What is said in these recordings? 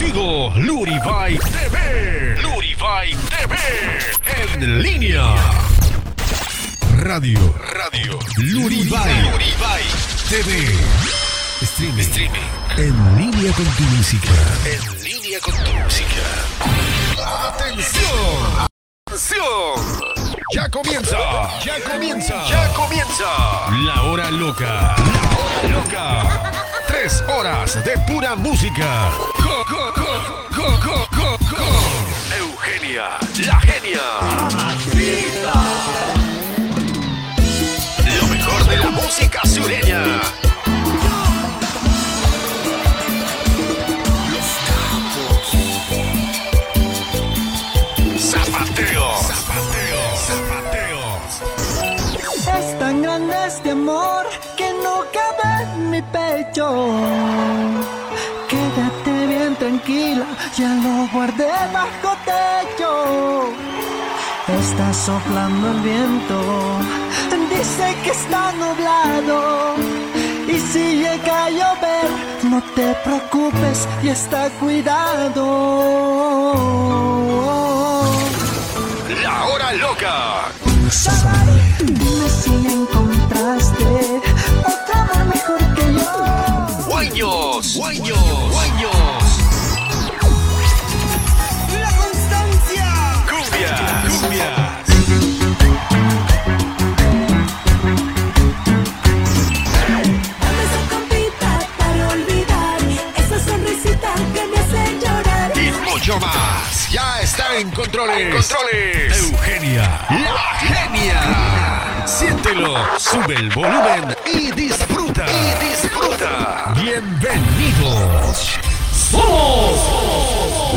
contigo, Luribay TV. Luribay TV. En línea. Radio. Radio. Luribay. Luribay TV. Streaming. Streaming. En línea con tu música. En línea con tu música. ¡Atención! ¡Atención! Ya comienza, ya comienza, ya comienza. La hora loca, la hora loca. Tres horas de pura música. Eugenia, la genia. Lo mejor de la música sureña. Pecho. Quédate bien tranquila, ya lo guardé bajo techo. Está soplando el viento, dice que está nublado. Y si llega a llover, no te preocupes y está cuidado. La hora loca. Dime si encontraste Guayos, guayos, guayos. La constancia. Cumbia, cumbia. Dame esa copita para olvidar esa sonrisita que me hace llorar. Y mucho más. Ya está en controles. controles. Eugenia, la genia. Siéntelo, sube el volumen y disfruta. Y disfruta. Bienvenidos. Somos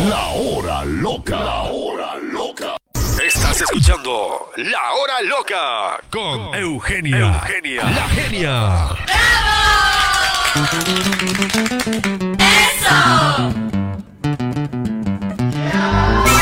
la hora loca. La hora loca. Estás escuchando La Hora Loca con Eugenia, Eugenia, la genia. Luriba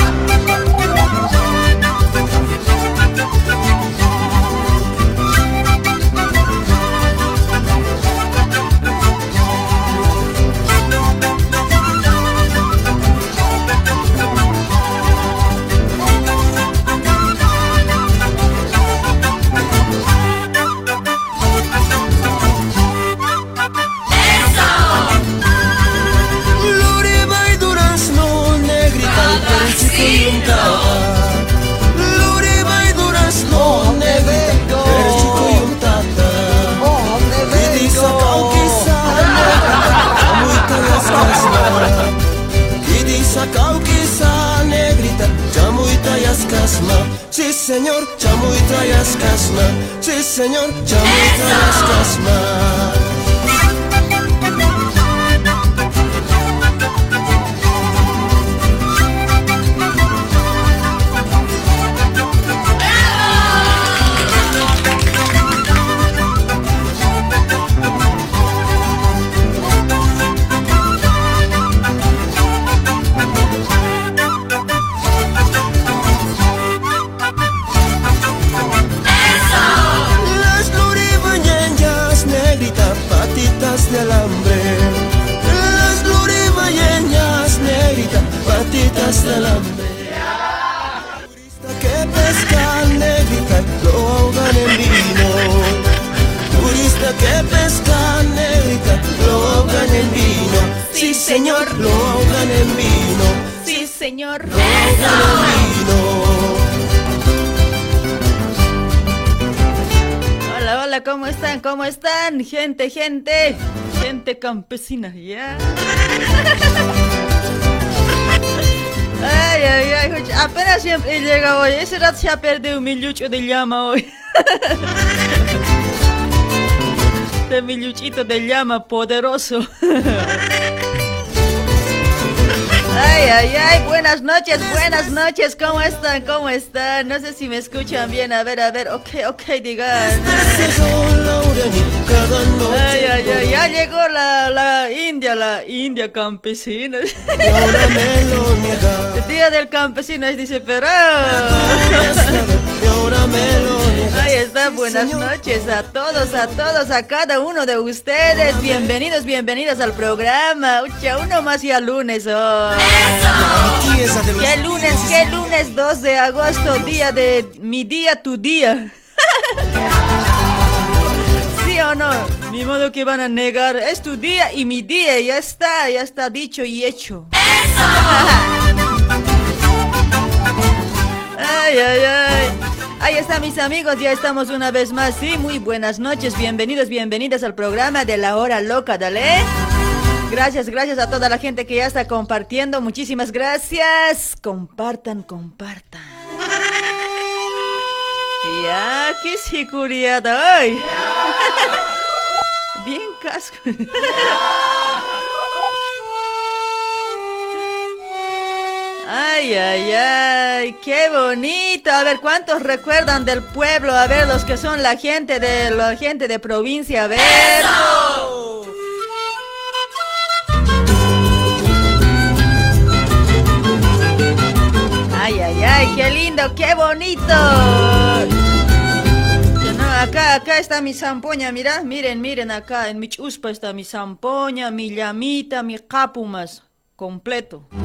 chamuita y ascasma. Sí señor, chamuita y ascasma. Sí señor, chamuita y ascasma. Turista que pesca, negrita, lo ahogan en vino. Turista que pesca, negrita, lo ahogan en vino. Sí, señor, lo ahogan en vino. Sí, señor. Lo ahogan en vino. Hola, hola, ¿cómo están? ¿Cómo están? Gente, gente. Gente campesina, ¿ya? Ay, ay, ay, juch- apenas siempre llega hoy. Ese rato se ha perdido mi lucho de llama hoy. De mi luchito de llama poderoso. Ay, ay, ay, buenas noches, buenas noches, ¿cómo están? ¿Cómo están? No sé si me escuchan bien, a ver, a ver, ok, ok, digan. Ay, ay, ay, ya llegó la, la India, la India campesina. El día del campesino es niega. Ahí está, buenas noches a todos, a todos, a cada uno de ustedes. Bienvenidos, bienvenidos al programa. Ucha, uno más y a lunes hoy. ¿Qué lunes, qué lunes 2 de agosto, día de mi día, tu día? ¿Sí o no? Ni modo que van a negar. Es tu día y mi día. Ya está, ya está dicho y hecho. Ay, ay, ay. Ahí están mis amigos, ya estamos una vez más. Sí, muy buenas noches. Bienvenidos, bienvenidas al programa de la hora loca, dale. Gracias, gracias a toda la gente que ya está compartiendo. Muchísimas gracias. Compartan, compartan. Ya, qué seguridad hoy. Bien casco. Ay, ay, ay, qué bonito. A ver, ¿cuántos recuerdan del pueblo? A ver, los que son la gente de la gente de provincia, a ver. Ay, ay, ay, qué lindo, qué bonito. Acá, acá está mi zampoña, mira, miren, miren acá, en mi chuspa está mi zampoña, mi llamita, mi capumas, completo.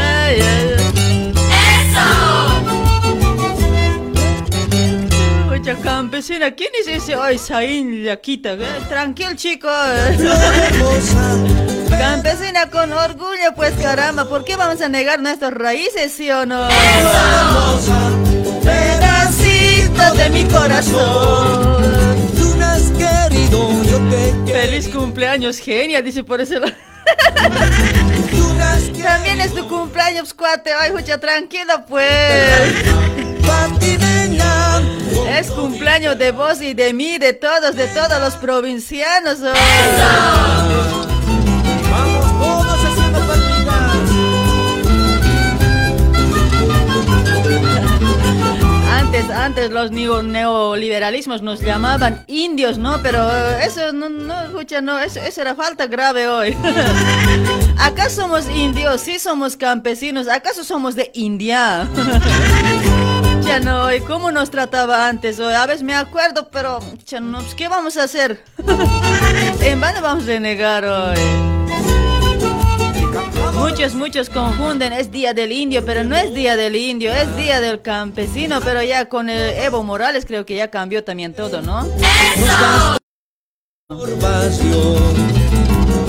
Ay, ay. Campesina, ¿quién es ese? Ay, Saín Yaquita. eh, Tranquilo, chico. hermosa. Campesina con orgullo, pues caramba, ¿por qué vamos a negar nuestras raíces, sí o no? Pedacito de mi corazón. Tú me has querido, yo te quiero. Feliz cumpleaños, genia, dice por eso. También es tu cumpleaños, cuate. Ay, mucha tranquila, pues. Es cumpleaños de vos y de mí, de todos, de todos los provincianos. hoy. Vamos todos haciendo palmitas. Antes, antes los neo- neoliberalismos nos llamaban indios, ¿no? Pero eso no, no, escucha, no, eso, eso era falta grave hoy. Acá somos indios, sí somos campesinos, ¿acaso somos de India? Ya no, ¿y cómo nos trataba antes? A veces me acuerdo, pero ya ¿qué vamos a hacer? En vano vamos a negar hoy. Muchos, muchos confunden, es Día del Indio, pero no es Día del Indio, es Día del Campesino, pero ya con el Evo Morales creo que ya cambió también todo, ¿no?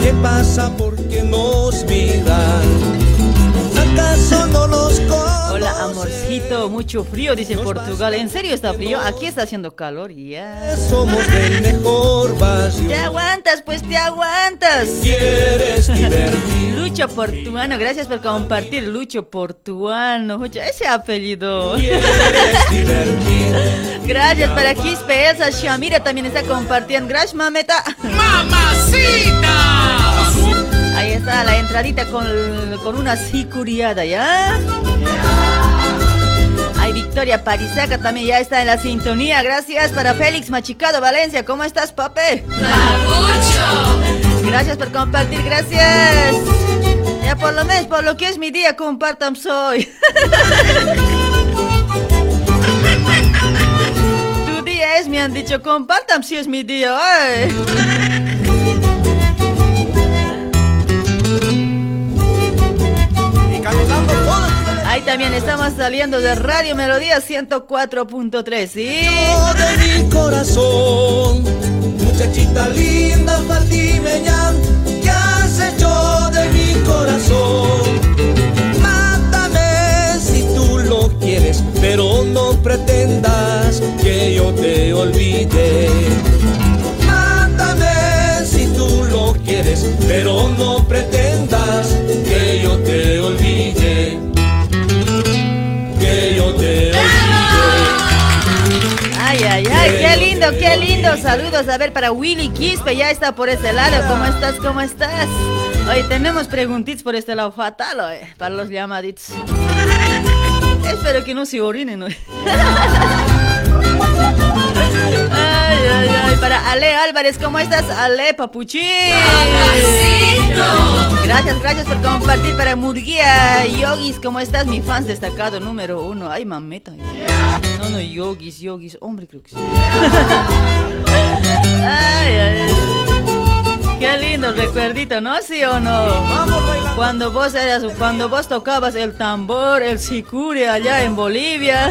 ¿Qué pasa? porque nos miran? ¿Acaso no los Hola, amorcito, mucho frío, dice Portugal. ¿En serio está frío? Aquí está haciendo calor, ya. Somos del mejor Te aguantas, pues te aguantas. ¿Quieres divertir? Lucho Portuano, gracias por compartir, Lucho Portuano. Ese apellido. ¿Quieres divertir? Gracias para Quispe, Elsa Shamira también está compartiendo. Gracias, mameta. Ahí está la entradita con, con una sicuriada, ¿ya? Victoria Parisaca también ya está en la sintonía. Gracias para Félix Machicado Valencia. ¿Cómo estás, pape? Gracias por compartir, gracias. Ya por lo menos, por lo que es mi día, compartan soy. tu día es, me han dicho, compartan si es mi día. Ay. También estamos saliendo de Radio Melodía 104.3, ¿sí? Todo de mi corazón, muchachita linda, patimeña, ¿qué has hecho de mi corazón? Mátame si tú lo quieres, pero no pretendas que yo te olvide. Mátame si tú lo quieres, pero no pretendas Ay, ay, qué lindo, qué lindo. Saludos, a ver, para Willy Quispe, ya está por este lado. ¿Cómo estás? ¿Cómo estás? Hoy tenemos preguntitos por este lado fatal, oye, para los llamaditos. Espero que no se orinen hoy. Ay, ay, ay, para Ale Álvarez, ¿cómo estás? Ale Papuchín. Gracias, gracias por compartir para Murguía. Yogis, ¿cómo estás? Mi fans destacado número uno. Ay, mameta. No, no, yogis, yogis. Hombre, creo que sí. Ay, ay. Qué lindo recuerdito, ¿no? ¿Sí o no? Cuando vos eras, cuando vos tocabas el tambor, el sicure allá en Bolivia.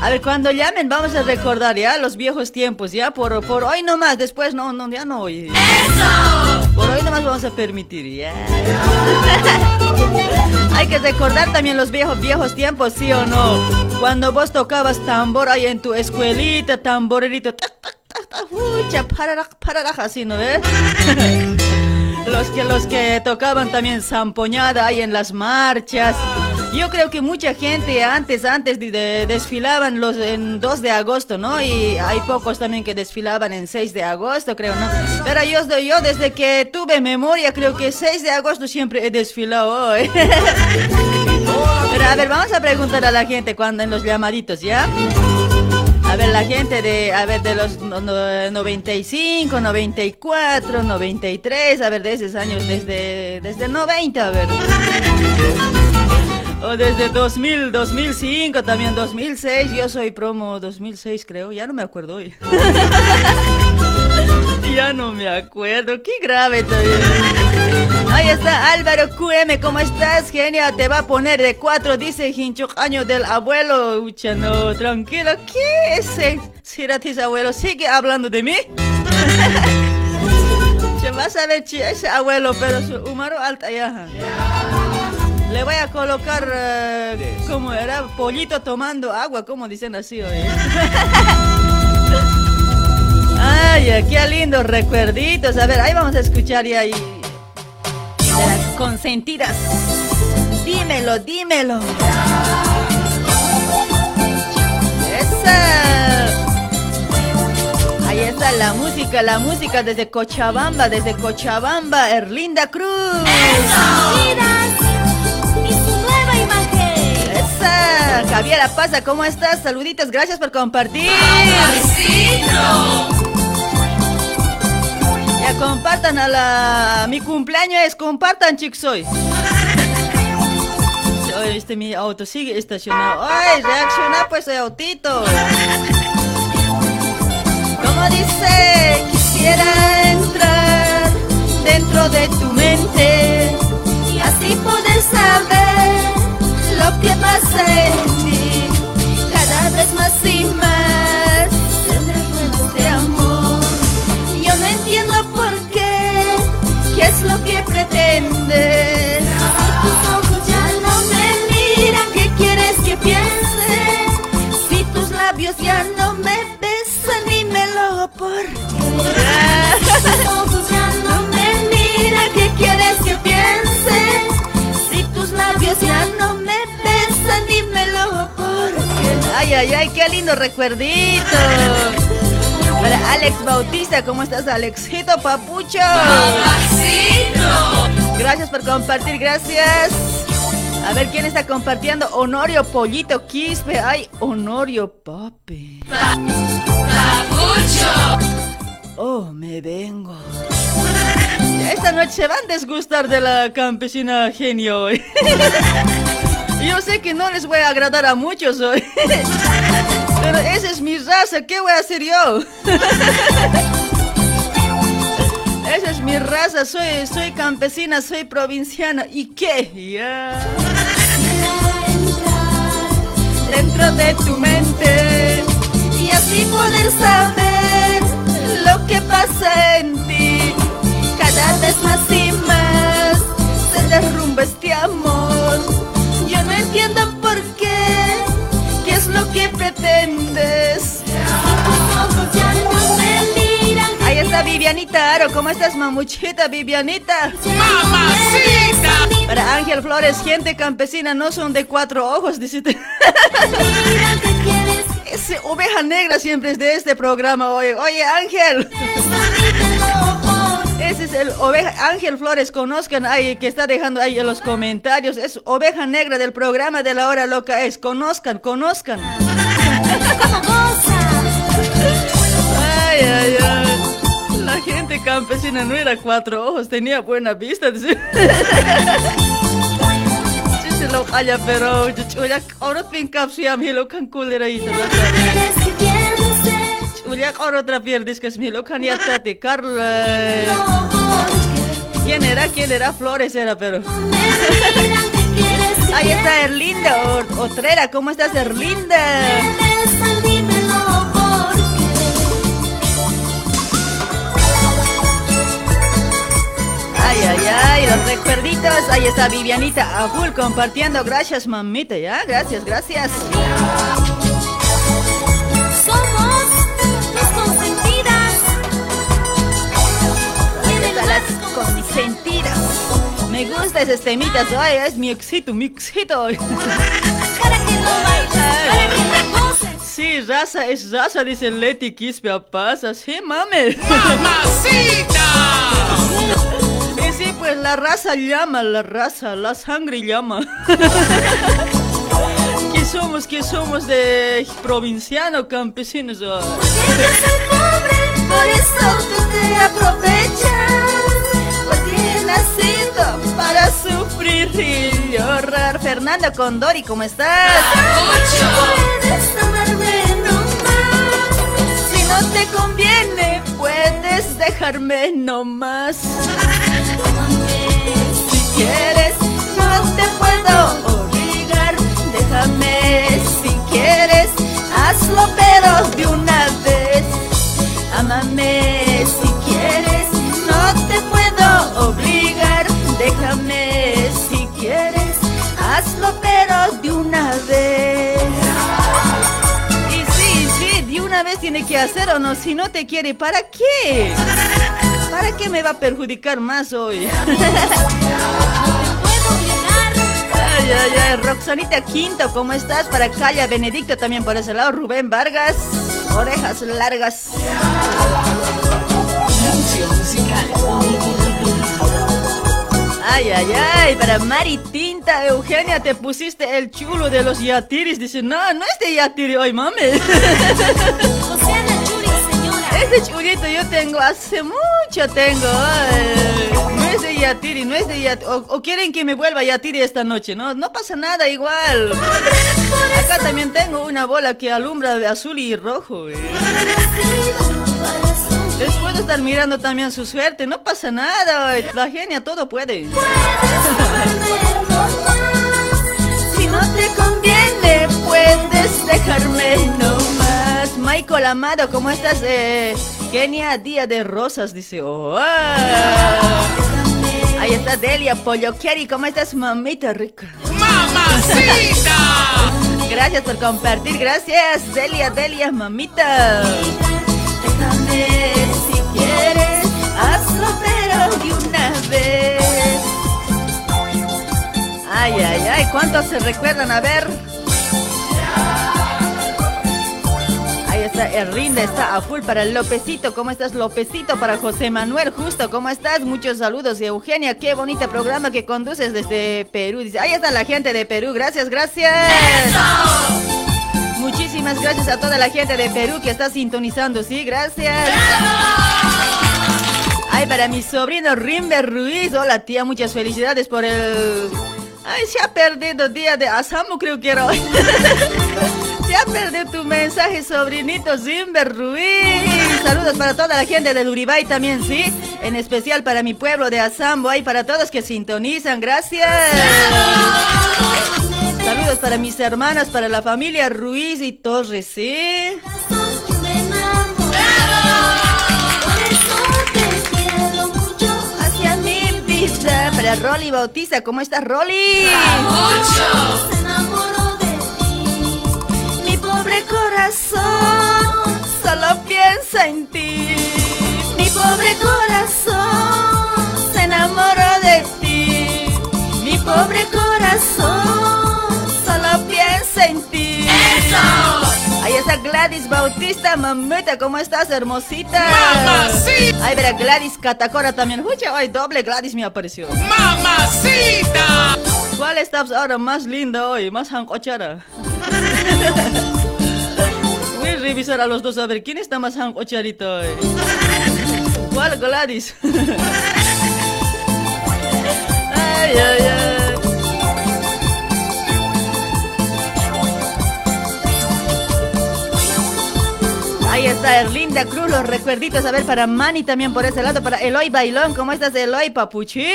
A ver, cuando llamen vamos a recordar ya los viejos tiempos, ya por, por hoy nomás, después no, no, ya no hoy. ¡Eso! Por hoy nomás vamos a permitir, ya. Hay que recordar también los viejos, viejos tiempos, ¿sí o no? Cuando vos tocabas tambor ahí en tu escuelita, tamborerito, Ucha, así, ¿no ves? los que los que tocaban también zampoñada ahí en las marchas. Yo creo que mucha gente antes, antes de, desfilaban los en 2 de agosto, ¿no? Y hay pocos también que desfilaban en 6 de agosto, creo, ¿no? Pero yo, yo desde que tuve memoria, creo que 6 de agosto siempre he desfilado hoy. Pero a ver, vamos a preguntar a la gente cuando en los llamaditos, ¿ya? A ver, la gente de, a ver, de los 95, 94, 93, a ver, de esos años, desde, desde 90, a ver. O desde 2000, 2005, también 2006. Yo soy promo 2006, creo. Ya no me acuerdo hoy. ya no me acuerdo. Qué grave todavía. Ahí está Álvaro QM. ¿Cómo estás? Genia, te va a poner de cuatro. Dice Hinchuk año del abuelo. Ucha, no, tranquilo. ¿Qué es ese? Siratis abuelo, ¿sigue hablando de mí? Se va a saber ese abuelo, pero su humaro alta ya. Le voy a colocar, uh, como era, pollito tomando agua, como dicen así hoy. Ay, qué lindos recuerditos. A ver, ahí vamos a escuchar y ahí. De las consentidas. Dímelo, dímelo. Esa. Ahí está la música, la música desde Cochabamba, desde Cochabamba, Erlinda Cruz. ¡Eso! Javiera Pasa, ¿cómo estás? Saluditos, gracias por compartir. Ya compartan a la... Mi cumpleaños es, compartan, chicos, hoy. este mi auto sigue estacionado. ¡Ay, reacciona pues el autito! Como dice, quisiera entrar dentro de tu mente y así poder saber lo que pasa en mí, cada vez más y más, tendrás de amor. Yo no entiendo por qué, qué es lo que pretendes. Si tus ojos ya no me miran, ¿qué quieres que piense? Si tus labios ya no me besan, dímelo por qué. ¿qué quieres que piense? Si tus labios ya no me dímelo porque... Ay, ay, ay, qué lindo recuerdito. Para Alex Bautista, ¿cómo estás, Alexito Papucho? Gracias por compartir, gracias. A ver quién está compartiendo. Honorio Pollito Quispe. Ay, Honorio Papi. Papucho. Oh, me vengo. Esta noche se van a desgustar de la campesina genio. Yo sé que no les voy a agradar a muchos hoy. Pero esa es mi raza, ¿qué voy a hacer yo? Esa es mi raza, soy, soy campesina, soy provinciana. ¿Y qué? Ya. Dentro de tu mente y así poder saber lo que pasa en ti. Cada vez más y más se derrumba este entiendo por qué. ¿Qué es lo que pretendes? Ahí está Vivianita Aro. ¿Cómo estás, mamuchita, Vivianita? ¡Mamacita! Para Ángel Flores, gente campesina no son de cuatro ojos, dice. Ese oveja negra siempre es de este programa. Oye, oye, Ángel. Ese es el oveja Ángel Flores, conozcan ahí, que está dejando ahí en los comentarios. Es oveja negra del programa de la hora loca. Es, conozcan, conozcan. Ay, ay, ay. La gente campesina no era cuatro ojos, tenía buena vista. Sí, se lo pero yo ahora siam hilo kan kulera ito. Uliak oro otra pierdis que es mi locan y atati Carla. ¿Quién era? ¿Quién era? Flores era, pero. Ahí está Erlinda Otrera. ¿Cómo estás, Erlinda? Ay, ay, ay, los recuerditos. Ahí está Vivianita a full compartiendo. Gracias, mamita, ¿ya? Gracias, gracias. Las consentidas. Me gusta ese temita, ay, es mi éxito, mi éxito. Sí, raza es raza, dice Leti Quispe pasa. Sí, mame. ¡Mamacita! Y sí, pues la raza llama, la raza, la sangre llama. ¿Qué somos? ¿Qué somos de provinciano, campesinos? Porque yo soy pobre, por eso tú te aprovechas. Nacido para sufrir y llorar. Fernando Condori, ¿cómo estás? Puedes amarme nomás. Si no te conviene, puedes dejarme nomás. Si quieres, no te puedo obligar. Déjame si quieres, hazlo pero de una vez. Amame de una vez. Y sí, sí, de una vez tiene que hacer o no, si no te quiere, ¿para qué? ¿Para qué me va a perjudicar más hoy? Ay, ay, ay, Roxanita Quinto, ¿cómo estás? Para Calla Benedicto también por ese lado, Rubén Vargas, orejas largas. Ay, ay, ay, para Mari Tinta, Eugenia, te pusiste el chulo de los yatiris. Dice, no, no es de yatiri hoy, mami. Churi, señora. Este chulito yo tengo hace mucho, tengo. ay. no es de yatiri, no es de yatiri. O, o quieren que me vuelva yatiri esta noche, ¿no? No pasa nada, igual. Acá también tengo una bola que alumbra de azul y rojo. eh. Les puedo estar mirando también su suerte, no pasa nada. La genia todo puede. Si no te conviene, puedes dejarme nomás. Michael Amado, ¿cómo estás? Eh, Kenia Día de Rosas, dice. Oh, ah. Ahí está Delia Pollo Kerry, ¿cómo estás, mamita rica? ¡Mamacita! Gracias por compartir, gracias, Delia, Delia, mamita. Si quieres, hazlo pero de una vez. Ay, ay, ay, ¿cuántos se recuerdan? A ver. Ahí está, el rinde está a full para Lopecito. ¿Cómo estás, Lopecito? Para José Manuel Justo, ¿cómo estás? Muchos saludos. Y Eugenia, qué bonito programa que conduces desde Perú. Dice, ahí está la gente de Perú. Gracias, gracias. Muchísimas gracias a toda la gente de Perú que está sintonizando, sí, gracias. Ay, para mi sobrino Rimber Ruiz. Hola, tía, muchas felicidades por el. Ay, se ha perdido día de Asamo, creo que era hoy. se ha perdido tu mensaje, sobrinito Rimber Ruiz. Saludos para toda la gente del Uribay también, sí. En especial para mi pueblo de Asambo. Ay, para todos que sintonizan, gracias. Saludos para mis hermanas, para la familia Ruiz y Torres, vida. Para Rolly Bautista, ¿cómo estás, Rolly? Se enamoró de ti. Mi pobre corazón solo piensa en ti. Mi pobre corazón se enamoró de ti. Mi pobre corazón en ti. Ahí está Gladys Bautista, mamita, ¿cómo estás, hermosita? ¡Mamacita! Ay, verá, Gladys Catacora también. Escucha, ay, doble Gladys me apareció. ¡Mamacita! ¿Cuál estás ahora más linda hoy? Más hancochara. Voy a revisar a los dos a ver quién está más hancocharito hoy. ¿Cuál Gladys? ay, ay, ay. Ahí está Erlinda Cruz, los recuerditos, a ver, para Manny también por ese lado, para Eloy Bailón, ¿cómo estás Eloy Papuchín?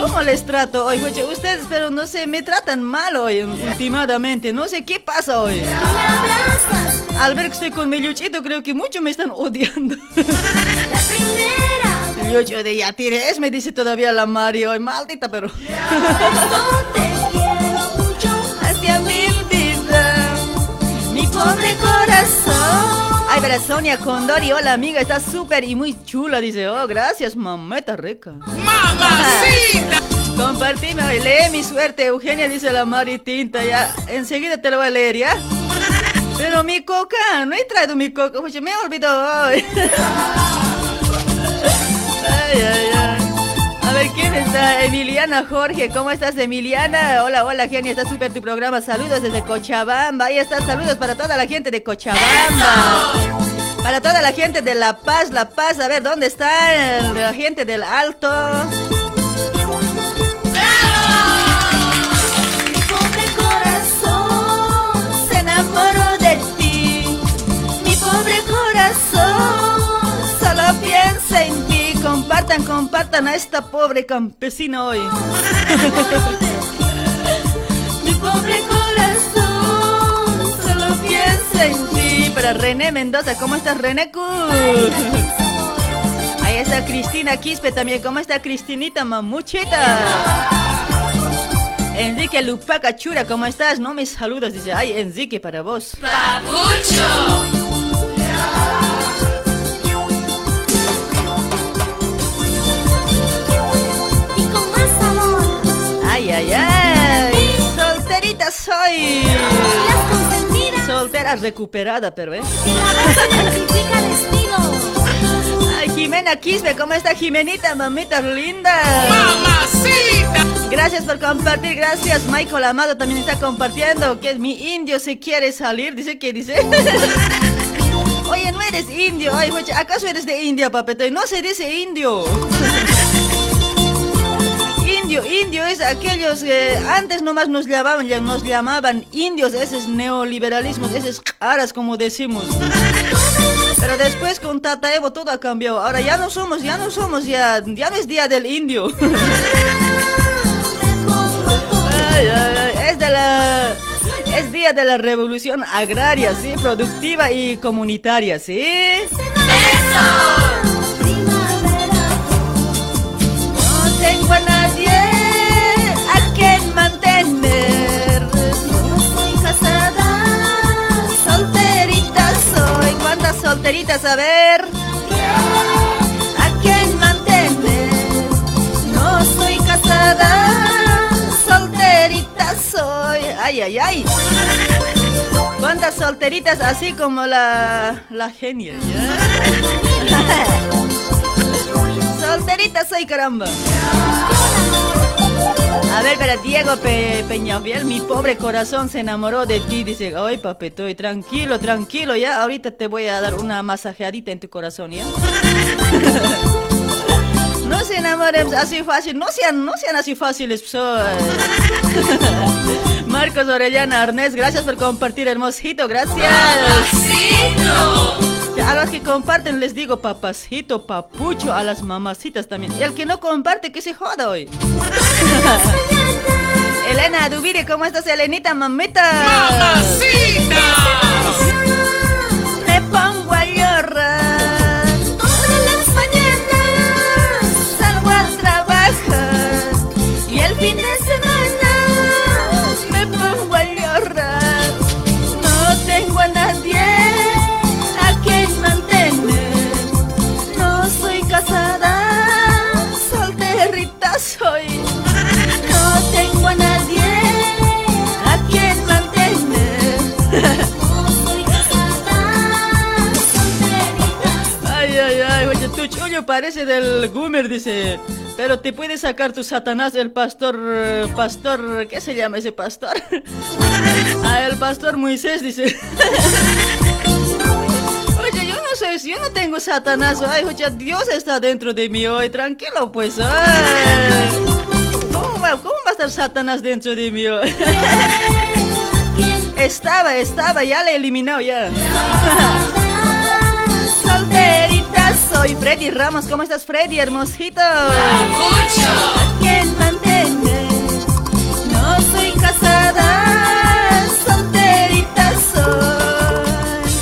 ¿Cómo les trato hoy? Oye, ustedes, pero no sé, me tratan mal hoy últimamente, no sé qué pasa hoy. Al ver que estoy con mi Luchito, creo que mucho me están odiando. Lucho de ya tires, me dice todavía la Mario, maldita, pero... pobre corazón. Ay, pero Sonia Condori, hola amiga, está súper y muy chula, dice, oh, gracias, mameta rica. ¡Mamacita! Compartime lee mi suerte, Eugenia, dice la Mari Tinta, ya, enseguida te lo voy a leer, ¿ya? Pero mi coca, no he traído mi coca, oye, me olvidó hoy. Ay, ay, ay. A ver, ¿quién está? Emiliana Jorge, ¿cómo estás, Emiliana? Hola, hola, genia, está súper tu programa. Saludos desde Cochabamba. Ahí están, saludos para toda la gente de Cochabamba. Para toda la gente de La Paz, La Paz, a ver, ¿dónde está la gente del Alto? Mi pobre corazón se enamoró Compartan, compartan a esta pobre campesina hoy. Mi pobre corazón solo piensa en ti. Para René Mendoza, ¿cómo estás, René? Ahí está Cristina Quispe también. ¿Cómo está Cristinita Mamuchita? Enrique Lupaca Chura, ¿cómo estás? No me saludas, dice. Ay, Enrique, para vos. Y Ay, ay, ay. Solterita soy. Soltera recuperada, pero, ¿eh? Ay, Jimena Quispe, ¿cómo está Jimenita, mamita linda? ¡Mamacita! Gracias por compartir, gracias. Michael Amado también está compartiendo que mi indio se quiere salir, dice que dice. Oye, no eres indio, ay, ¿acaso eres de India, papeto? No se dice indio. Indio, indio es aquellos que antes nomás nos llamaban, ya nos llamaban indios, ese es neoliberalismo, ese es caras como decimos. Pero después con Tata Evo todo ha cambiado. Ahora ya no somos, ya no somos, ya, ya no es día del indio. Es de la es día de la revolución agraria, sí, productiva y comunitaria, sí. Tengo a nadie a quien mantener. No soy casada, solterita soy. ¿Cuántas solteritas? A ver. ¿A quién mantener? No soy casada, solterita soy. Ay, ay, ay. ¿Cuántas solteritas así como la, la genia? ¿ya? solterita soy, caramba. A ver, pero Diego Pe Peñafiel, mi pobre corazón se enamoró de ti. Dice, ay, papetoy, tranquilo, tranquilo, ya. Ahorita te voy a dar una masajeadita en tu corazón, ¿ya? No se enamoren así fácil, no sean, no sean así fáciles. so. Marcos Orellana Arnés, gracias por compartir, hermosito, gracias. A los que comparten les digo papacito, papucho, a las mamacitas también. Y al que no comparte, que se joda hoy. Elena Dubire, ¿cómo estás, Elenita, mamita? ¡Mamacita! Me pongo a llorar. Parece del Gumer, dice. Pero te puede sacar tu Satanás, el pastor. Pastor. ¿Qué se llama ese pastor? Ah, el pastor Moisés, dice. Oye, yo no sé, si yo no tengo Satanás. Ay, oye, Dios está dentro de mí hoy. Tranquilo, pues. Ay. ¿Cómo va, cómo va a estar Satanás dentro de mí hoy? Estaba, estaba, ya le he eliminado ya. Solterita soy Freddy Ramos, ¿cómo estás Freddy, hermosito? ¿Quién mantener? No soy casada, solterita soy.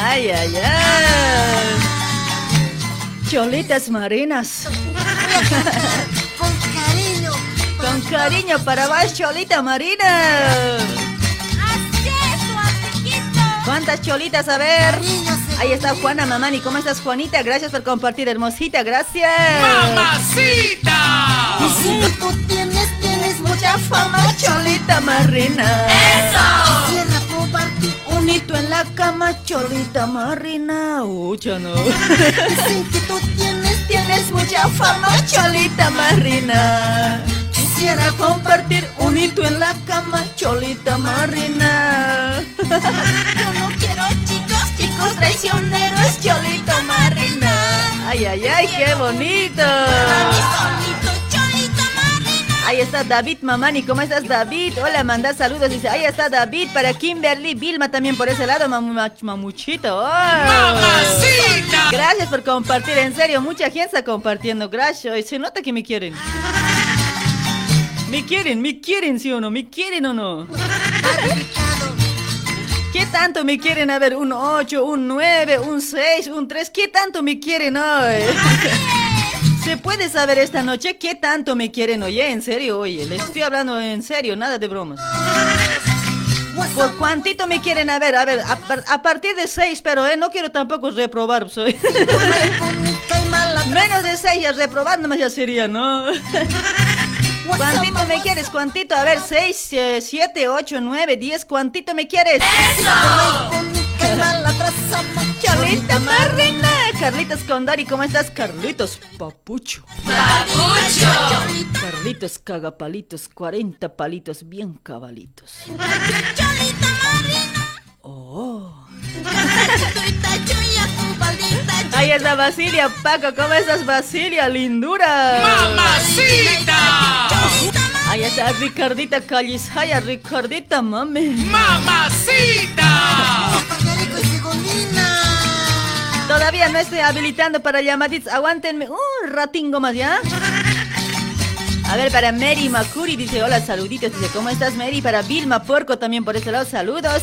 Ay, ay, ay. Cholitas marinas. Con cariño. Con cariño para vos, Cholita Marina. ¿Cuántas cholitas? A ver. Ahí está Juana Mamani. ¿Cómo estás, Juanita? Gracias por compartir, hermosita. Gracias. ¡Mamacita! Y si tú tienes, tienes mucha fama, Cholita Marina. Quisiera compartir Un hito en la cama, Cholita Marina. Ucha, no. Dicen que tú tienes, Tienes mucha fama, Cholita Marina. Quisiera compartir un hito en la cama, Cholita Marina. yo no quiero chicos, Chicos traicioneros, Cholita Marina. Ay, ay, ay, qué bonito. Ahí está David Mamani, ¿cómo estás David? Hola, manda saludos, dice, ahí está David para Kimberly, Vilma también por ese lado, mamu- mach- mamuchito. Oh. ¡Mamacita! Gracias por compartir, en serio, mucha gente está compartiendo, gracias, se nota que me quieren. Me quieren, me quieren, ¿sí o no? ¿Me quieren o no? ¿Qué tanto me quieren? A ver, un 8, un 9, un 6, un 3, ¿qué tanto me quieren hoy? ¿Se puede saber esta noche qué tanto me quieren? Oye, en serio, oye, les estoy hablando en serio, nada de bromas. ¿Por cuántito me quieren? A ver, a ver, a, par- a partir de 6, pero eh, no quiero tampoco reprobar, soy. Menos de 6 ya reprobar nomás ya sería, ¿no? ¿Cuántito me quieres? ¿Cuántito? A ver, 6, 7, 8, 9, 10, ¿cuántito me quieres? Trazada. Cholita Marina, Carlitos Condori, ¿cómo estás? Carlitos Papucho. Carlitos Cagapalitos, 40 palitos bien cabalitos. Cholita marina. Oh. Ahí está Basilia, Paco, ¿cómo estás Basilia? Lindura. ¡Mamacita! Ahí está Ricardita Callisaya, Ricardita, mami. ¡Mamacita! Todavía no estoy habilitando para llamaditas. Aguántenme un ratingo más, ¿ya? A ver, para Mary Makuri dice, hola, saluditos. Dice, ¿cómo estás, Mary? Para Vilma Puerco también por este lado, saludos.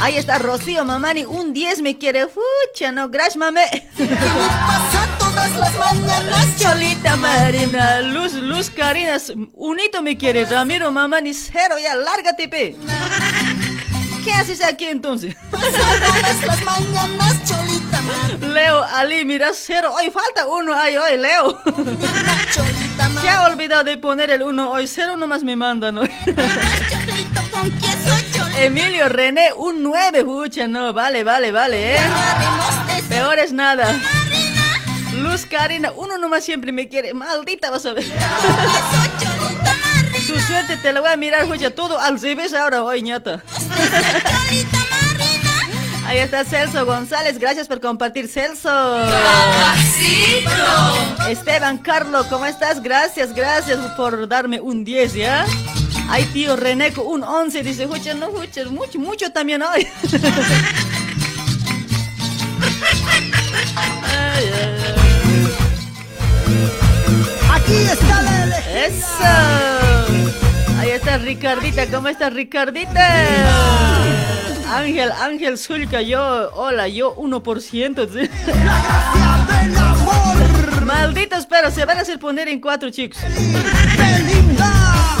Ahí está Rocío Mamani, un 10 me quiere. Fucha, no, gracias, mame. Pasa todas las mañanas. Cholita Marina, Luz, Luz Carinas, unito me quiere. Ramiro Mamani, cero, ya, lárgate, pe. ¿Qué haces aquí entonces? Todas las mañanas, cholita marina. Leo, Ali, mira, cero. Hoy falta uno, ay, hoy, Leo. Cholita Se ha olvidado de poner el uno hoy, cero nomás me mandan hoy. Cholito con queso, cholita. Emilio René, un 9, pucha, no, vale, vale, vale, eh. Peor es nada. Luz Karina, uno nomás siempre me quiere, maldita vas a ver. Tu suerte te la voy a mirar, pucha, todo al revés ahora hoy, ñata. Ahí está Celso González, gracias por compartir, Celso. Esteban Carlo, ¿cómo estás? Gracias, gracias por darme un 10, ¿ya? Ay, tío Reneco, un 11, dice, escucha, no, escucha, mucho, mucho también hoy. Ay, ay, Aquí está la. ¡Eso! Ahí está Ricardita, ¿cómo estás, Ricardita? Ángel, Ángel Zulca, yo, hola, yo 1%. ¿sí? del amor. Malditos, pero se van a hacer poner en cuatro, chicos. Belinda.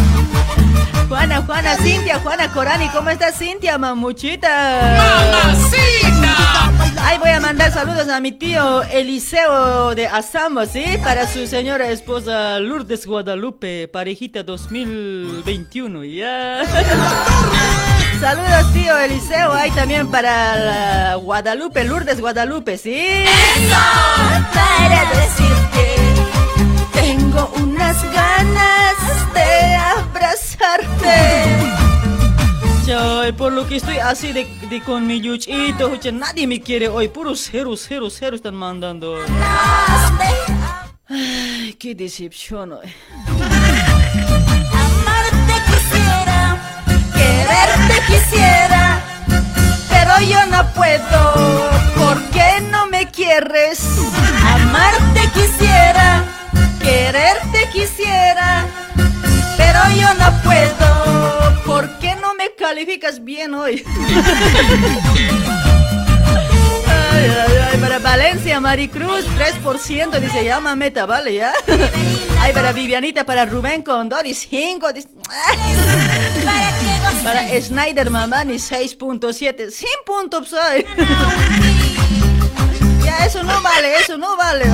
Juana, Juana, Cintia, Juana Corani, ¿cómo estás, Cintia, mamuchita? ¡Mamacita! Ay, voy a mandar saludos a mi tío Eliseo de Asamo, ¿sí? Para su señora esposa Lourdes Guadalupe, parejita 2021, ya. Saludos, tío Eliseo. Hay también para Guadalupe, Lourdes Guadalupe, ¿sí? Eso, para decirte, tengo unas ganas abrazarte. Ay, por lo que estoy así de, de con mi yuchito, nadie me quiere hoy, puros ceros, ceros, ceros están mandando. Ay, qué decepción hoy. Amarte quisiera, quererte quisiera, pero yo no puedo. ¿Por qué no me quieres? Amarte quisiera, quererte quisiera, pero yo no puedo. ¿Por qué no me calificas bien hoy? Ay, ay, ay, para Valencia, Maricruz, 3%, dice, llama meta, vale, ya. Ay, para Vivianita, para Rubén Condori, 5, dice. Para Snyder Mamani, 6.7, 100 puntos, ay. Ya, eso no vale, eso no vale.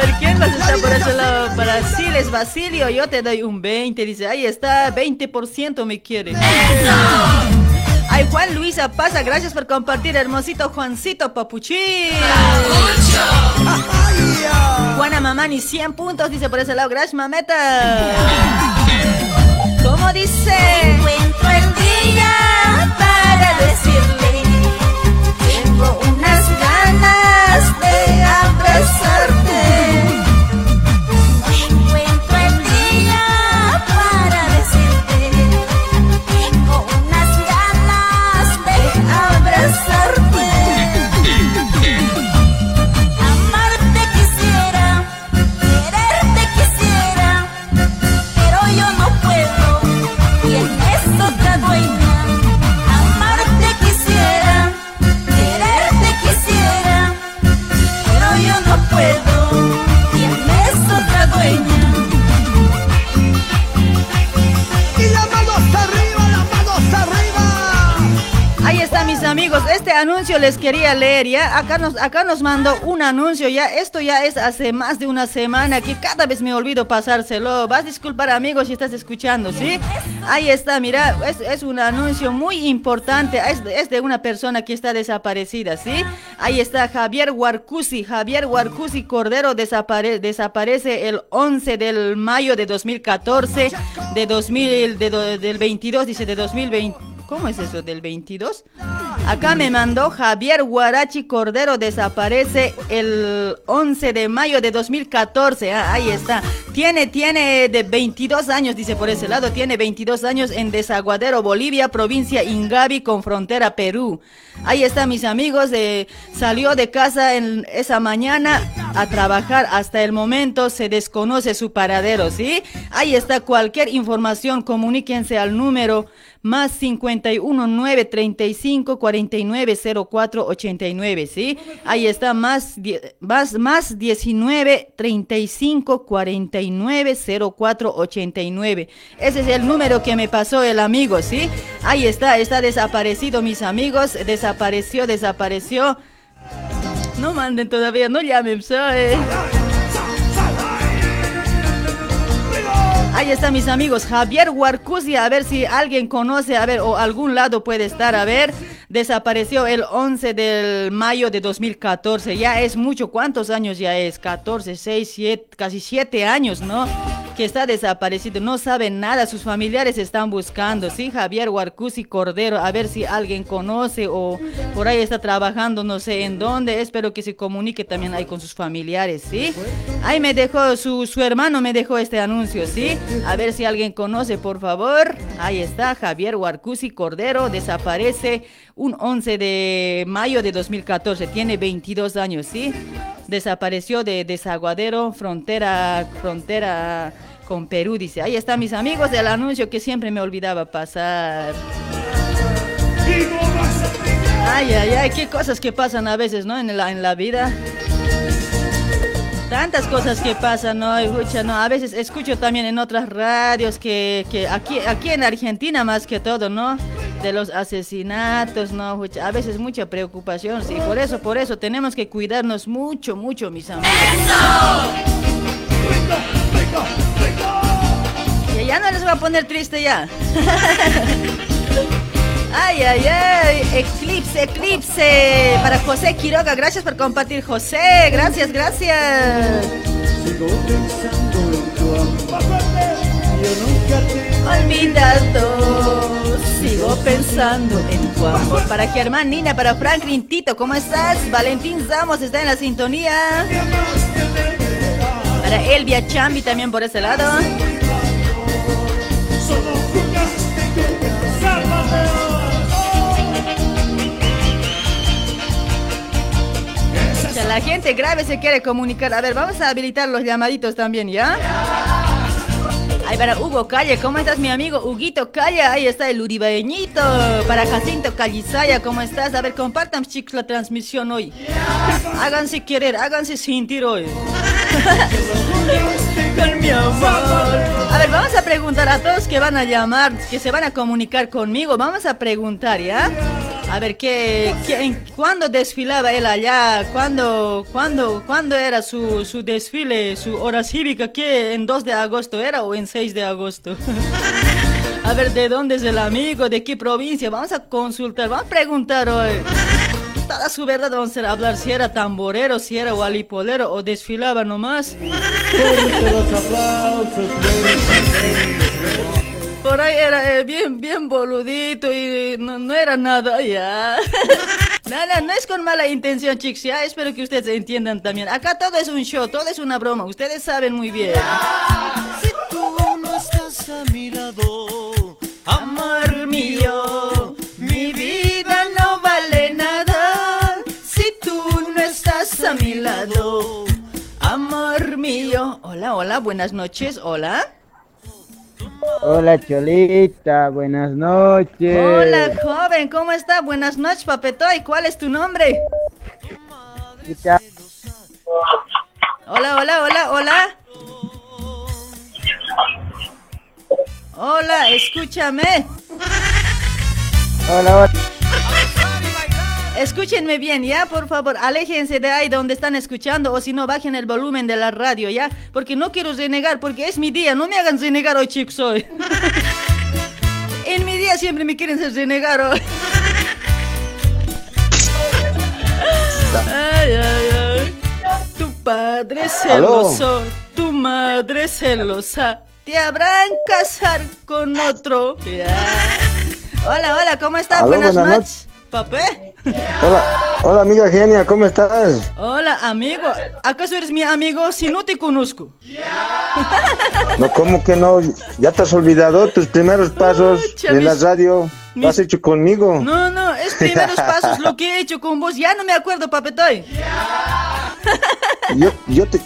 Ver, ¿quién más está por ese lado? Para Siles Basilio, yo te doy un 20. Dice, ahí está, 20% me quiere. Ay, Juan Luisa pasa, gracias por compartir, hermosito Juancito Papuchín. Juana Mamani, 100 puntos, dice por ese lado, gracias mameta. ¿Cómo dice? Encuentro el día para decirle, tengo unas ganas de abrazarte. Este anuncio les quería leer ya, acá nos, acá nos mandó un anuncio ya, esto ya es hace más de una semana que cada vez me olvido pasárselo, vas a disculpar amigos si estás escuchando, ¿sí? Ahí está, mira, es, es un anuncio muy importante, es, de- una persona que está desaparecida, ¿sí? Ahí está Javier Huarcusi, Javier Huarcusi Cordero desapare- desaparece el 11 del mayo de 2014, de 2000, de do- del 22, dice de 2020. ¿Cómo es eso del 22? Acá me mandó Javier Guarachi Cordero desaparece el 11 de mayo de 2014. Ah, ahí está. Tiene tiene de 22 años, dice por ese lado, tiene 22 años en Desaguadero, Bolivia, provincia Ingavi con frontera Perú. Ahí está mis amigos, salió de casa en esa mañana a trabajar hasta el momento se desconoce su paradero, ¿sí? Ahí está cualquier información, comuníquense al número más 51 9 35 49 04 89, ¿sí? Ahí está más, más, más 19 35 49 04 89. Ese es el número que me pasó el amigo, ¿sí? Ahí está, está desaparecido, mis amigos, desapareció, desapareció. No manden todavía, no llamen, soy. Ahí están mis amigos, Javier Huarcusi, a ver si alguien conoce, a ver, o algún lado puede estar, a ver, desapareció el 11 de mayo de 2014, ya es mucho, ¿cuántos años ya es? 14, 6, 7, casi 7 años, ¿no? Que está desaparecido, no sabe nada, sus familiares están buscando, ¿sí? Javier Huarcusi Cordero, a ver si alguien conoce o por ahí está trabajando, no sé en dónde, espero que se comunique también ahí con sus familiares, ¿sí? Ahí me dejó, su, su hermano me dejó este anuncio, ¿sí? A ver si alguien conoce, por favor. Ahí está, Javier Huarcusi Cordero, desaparece un 11 de mayo de 2014, tiene 22 años, ¿sí? Desapareció de Desaguadero, frontera, frontera con Perú, dice. Ahí están mis amigos del anuncio que siempre me olvidaba pasar. Ay, ay, ay, qué cosas que pasan a veces, ¿no? En la, en la vida. Tantas cosas que pasan, ¿no? Escucha, ¿no? A veces escucho también en otras radios que, que aquí, aquí en Argentina más que todo, ¿no? de los asesinatos, ¿no? A veces mucha preocupación, sí. Por eso, por eso tenemos que cuidarnos mucho, mucho, mis amigos. Ya, ya no les voy a poner triste ya. Ay, ay, ay, eclipse, eclipse. Para José Quiroga, gracias por compartir, José. Gracias, gracias. Olvidado, sigo pensando en tu amor. Para Germán Nina, para Franklin Tito, ¿cómo estás? Valentín Zamos está en la sintonía. Para Elvia Chambi también por ese lado. La gente grave se quiere comunicar. A ver, vamos a habilitar los llamaditos también, ¿ya? Ahí para Hugo Calle, ¿cómo estás mi amigo? Huguito Calle, ahí está el uribeñito. Para Jacinto Calizaya, ¿cómo estás? A ver, compartan chicos la transmisión hoy. Háganse querer, háganse sentir hoy. A ver, vamos a preguntar a todos que van a llamar, que se van a comunicar conmigo. Vamos a preguntar, ¿ya? A ver, ¿qué, qué- ¿cuándo desfilaba él allá? ¿Cuándo, cuándo, cuándo era su, su desfile, su hora cívica? ¿Qué? ¿En 2 de agosto era o en 6 de agosto? A ver, ¿de dónde es el amigo? ¿De qué provincia? Vamos a consultar, vamos a preguntar hoy. Toda su verdad vamos a hablar si era tamborero, si era walipolero o desfilaba nomás. Por ahí era eh, bien, bien boludito y no, no era nada ya. Nada, no es con mala intención, chicos, ya espero que ustedes entiendan también. Acá todo es un show, todo es una broma, ustedes saben muy bien. Si tú no estás a mi lado, Amor mío, mi vida no vale nada si tú no estás a mi lado. Amor mío. Hola, hola, buenas noches, hola. Hola Cholita, buenas noches. Hola, joven, ¿cómo está? Buenas noches, papetoy. ¿Cuál es tu nombre? Hola, hola, hola, hola. Hola, escúchame. Hola, hola. Escúchenme bien, ¿ya? Por favor, aléjense de ahí donde están escuchando o si no, bajen el volumen de la radio, ¿ya? Porque no quiero renegar, porque es mi día. No me hagan renegar hoy, chicos, hoy. en mi día siempre me quieren hacer renegar hoy. ay, ay, ay. Tu padre celoso, tu madre celosa, te habrán casar con otro. Ya. Hola, hola, ¿cómo estás? Buenas, buenas noches. Papé. Hola, hola amiga genia, ¿cómo estás? Hola, amigo. ¿Acaso eres mi amigo si no te conozco? No, ¿cómo que no? ¿Ya te has olvidado tus primeros pasos Pucha, en la mis- radio? Lo has hecho conmigo. No, no, es primeros pasos lo que he hecho con vos. Ya no me acuerdo, papetoy. Yo, yo, te,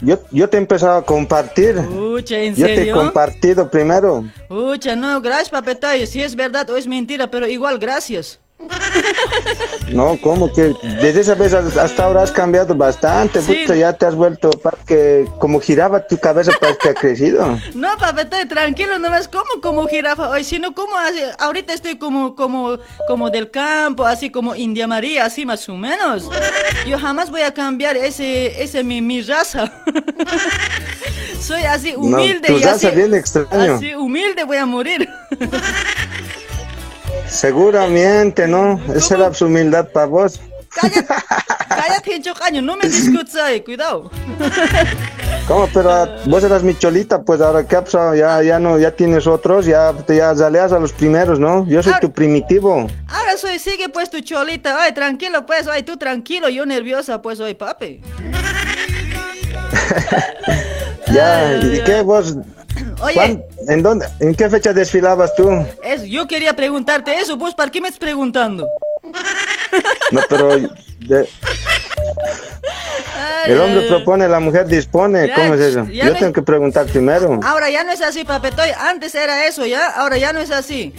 yo, yo te he empezado a compartir. Pucha, ¿en Yo te he compartido primero. Pucha, no, gracias, papetoy. Si es verdad o es mentira, pero igual, gracias. No, ¿cómo que? Desde esa vez hasta ahora has cambiado bastante. Sí. puta, ya te has vuelto para que como giraba tu cabeza para que ha crecido. No, papetoy, tranquilo, no ves como como jirafa hoy, sino como así, ahorita estoy como, como, como del campo, así como India María, así más o menos. Yo jamás voy a cambiar ese, ese mi, mi raza. Soy así humilde tu y raza así, bien extraño. así humilde voy a morir. Seguramente, ¿no? Esa era su humildad para vos. Cállate, cállate, caño, no me discutas ahí, cuidado. ¿Cómo? Pero ah, vos eras mi cholita, pues ahora qué ha pasado? Ya, ya no, ya tienes otros, ya, te- ya a los primeros, ¿no? Yo soy Ah. tu primitivo. Ahora soy, sigue pues tu cholita, ay, tranquilo pues, ay, tú tranquilo, yo nerviosa pues, ay, papi. Ya, ¿y qué vos? Oye, ¿En dónde? ¿En qué fecha desfilabas tú? es, yo quería preguntarte eso, vos, ¿para qué me estás preguntando? No, pero de- el hombre propone, la mujer dispone. Ya, ¿Cómo es eso? Yo tengo que preguntar primero. Ahora ya no es así, papetoy. Antes era eso, ¿ya? Ahora ya no es así.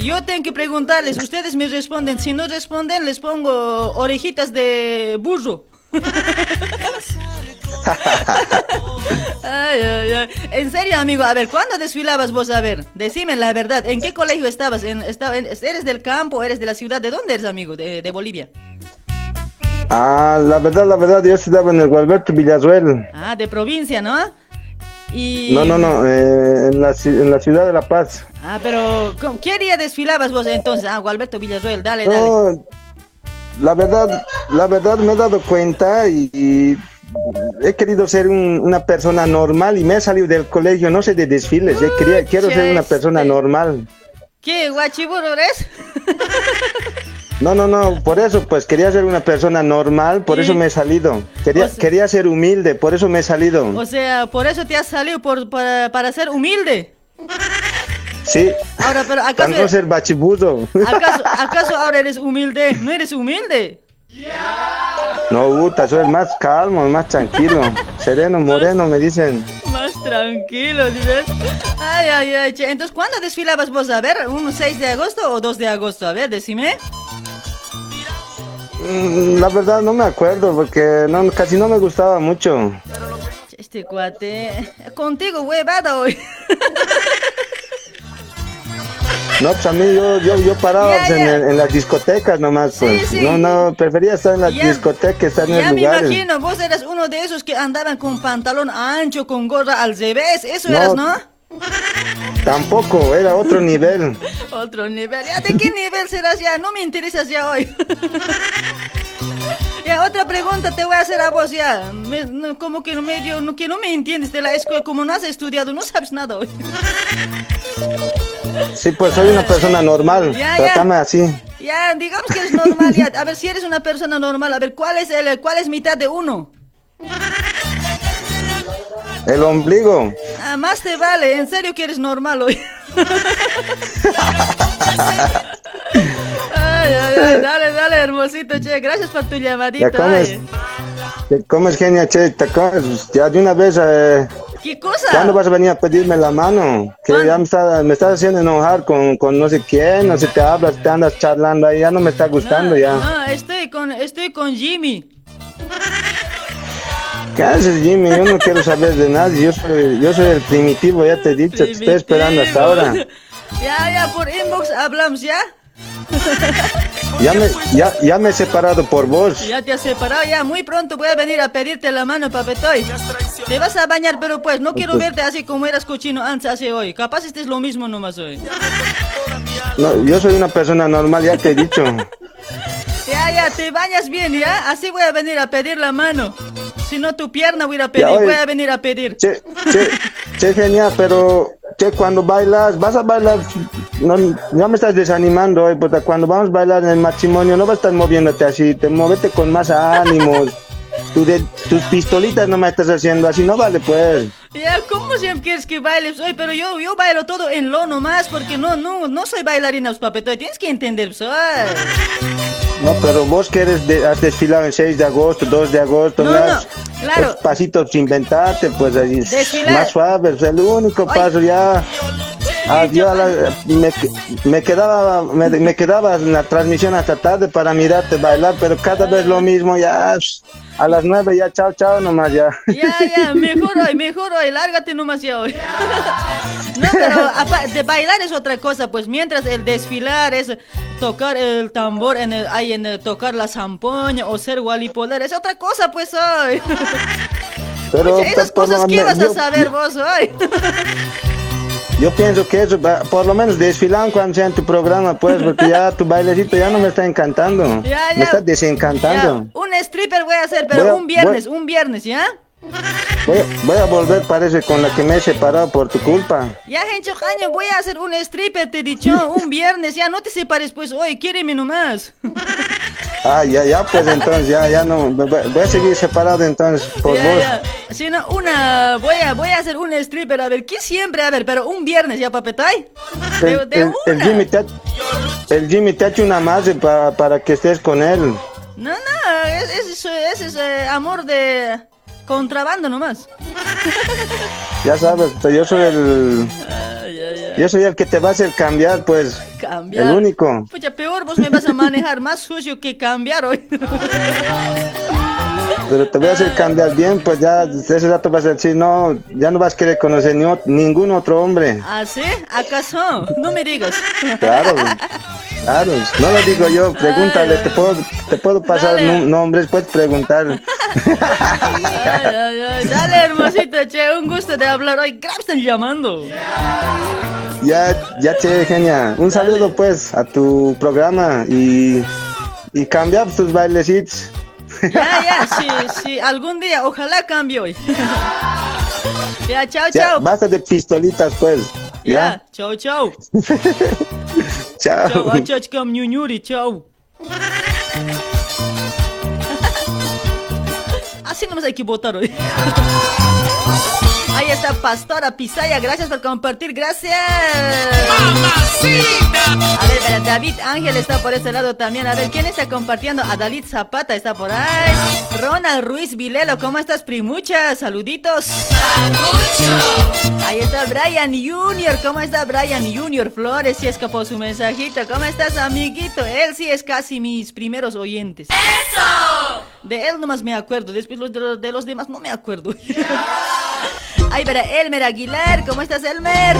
Yo tengo que preguntarles, ustedes me responden. Si no responden, les pongo orejitas de burro. Ay, ay, ay. En serio, amigo, a ver, ¿cuándo desfilabas vos? A ver, decime la verdad, ¿en qué colegio estabas? ¿En, ¿Eres del campo, eres de la ciudad? ¿De dónde eres, amigo? De, de Bolivia. Ah, la verdad, la verdad, yo estudiaba en el Gualberto Villazuel. Ah, de provincia, ¿no? Y... No, no, no, eh, en, la, ci- en la ciudad de La Paz. Ah, pero ¿cómo- ¿qué día desfilabas vos entonces? Ah, Gualberto Villarroel, dale, dale. La verdad, la verdad me he dado cuenta y, y he querido ser un- una persona normal y me he salido del colegio, no sé de desfiles, eh, quería, quiero ser una persona Cheste. normal. ¿Qué, guachiburo eres? No, no, no, por eso pues quería ser una persona normal, por eso me he salido. Quería, o sea- quería ser humilde, por eso me he salido. O sea, por eso te has salido por, para, para ser humilde. Sí, Ahora, pero ¿acaso, no ser bachibudo. acaso, acaso ahora eres humilde? ¿No eres humilde? No, puta, soy el más calmo, el más tranquilo. Sereno, moreno, me dicen. Más tranquilo, ¿sí Ay, ay, ay, che. Entonces, ¿cuándo desfilabas vos? A ver, ¿un 6 de agosto o 2 de agosto? A ver, decime. Mm, La verdad no me acuerdo porque no, casi no me gustaba mucho. Este cuate. Contigo, huevada hoy. No, pues a mí yo, yo, yo paraba Ya, pues, en, ya. las discotecas nomás, pues. sí. No, no, prefería estar en las Ya- discotecas, estar en Ya los me lugares. imagino, vos eras uno de esos que andaban con pantalón ancho, con gorra al revés. Eso No. eras, ¿no? Tampoco, era otro nivel. Otro nivel. ¿Ya de qué nivel serás ya? No me interesas ya hoy. ya, otra pregunta te voy a hacer a vos ya. Me- no, como que no medio, no, que no me entiendes de la escuela, como no has estudiado, no sabes nada hoy. Sí, pues soy una persona normal. Ya, ya. Trátame así. ya, digamos que eres normal ya. A ver, si eres una persona normal, a ver, ¿cuál es el, cuál es mitad de uno? El ombligo. Ah, más te vale, en serio que eres normal hoy. ay, ay, ay, dale, dale, hermosito, che, gracias por tu llamadita. Ya comes. Te comes genia, che, te comes. Ya de una vez, eh, ¿Qué cosa? ¿cuándo vas a venir a pedirme la mano? Que ¿Cuándo? ya me, está- me estás haciendo enojar con, con no sé quién, no sé te hablas, te andas charlando ahí, ya no me está gustando no, ya. No, estoy con, estoy con Jimmy. ¿Qué haces, Jimmy? Yo no quiero saber de nadie. Yo soy, yo soy el primitivo, ya te he dicho. Te estoy esperando hasta ahora. Ya, ya, por inbox hablamos, ¿ya? Ya me, ya, ya me he separado por vos. Ya te has separado, ya. Muy pronto voy a venir a pedirte la mano, papetoy. Te vas a bañar, pero pues no quiero verte así como eras cochino antes, así hoy. Capaz estés lo mismo nomás hoy. No, yo soy una persona normal, ya te he dicho. Ya, ya, te bañas bien, ¿ya? Así voy a venir a pedir la mano. Si no, tu pierna voy a ir a pedir, oye. voy a venir a pedir. Che, che, che, genial, pero che, cuando bailas, vas a bailar. No, ya me estás desanimando hoy, porque cuando vamos a bailar en el matrimonio, no vas a estar moviéndote así, te muévete con más ánimos. De- tus pistolitas no me estás haciendo así, no vale pues. Ya, ¿cómo siempre quieres que bailes hoy? Pero yo, yo bailo todo en lo nomás, porque no, no, no soy bailarina, papetoy. Tienes que entender, soy. No, pero vos que eres de, has desfilado el 6 de agosto, 2 de agosto, No, me no, claro. pasitos inventarte, pues ahí, Desfilar. más suave, es el único paso ya. Ah, yo a la- me, me quedaba me, me quedaba en la transmisión hasta tarde para mirarte bailar, pero cada vez lo mismo, ya a las 9 ya chao chao nomás ya. Ya, ya, mejor hoy, mejor hoy, lárgate nomás ya hoy. No, pero de bailar es otra cosa, pues mientras el desfilar es tocar el tambor, en el, ahí en el tocar la zampoña o ser gualipoder, es otra cosa, pues hoy. Pero Esas pues, cosas que vas a saber vos hoy. Yo pienso que eso, por lo menos desfilan cuando sea en tu programa, pues, porque ya tu bailecito ya no me está encantando. Ya, Me ya. está Ya, desencantando. un stripper voy a hacer, pero a- un viernes, voy- un viernes, ¿ya? Voy, a- voy a volver, parece, con la que me he separado por tu culpa. Ya, Gencho Jaño, voy a hacer un stripper, te he dicho, un viernes, ya no te separes, pues hoy, quiéreme nomás. Ah, ya, ya, pues entonces, ya, ya no. Voy a seguir separado entonces por Ya, vos. ya. Si no, una, voy a, voy a hacer un stripper, a ver, ¿qué siempre? A ver, pero un viernes, ¿ya, papetay? De, El, de el-. Jimmy te ha, el Jimmy te ha hecho una más para, para que estés con él. No, no, es- es, eh, amor de contrabando nomás. Ya sabes, pues yo soy el. Ay, ay, ay. Yo soy el que te va a hacer cambiar, pues. Cambiar. El único. Pucha, peor vos me vas a manejar más sucio que cambiar hoy. pero te voy a hacer cambiar bien, pues ya ese rato vas a decir, no, ya no vas a querer conocer ni ningún otro hombre. ¿Ah, sí? ¿Acaso? No me digas. Claro, claro, no lo digo yo, pregúntale, te puedo, te puedo pasar nombres, puedes preguntar. Dale, hermosito, che, un gusto de hablar hoy. Grab están llamando. Ya, ya, che, genia. Un saludo, pues, a tu programa y, y cambia tus bailecitos. Ya, ya, sí, sí, algún día, ojalá cambie hoy. Ya, chao, Ya, chao. basta de pistolitas, pues. Ya, Ya, chao, chao. chao. Chao, achachkam ñuñuri, chao. Así no nos hay que votar hoy. Ahí está Pastora Pisaya, gracias por compartir, gracias. A ver, David Ángel está por este lado también. A ver, ¿quién está compartiendo? Adalit Zapata está por ahí. Ronald Ruiz Vilelo, ¿cómo estás, primucha? Saluditos. Ahí está Brian Junior, ¿cómo está Brian Junior Flores? Sí escapó su mensajito. ¿Cómo estás, amiguito? Él sí es casi mis primeros oyentes. ¡Eso! De él nomás me acuerdo, después los de, los, de los demás no me acuerdo. Ahí verá Elmer Aguilar, ¿cómo estás, Elmer?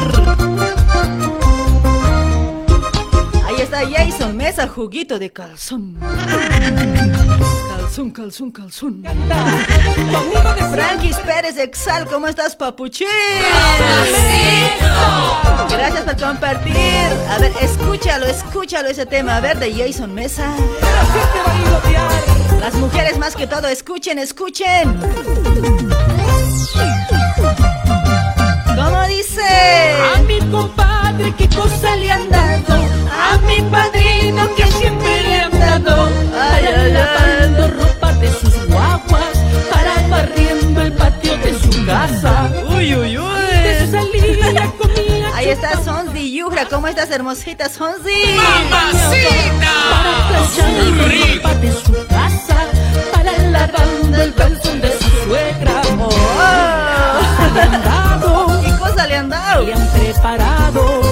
Ahí está Jason Mesa, juguito de calzón. Calzón, calzón, calzón. Frankis Pérez Exal, ¿cómo estás, papuchín? Gracias por compartir. A ver, escúchalo, escúchalo ese tema. A ver, de Jason Mesa. Las mujeres más que todo, escuchen, escuchen. ¿Cómo dice? A mi compadre, qué cosa le han dado. A mi padrino, que siempre le han dado. Ay, ay, lavando ropa de sus guaguas. Para barriendo el patio de su casa. Uy, uy, uy. De salida comía Ahí está Sonzi Yujra, ¿cómo estás, hermosita Sonzi? casa. Para lavando el calzón de su suegra. Oh. Le han dado, ¿Qué cosa le han dado? le han preparado.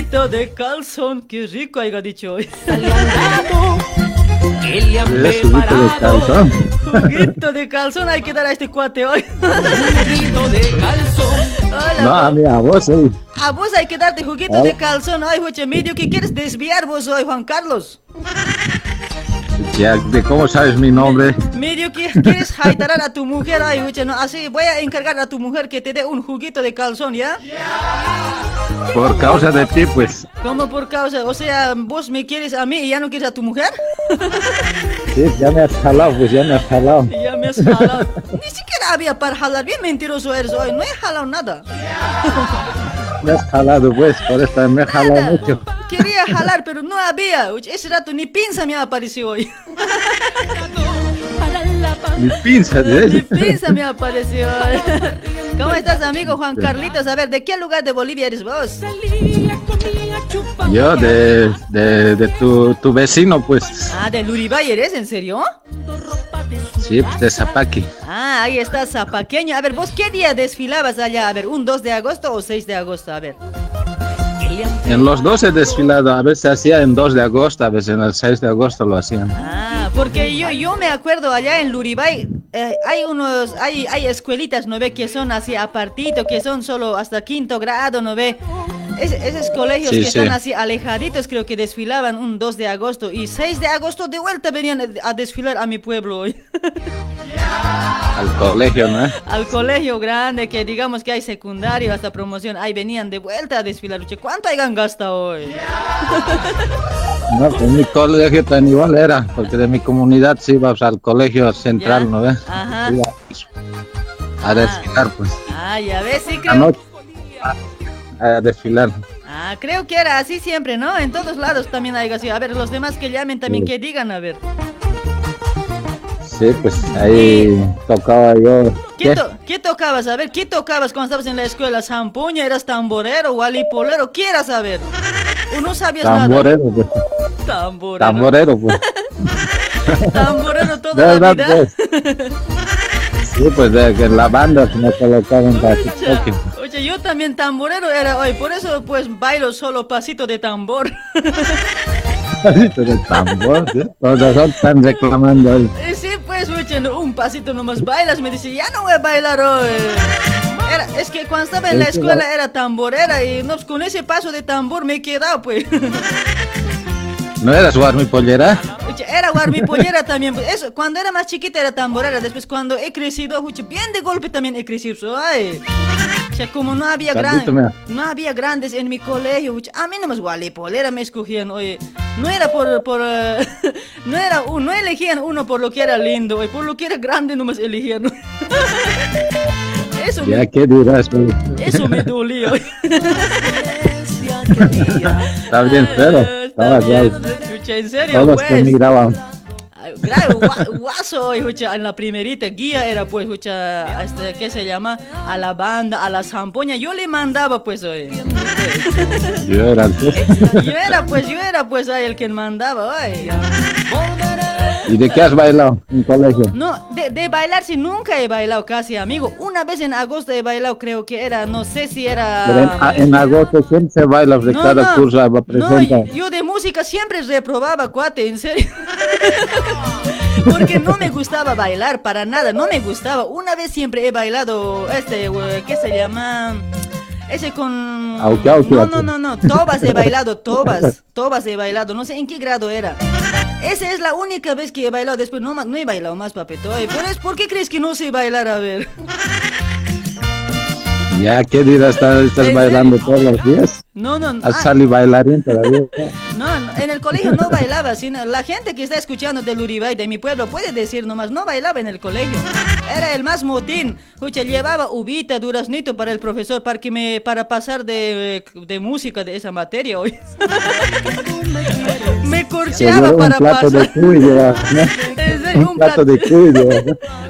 Juguito de calzón, qué rico haya dicho hoy. que le han de preparado. calzón. Juguito de calzón hay que dar a este cuate hoy. Juguito de calzón, Hola. No, a vos, sí. A vos hay que darte juguito de calzón hoy, hueche medio. ¿Qué quieres desviar vos hoy, Juan Carlos? Ya, ¿De cómo sabes mi nombre? Medio que quieres jaitarar a tu mujer hueche, ¿no? Así voy a encargar a tu mujer que te dé un juguito de calzón, ¿ya? Por causa de ti, pues. ¿Cómo por causa? O sea, vos me quieres a mí y ya no quieres a tu mujer? Sí, ya me has jalado, pues ya me has jalado. Ya me has jalado. Ni siquiera había para jalar. Bien mentiroso eres hoy. No he jalado nada. Me has jalado, pues, por eso me he jalado mucho. Quería jalar, pero no había. Ese rato ni pinza me apareció hoy. Mi pinza, Ni ¿eh? pinza me apareció hoy. ¿Cómo estás, amigo Juan Carlitos? A ver, ¿de qué lugar de Bolivia eres vos? Yo, de, de, de tu, tu vecino, pues. Ah, de Luribay eres, ¿en serio? Sí, pues, de Zapaqui. Ah, ahí está Zapaqueño. A ver, ¿vos qué día desfilabas allá? A ver, ¿un 2 de agosto o 6 de agosto? A ver. En los dos he desfilado, a veces hacía en 2 de agosto, a veces en el 6 de agosto lo hacían. Ah, porque yo, yo me acuerdo allá en Luribay, eh, hay unos, hay, hay escuelitas, ¿no ve? Que son así apartito, que son solo hasta quinto grado, ¿no ve? Es- esos colegios Sí, que sí. están así alejaditos, creo que desfilaban un 2 de agosto y 6 de agosto de vuelta venían a desfilar a mi pueblo hoy. Al colegio, ¿no? Al colegio grande, que digamos que hay secundario hasta promoción, ahí venían de vuelta a desfilar. ¿Cuánto hayan gastado hoy? No, pues mi colegio tan igual era, porque de mi comunidad sí ibas al colegio central, Ya. ¿no ves? Ajá. Iba a desfilar, pues. Ah, ya ves, sí creo. Anoche a, a desfilar. Ah, creo que era así siempre, ¿no? En todos lados también hay así. A ver, los demás que llamen también Sí. que digan, a ver. Sí, pues ahí tocaba yo. ¿Qué, ¿Qué? to- qué tocabas? A ver, ¿qué tocabas cuando estabas en la escuela? ¿Zampuña? ¿Eras tamborero? ¿Walipolero? ¿Quieras saber? ¿O no sabías Tamborero, pues. nada? Tamborero. Tamborero, pues. Tamborero toda la vida. pues. Sí, pues de que la banda que me colocaban para toque. Oye, yo también tamborero era hoy, por eso pues bailo solo pasito de tambor. pasito de tambor, ¿sí? Todos están reclamando hoy. Eh, Sí, pues, oye, un pasito nomás bailas. Me dice, ya no voy a bailar hoy. Era, es que cuando estaba en la escuela la- era tamborera y no, con ese paso de tambor me he quedado, pues. ¿No eras jugar mi pollera? Era guarmipollera también. pues, Eso, cuando era más chiquita era tamborera. Después, cuando he crecido, bien de golpe también he crecido. Ay. O sea, como no había, gran- no había grandes en mi colegio, a mí nomás guarmipolera me escogían, oye. No era por. por eh, no, era, no elegían uno por lo que era lindo, oye, por lo que era grande nomás elegían. Eso, Ya, me, ¿qué dirás? eso me dolía. oye. Está bien, pero estaba bien, escucha, en serio, Todos te pues. miraban. Claro, gua- guaso, escucha, en la primerita guía era pues, escucha, este, ¿qué se llama? A la banda, a la zampoña, yo le mandaba pues, oye. Yo era. Yo era pues, yo era pues ahí el que mandaba, oye. ¿Y de qué has bailado en colegio? No, de, de bailar sí nunca he bailado casi, amigo. Una vez en agosto he bailado, creo que era, no sé si era... Pero en, agosto siempre se baila de No, cada no, curso, va no, presenta. yo de música siempre reprobaba, cuate, en serio. Porque no me gustaba bailar para nada, no me gustaba. Una vez siempre he bailado, este, eh, ¿qué se llama? Ese con... Auque, auque, no, no, no, no, tobas he bailado, tobas, tobas he bailado, no sé en qué grado era. Esa es la única vez que he bailado, después no, más, no he bailado más, papito. Ay, Pero es, ¿por qué crees que no sé bailar? A ver. Ya, ¿qué dirás? ¿Estás, estás ¿En bailando serio? todos los días? No, no, no. ¿Has ah, salido bailarín todavía? No, no, en el colegio no bailaba, sino la gente que está escuchando del Uribay, de mi pueblo, puede decir nomás, no bailaba en el colegio. Era el más motín. Escucha, llevaba ubita, duraznito para el profesor, para que me, para pasar de, de música de esa materia hoy. Me un para plato de pasar. cuyo, Un plato de cuyo.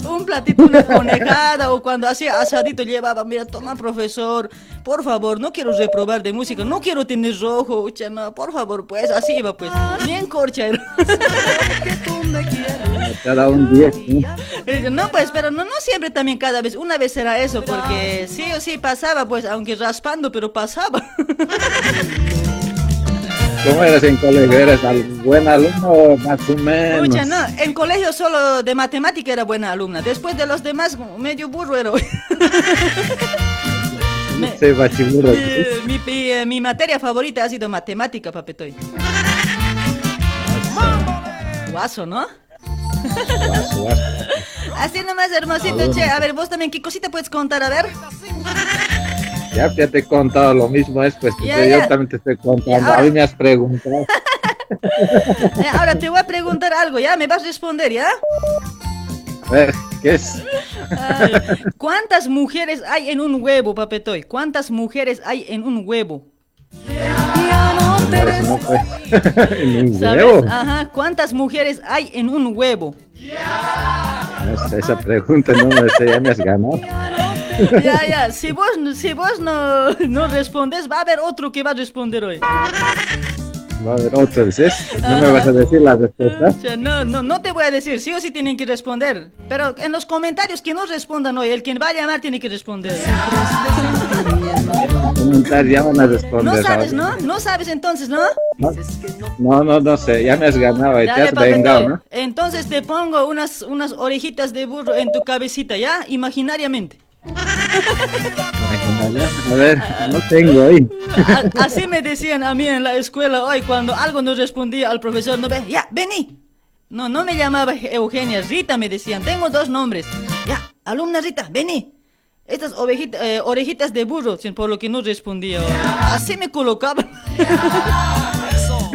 un platito, una conejada, o cuando hacía asadito llevaba, mira, toma profesor, por favor, no quiero reprobar de música, no quiero tener rojo, ucha, no, por favor, pues, así iba, pues, bien ha dado un 10. ¿no? Eh, No, pues, pero no, no siempre también cada vez, una vez era eso, porque sí o sí pasaba, pues, aunque raspando, pero pasaba. ¿Cómo eras en colegio? ¿Eres buen alumno o más o menos? Escucha, no, en colegio solo de matemática era buena alumna, después de los demás, medio burro era. Me- Sí. Eh, mi, eh, mi materia favorita ha sido matemática, papetoy. Guaso, ¿no? Guaso, guaso. Así nomás, hermosito, che. A ver, vos también, ¿qué cosita puedes contar? A ver. Ya, ya te he contado lo mismo, es pues Ya, yo ya. también te estoy contando. Ahora- A mí me has preguntado. Ahora te voy a preguntar algo, ¿ya? ¿Me vas a responder, ya? A ver, ¿qué es? Ay, ¿Cuántas mujeres hay en un huevo, papetoy? ¿Cuántas mujeres hay en un huevo? Pues, no, pues. en un ¿Sabes? huevo. Ajá, ¿cuántas mujeres hay en un huevo? Esa, esa pregunta no me sé, ya me has ganado. Ya, ya, si vos, si vos no, no respondes, va a haber otro que va a responder hoy. Va a haber otro, ¿dices? No me vas a decir la respuesta. O sea, no, no, no te voy a decir, sí o sí tienen que responder. Pero en los comentarios que no respondan hoy, el quien va a llamar tiene que responder. Ya van a responder. No sabes. ¿no? No sabes entonces, ¿no? No, no, no sé, ya me has ganado y te has vengado. ¿no? Entonces te pongo unas, unas orejitas de burro en tu cabecita, ¿ya? Imaginariamente. A ver, no tengo ahí. Así me decían a mí en la escuela hoy cuando algo no respondía al profesor, no ve, ya, vení. No, no me llamaba Eugenia, Rita me decían, tengo dos nombres. Ya, alumna Rita, vení. Estas ovejita- eh, orejitas de burro, por lo que no respondía. Así me colocaban.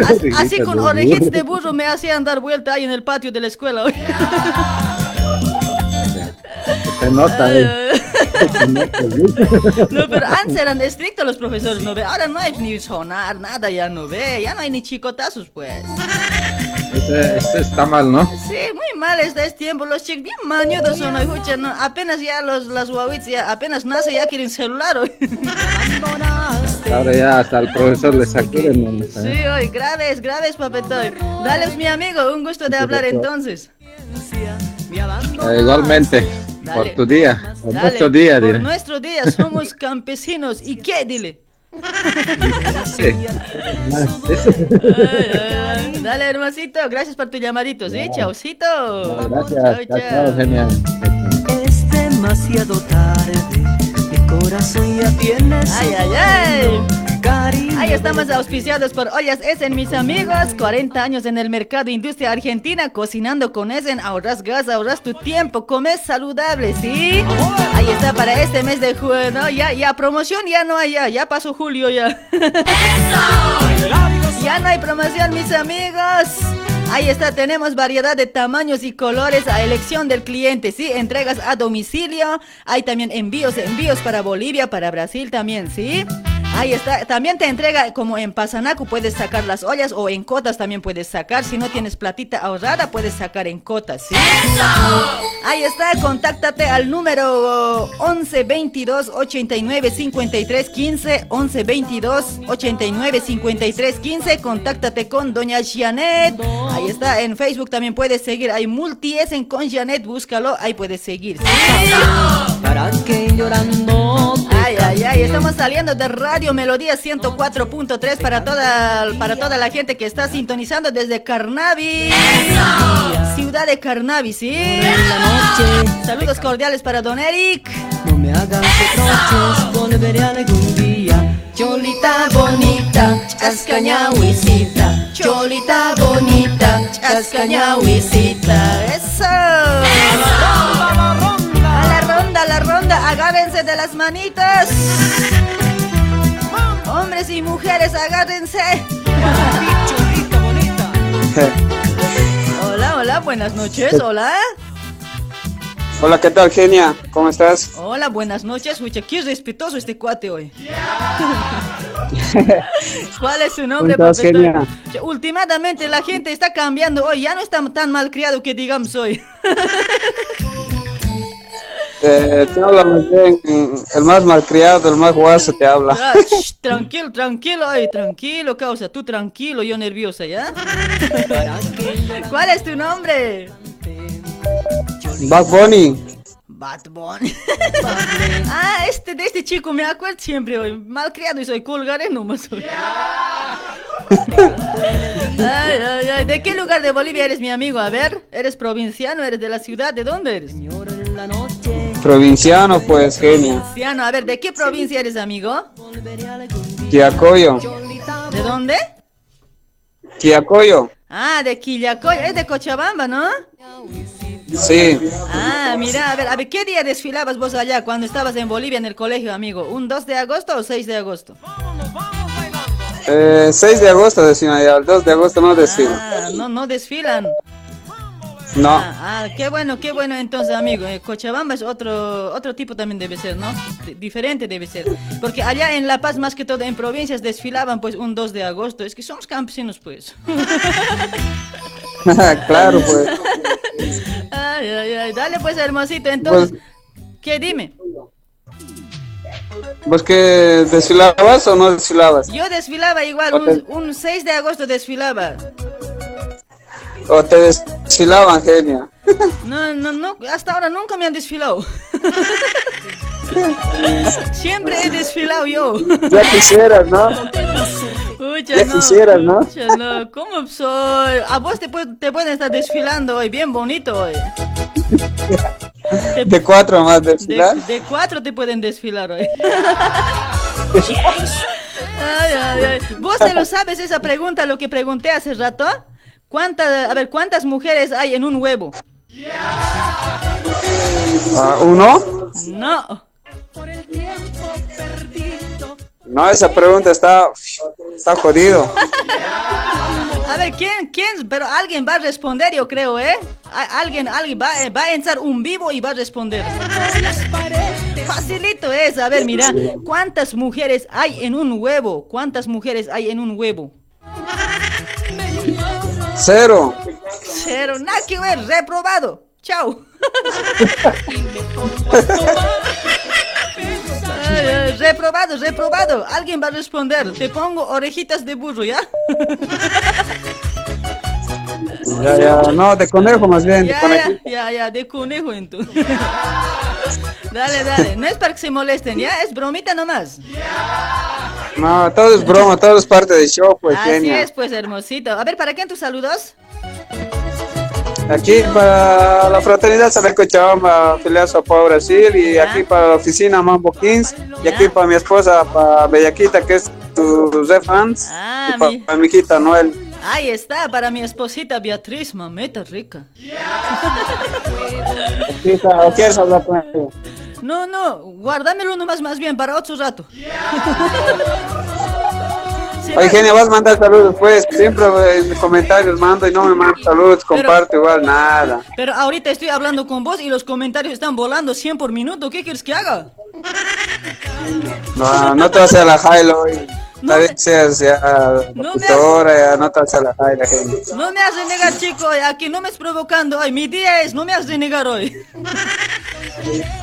Así, así con orejitas de burro me hacían dar vuelta ahí en el patio de la escuela. Se nota ahí. No, pero antes eran estrictos los profesores, ¿no ve? Ahora no hay ni sonar, nada, ya no ve, ya no hay ni chicotazos, pues. Este, este está mal, ¿no? Sí, muy mal está este tiempo, los chicos bien mañudos son, escucha, no, apenas ya los, las guaguitas, ya apenas nace ya quieren celular, hoy. Ahora ya hasta el profesor le sacuden. ¿no? Sí, hoy, graves, graves, papetoy. Dale, mi amigo, un gusto de hablar entonces. Eh, igualmente, por Dale. tu día, por Dale, nuestro día, por nuestro día, somos campesinos, ¿y qué, dile? Dale, hermosito, gracias por tu llamadito, ¿sí? Chaucito. Gracias, chao, chao, genial. Es demasiado tarde, corazón ya tiene Ay, ay, ay. cariño. Ahí estamos auspiciados por Ollas Essen, mis amigos. 40 años en el mercado industria argentina, cocinando con Essen. Ahorras gas, ahorras tu tiempo, comes saludable, ¿sí? Ahí está para este mes de julio, ¿no? Ya, ya, promoción ya no hay, ya, ya pasó julio ya. Ya no hay promoción, mis amigos. Ahí está, tenemos variedad de tamaños y colores a elección del cliente, ¿sí? Entregas a domicilio. Hay también envíos, envíos para Bolivia, para Brasil también, ¿sí? Ahí está, también te entrega como en Pasanacu puedes sacar las ollas o en cotas también puedes sacar. Si no tienes platita ahorrada, puedes sacar en cotas, ¿sí? Ahí está, contáctate al número 11 22 89 53 15 11 22 89 53 15 contáctate con doña Janet. Ahí está. En Facebook también puedes seguir. Hay multiesen con Janet. Búscalo. Ahí puedes seguir. ¿sí? ¿Para qué llorando? Ay, ay, ay, estamos saliendo de Radio Melodía 104.3 para toda, para toda la gente que está sintonizando desde Carnavi. Ciudad de Carnavi, ¿sí? Saludos cordiales para Don Eric. No me hagas reproches, volveré algún día. Cholita bonita, chascañahuisita. Cholita bonita, chascañahuisita. ¡Eso! A la ronda, agárrense de las manitas. Hombres y mujeres, agárrense. Hola, hola, buenas noches, hola. Hola, ¿qué tal, Genia? ¿Cómo estás? Hola, buenas noches. Uy, qué respetuoso este cuate hoy. ¿Cuál es su nombre? ¿Cómo estás? Genia? Últimamente la gente está cambiando hoy, ya no está tan malcriado que digamos hoy. Eh, te habla más bien, el más malcriado, el más guaso te habla. Ah, tranquilo, tranquilo, hoy, tranquilo, causa, tú tranquilo, yo nerviosa, ¿ya? ¿Cuál es tu nombre? Bad Bunny. Bad Bunny. ah, este, de este chico me acuerdo siempre hoy. Malcriado y soy colgaré nomás hoy. Ay, ay, ay. ¿De qué lugar de Bolivia eres mi amigo? A ver, ¿eres provinciano? ¿Eres de la ciudad? ¿De dónde eres? Provinciano, pues, Genia. Provinciano, a ver, ¿de qué provincia eres amigo? Quiacoyo. ¿De dónde? Quiacoyo. Ah, de Quillacoy, es de Cochabamba, ¿no? Sí. Ah, mira, a ver, a ver, ¿qué día desfilabas vos allá cuando estabas en Bolivia en el colegio, amigo? ¿Un 2 de agosto o 6 de agosto? Eh, 6 de agosto decían allá, el 2 de agosto no decían. Ah, no, no desfilan. No. Ah, ah, qué bueno, qué bueno entonces, amigo. Eh, Cochabamba es otro, otro tipo también debe ser, ¿no? D- diferente debe ser. Porque allá en La Paz, más que todo en provincias, desfilaban pues un 2 de agosto. Es que somos campesinos, pues. claro, pues. Ay, ay, ay. Dale pues, hermosito. Entonces, ¿qué dime? ¿Vos que desfilabas o no desfilabas? Yo desfilaba igual, un, un 6 de agosto desfilaba. ¿O te desfilaban, Genia? No, no, no, hasta ahora nunca me han desfilado. Siempre he desfilado yo. Ya quisieras, ¿no? Pucha, Ya no, quisieras, ¿no? pucha, no, ¿Cómo soy? A vos te, te pueden estar desfilando hoy, bien bonito hoy. De cuatro más De, desfilar. de cuatro te pueden desfilar hoy. Ay, ay, ay. ¿Vos te lo sabes esa pregunta, lo que pregunté hace rato? ¿Cuántas, a ver, ¿cuántas mujeres hay en un huevo? Ah, ¿Uno? No. No, esa pregunta está, está jodido. A ver, ¿quién, quién? Pero alguien va a responder, yo creo, ¿eh? Alguien, alguien va, va a entrar un vivo y va a responder. Facilito es, a ver, mira, ¿cuántas mujeres hay en un huevo? ¿Cuántas mujeres hay en un huevo? Cero. Cero, nada que ver, reprobado. Chao. Ay, reprobado, reprobado. Alguien va a responder. Te pongo orejitas de burro, ¿ya? Ya, ya. No, de conejo más bien. De Ya, conejo. ya, ya, ya, de conejo entonces. dale, dale. No es para que se molesten, ¿ya? Es bromita nomás. No, todo es broma, todo es parte del show, pues, Así genia. es, pues hermosito. A ver, ¿para quién tus saludos? Aquí para la fraternidad Sabeco Chabamba, filial Paulo, Brasil, y aquí para la oficina Mambo Kings, y aquí para mi esposa, para Bellaquita, que es tu de fans, Ah, y para, mi- para mi hijita Noel. Ahí está, para mi esposita Beatriz, mameta rica. Hija, ¿O quieres hablar con ella? No, no, guárdamelo nomás más bien para otro rato. Oye, genia, vas a mandar saludos, pues, siempre eh, en comentarios mando y no me mandas saludos, comparto igual, nada. Pero ahorita estoy hablando con vos y los comentarios están volando 100 por minuto. ¿Qué quieres que haga? No, no te vas a la jailo hoy. No Tal me- seas ya No locutora, ya no te hacer la jailo, genia. No me has de negar, chico. Aquí no me es provocando. Ay, mi día es, no me has de negar hoy.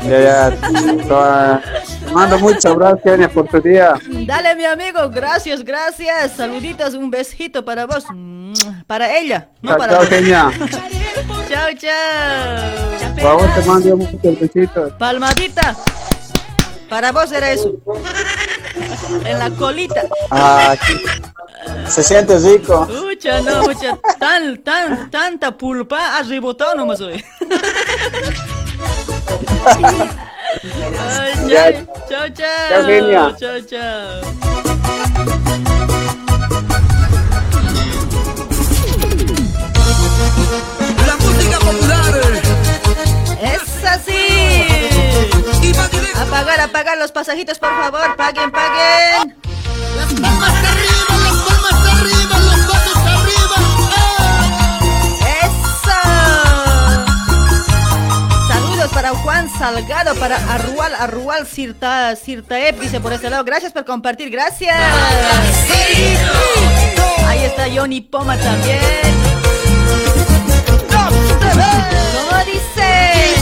Ya, ya. Te mando abrazos, Kenia, por tu día. Dale, mi amigo. Gracias, gracias. Saluditos, un besito para vos. Para ella, no Chao, para chao. Kenia. Chao, chao. Por favor, te mando muchos besitos. Palmadita. Para vos era eso. En la colita. Ah. Se siente rico. Mucha, no, mucha. Tan, tan, tanta pulpa has rebotado nomás hoy. Ay, Ya. chao, chao, chao. Chao, genia. Chao, chao. La música popular. Es así. Apagar, apagar los pasajitos, por favor. Paguen, paguen. Las palmas arriba, las palmas arriba, los pasos arriba. ¡Eso! Saludos para Juan Salgado, para Arrual, Arrual Sirta, Sirtaep, dice por este lado. Gracias por compartir, gracias. Ahí está Johnny Poma también. ¿Cómo dice?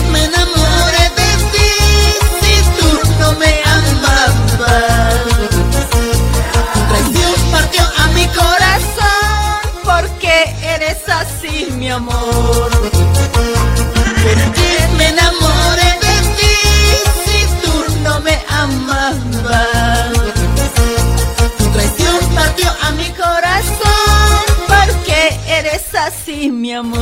Tu traición partió a mi corazón. Porque eres así, mi amor. Porque me enamoré de ti si tú no me amabas. Tu traición partió a mi Corazón, porque eres así, mi amor.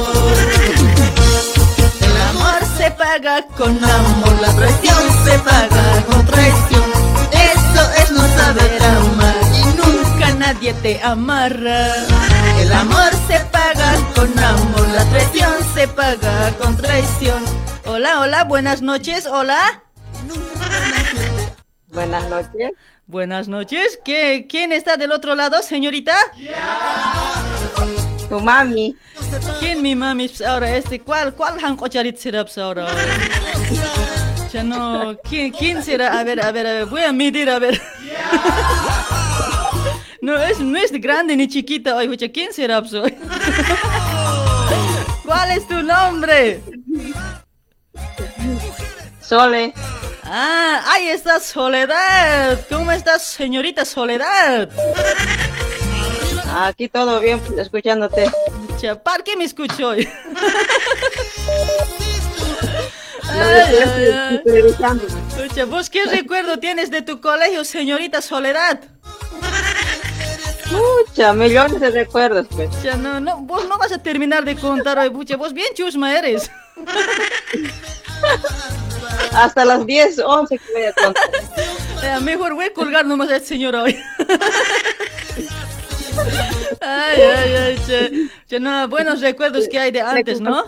El amor se paga con amor, la traición se paga con traición. Nadie te amarra. El amor se paga con amor, la traición se paga con traición. Hola, hola, buenas noches, hola. Buenas noches. Buenas noches. ¿Qué, ¿Quién está del otro lado, señorita? Tu mami. ¿Quién mi mami pues, ahora este? ¿Cuál cuál hancocharit será pues, ahora? Ya no, ¿quién, ¿quién será? A ver, a ver, a ver, voy a medir, a ver. No es, no es grande ni chiquita hoy, pucha, ¿quién será pues? ¿Cuál es tu nombre? Sole. Ah, ahí está Soledad. ¿Cómo estás, señorita Soledad? Aquí todo bien, pues, escuchándote. ¿Para qué me escucho hoy? Ay, ay, ay. estoy revisando. Pucha, ¿vos qué recuerdo tienes de tu colegio, señorita Soledad? Mucha, millones de recuerdos, pues. Ya no, no, vos no vas a terminar de contar hoy, pucha, vos bien chusma eres. Hasta las 10, 11 que voy a contar. Mejor voy a colgar nomás a este señor hoy. Ay, ay, ay, che. Che, no, buenos recuerdos que hay de antes, ¿no?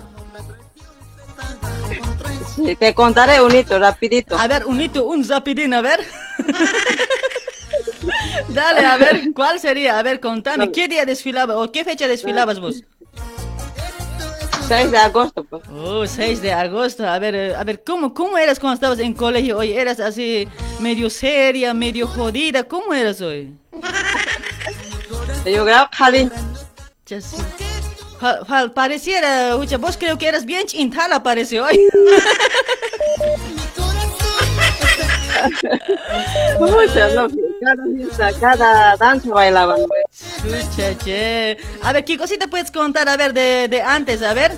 Sí, te contaré un hito, rapidito. A ver, un hito, un rapidín, a ver. Dale, a ver, ¿cuál sería? A ver, contame, ¿qué día desfilaba o qué fecha desfilabas vos? 6 de agosto, pues. Oh, 6 de agosto. A ver, eh, a ver, ¿cómo, ¿cómo eras cuando estabas en colegio hoy? ¿Eras así medio seria, medio jodida? ¿Cómo eras hoy? Yo grabo pa- pareciera, vos creo que eras bien chintala, parece hoy. Mucha, no, cada, fiesta, cada danza bailaban. Chucha, che. A ver, ¿qué cosita puedes contar, a ver, de, de antes, a ver?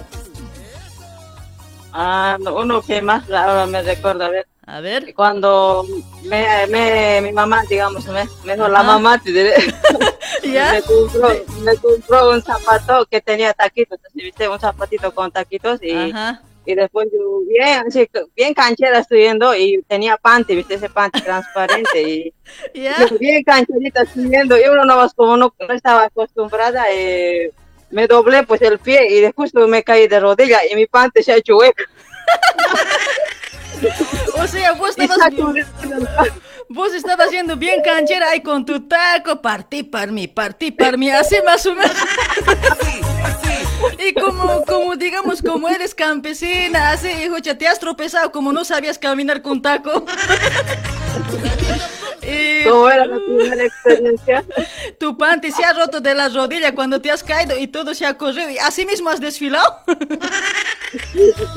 Ah, no, uno que más ahora me recuerda, a ver. A ver. Cuando me, me, mi mamá, digamos, me, la mamá, te diré, ¿Ya? me, compró, me compró un zapato que tenía taquitos, un zapatito con taquitos y, Ajá. Y después yo bien, así, bien canchera estudiando y tenía panty, ¿viste? Ese panty transparente y ¿Ya? yo bien cancherita estudiando y uno no más como no, no estaba acostumbrada, eh, me doblé pues el pie y después me caí de rodilla y mi panty se ha hecho hueco. O sea, vos estabas, de- vos estabas siendo bien canchera ahí con tu taco, partí para mí, partí para mí, así más o menos. Y como, como digamos, como eres campesina, así, hijo, ya te has tropezado como no sabías caminar con taco. Y ¿Cómo era la primera experiencia? tu panty se ha roto de la rodilla cuando te has caído y todo se ha corrido. Y así mismo has desfilado.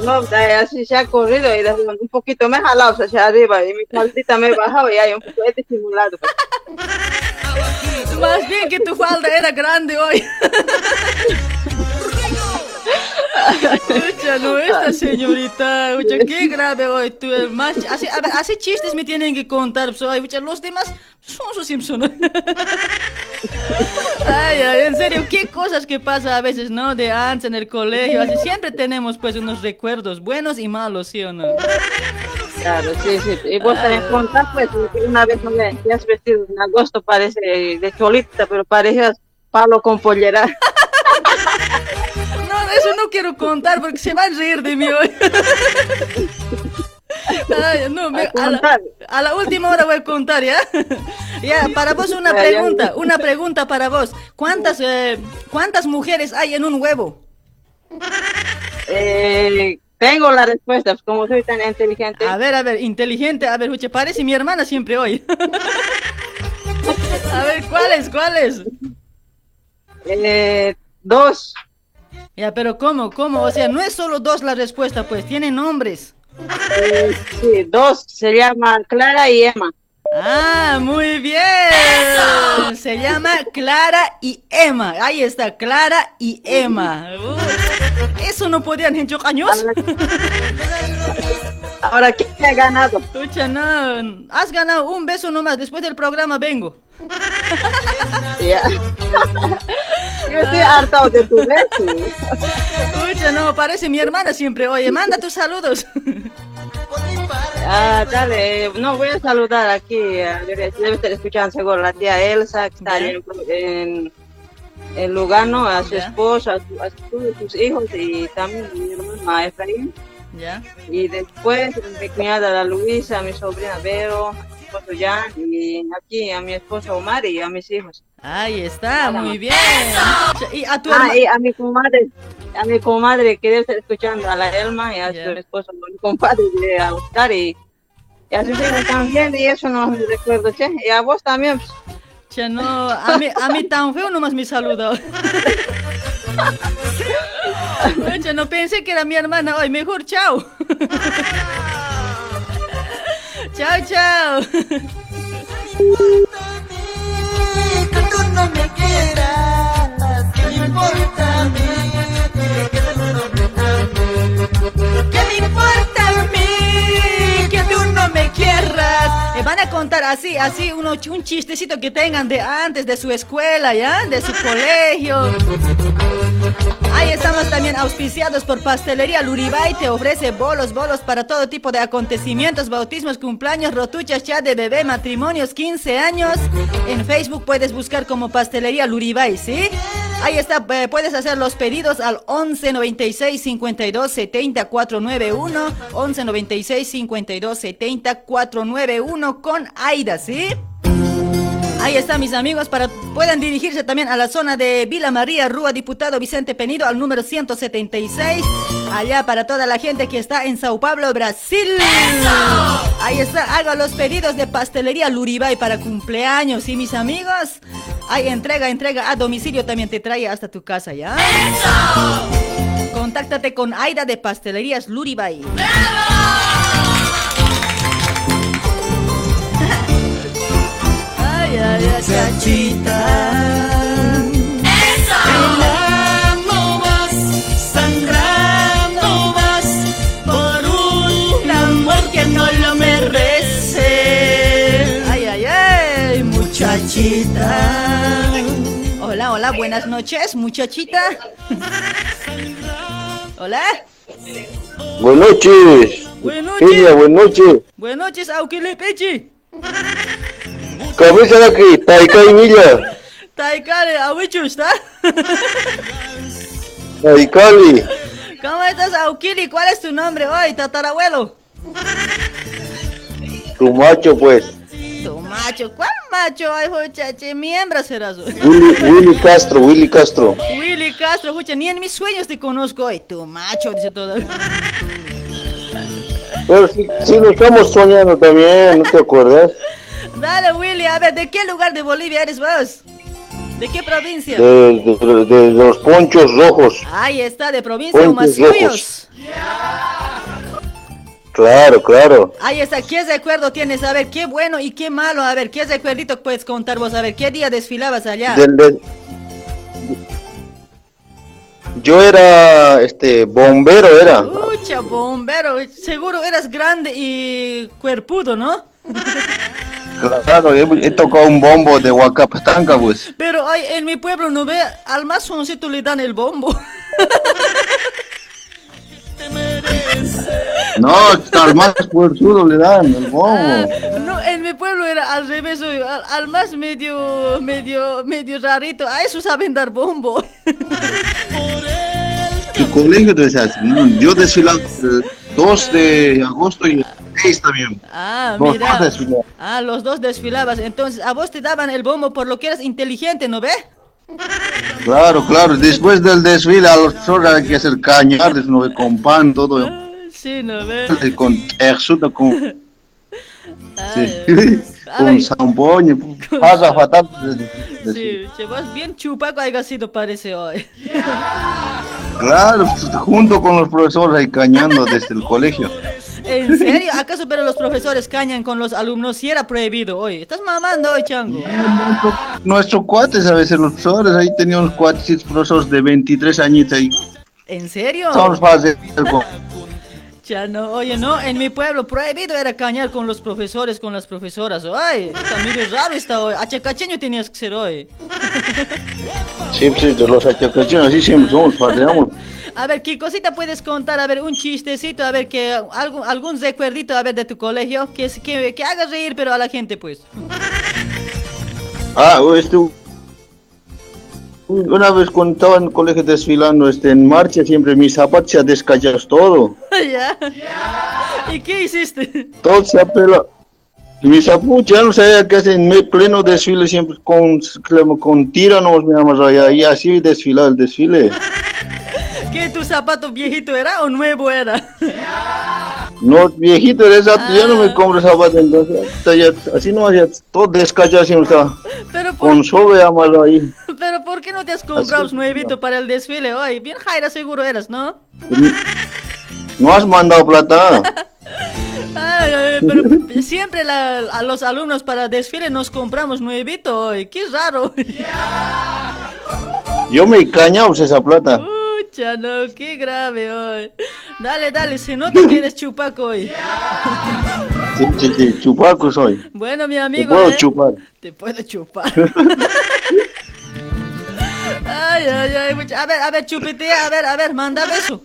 No, así se ha corrido y un poquito me he jalado hacia arriba y mi faldita me he bajado y hay un poco he disimulado. Más bien que tu falda era grande hoy. Ucha, no, esta señorita, ucha, qué grave hoy, tú, el más, así, a ver, chistes me tienen que contar, pues, ay, ucha, los demás son sus Simpson. Ay, ay, en serio, qué cosas que pasa a veces, ¿no? De antes en el colegio, así, siempre tenemos, pues, unos recuerdos buenos y malos, ¿sí o no? Claro, sí, sí. Y vos también contás, pues, que una vez me has vestido en agosto, parece de cholita, pero parecías palo con pollera. Eso no quiero contar porque se van a reír de mí hoy. Ay, no, me- a, la, a la última hora voy a contar, ¿ya? Ya, para vos una pregunta, una pregunta para vos. ¿Cuántas, eh, ¿cuántas mujeres hay en un huevo? Eh, tengo la respuesta, pues, como soy tan inteligente. A ver, a ver, inteligente, a ver, Uche, parece mi hermana siempre hoy. A ver, ¿cuáles, cuáles? Eh, dos. Ya, pero ¿cómo, cómo? O sea, no es solo dos la respuesta, pues, tienen nombres. Eh, sí, dos. Se llama Clara y Emma. Ah, muy bien. Se llama Clara y Emma. Ahí está, Clara y Emma. Eso no podían en años. Ahora, ¿quién ha ganado? Escucha, no. Has ganado un beso nomás. Después del programa vengo. Ya. Yo estoy hartado de tu beso. Escucha, no, parece mi hermana siempre. Oye, manda tus saludos. Ah, dale, no voy a saludar aquí, a debe estar escuchando seguro la tía Elsa, que está en, en, en Lugano, a su Ya. esposo, a, su- a sus, hijos y también a mi hermano a Efraín. Ya. Y después mi cuñada la Luisa, a mi sobrina Vero, a esposo Jan, y aquí a mi esposo Omar y a mis hijos. Ahí está, muy bien. Y a tu Ah, y a mi comadre, a mi comadre que debe estar escuchando, a la Elma y a su esposo, mi compadre de a Oscar y, y a sus hijos también, y eso no me recuerdo, che, y a vos también. pues. Che, no, a mí, a mí tan feo nomás me saludó. Oye, no pensé que era mi hermana hoy. Mejor chao. Chao, chao. Que tú no me quieras, ¿qué me importa a mí? Que tú no me ¿Qué me importa Me van a contar así, así, uno, un chistecito que tengan de antes, de su escuela, ¿ya? De su colegio. Ahí estamos también auspiciados por Pastelería Luribay. Te ofrece bolos, bolos para todo tipo de acontecimientos, bautismos, cumpleaños, rotuchas, ya de bebé, matrimonios, 15 años. En Facebook puedes buscar como Pastelería Luribay, ¿sí? Ahí está, eh, puedes hacer los pedidos al 11 96 52 70 491. 11 96 52 70 491 con Aida, ¿sí? Ahí está, mis amigos, para puedan dirigirse también a la zona de Vila María, Rúa Diputado Vicente Penido, al número 176. Allá para toda la gente que está en Sao Paulo, Brasil. Ahí está, haga los pedidos de pastelería Luribay para cumpleaños. Y mis amigos, hay entrega, entrega a domicilio también te trae hasta tu casa, ¿ya? Contáctate con Aida de Pastelerías Luribay. de la por un amor que no lo merece. ¡Ay, ay, ay, muchachita! Hola, hola, buenas noches, muchachita. Hola. Buenas noches. Buenas noches. Buenas noches. Buenas noches, Auquilepeche. Aquí, Taika y Milla. Taikare, Awichu, ¿está? Taikali. ¿Cómo estás, Aukili? ¿Cuál es tu nombre hoy, tatarabuelo? Tu macho, pues. Tu macho, ¿cuál macho? Ay, muchacho, mi hembra serás. Willy, Willy Castro, Willy Castro. Willy Castro, escucha, ni en mis sueños te conozco hoy. Tu macho, dice todo. Pero si, si lo estamos soñando también, ¿no te acuerdas? Dale, Willy, a ver, ¿de qué lugar de Bolivia eres vos? ¿De qué provincia? De, de- de los ponchos rojos. Ahí está, de provincia Puentes Humasuyos. Claro, claro. Ahí está, ¿qué recuerdo tienes? A ver, qué bueno y qué malo. A ver, ¿qué recuerdito puedes contar vos? A ver, ¿qué día desfilabas allá? Del- del- Yo era este bombero era. Pucha, bombero, seguro eras grande y cuerpudo, ¿no? Claro, he, he tocado un bombo de Huacapatanca, pues. Pero ay, en mi pueblo no ve, al más jovencito le dan el bombo. No, al más fuerzudo le dan el bombo. No, en mi pueblo era al revés, al, al más medio, medio, medio rarito, a eso saben dar bombo. Tu colegio te decía, no, yo desfilaba el 2 de agosto y el 6 también. Ah, Los mira. dos. Ah, los dos desfilabas. Entonces, a vos te daban el bombo por lo que eras inteligente, ¿no ve? Claro, claro. Después del desfile a los horas hay que hacer cañar, ¿no? con pan, todo. Sí, ¿no ve? Con exuda, con, Ay, sí, con zampoña. Pasa fatal. Sí, che, vos bien chupaco haya sido parece hoy. Claro, junto con los profesores ahí cañando desde el colegio. ¿En serio? ¿Acaso pero los profesores cañan con los alumnos si era prohibido hoy? ¿Estás mamando hoy, chango? Nuestros cuates, a veces los profesores, ahí teníamos cuates profesores de 23 añitos ahí. ¿En serio? Estamos fáciles. Ya no, oye, no, en mi pueblo prohibido era cañar con los profesores, con las profesoras. Ay, está medio raro está hoy. Achacacheño tenías que ser hoy. Sí, sí, de los achacachinos, así siempre somos, pateamos. A ver, ¿qué cosita puedes contar? A ver, un chistecito, a ver, que algún, algún recuerdito, a ver, de tu colegio, que, que, que haga reír, pero a la gente, pues. Ah, este, una vez cuando estaba en el colegio desfilando, este, en marcha siempre mis zapatos se descachados todo. ¿Ya? ¿Y qué hiciste? Todo se apela. Mis zapatos ya no sabía qué hacer en pleno desfile siempre con, con tíranos, mi amor, y así desfilaba el desfile. ¿Qué tu zapato viejito era o nuevo era? No, viejito, eres apto, ya no me compro zapatos, entonces, ya- así no hacía, todo descachado siempre estaba. Pero por, Con sobe, amalo ahí. Pero ¿por qué no te has comprado Así- nuevito para el desfile hoy? Bien Jaira seguro eras, ¿no? No has mandado plata. Ay, ay, pero siempre la- a los alumnos para desfile nos compramos nuevito hoy. Qué raro. Yo me he cañado esa plata. Pucha, no, qué grave hoy. Dale, dale, se nota que eres chupaco hoy. Sí, sí, sí, chupaco soy. Bueno, mi Te amigo. puedo ¿eh? chupar. Te puedo chupar. Ay, ay, ay. A ver, a ver, chupetea, a ver, a ver, manda beso.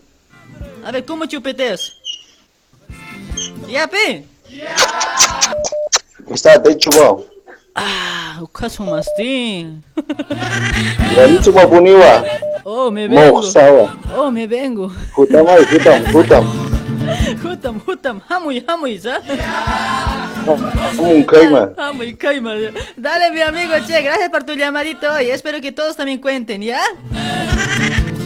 A ver, ¿cómo chupeteas? Ya, pe. Está, he chupado. Ah, caso mastín. Ya he chupado puniva. Oh, me vengo. Oh, me vengo. Jutamay, jutam, jutam. Hutam, hutam, hamuy, hamuy, ¿sabes? Caima. Hamuy, caima. Dale, mi amigo, che, gracias por tu llamadito hoy. Espero que todos también cuenten, ¿ya?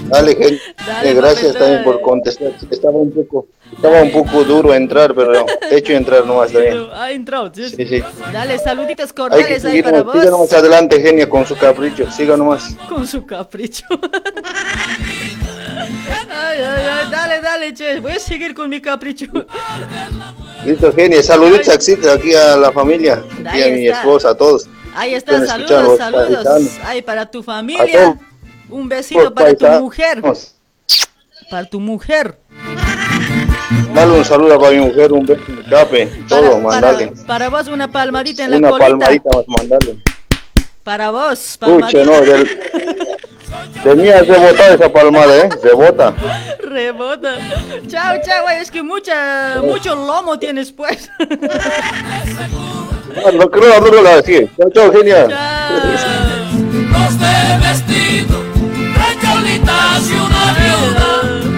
Dale, gente. Dale, gracias también por contestar. Estaba un poco, estaba un poco duro entrar, pero he hecho entrar nomás también. Ha entrado, ¿sí? Sí, sí. Dale, saluditos Hay que cordiales ahí para siga vos. nomás adelante, genia, con su capricho. Siga nomás. Con su capricho. Ay, ay, ay, dale, dale, che. Voy a seguir con mi capricho. Listo, genia. Saluditos aquí, aquí a la familia, aquí a mi esposa, a todos. Ahí está, Pueden saludos, saludos. Ay, para tu familia. Un besito los para tu mujer. Para tu mujer. Dale un saludo para mi mujer, un beso, un cape, todo, Para, mandale. para vos una palmadita en la Una colita. palmadita más, mandale. Para vos, Pucha, no, del... Tenía rebota esa palmada, ¿eh? Rebota. Rebota. Chao, chao, güey. Es que mucha, mucho lomo tienes, pues. No, no creo, no lo así. Chao, chao, genial. Los de vestido, recholitas y una viuda.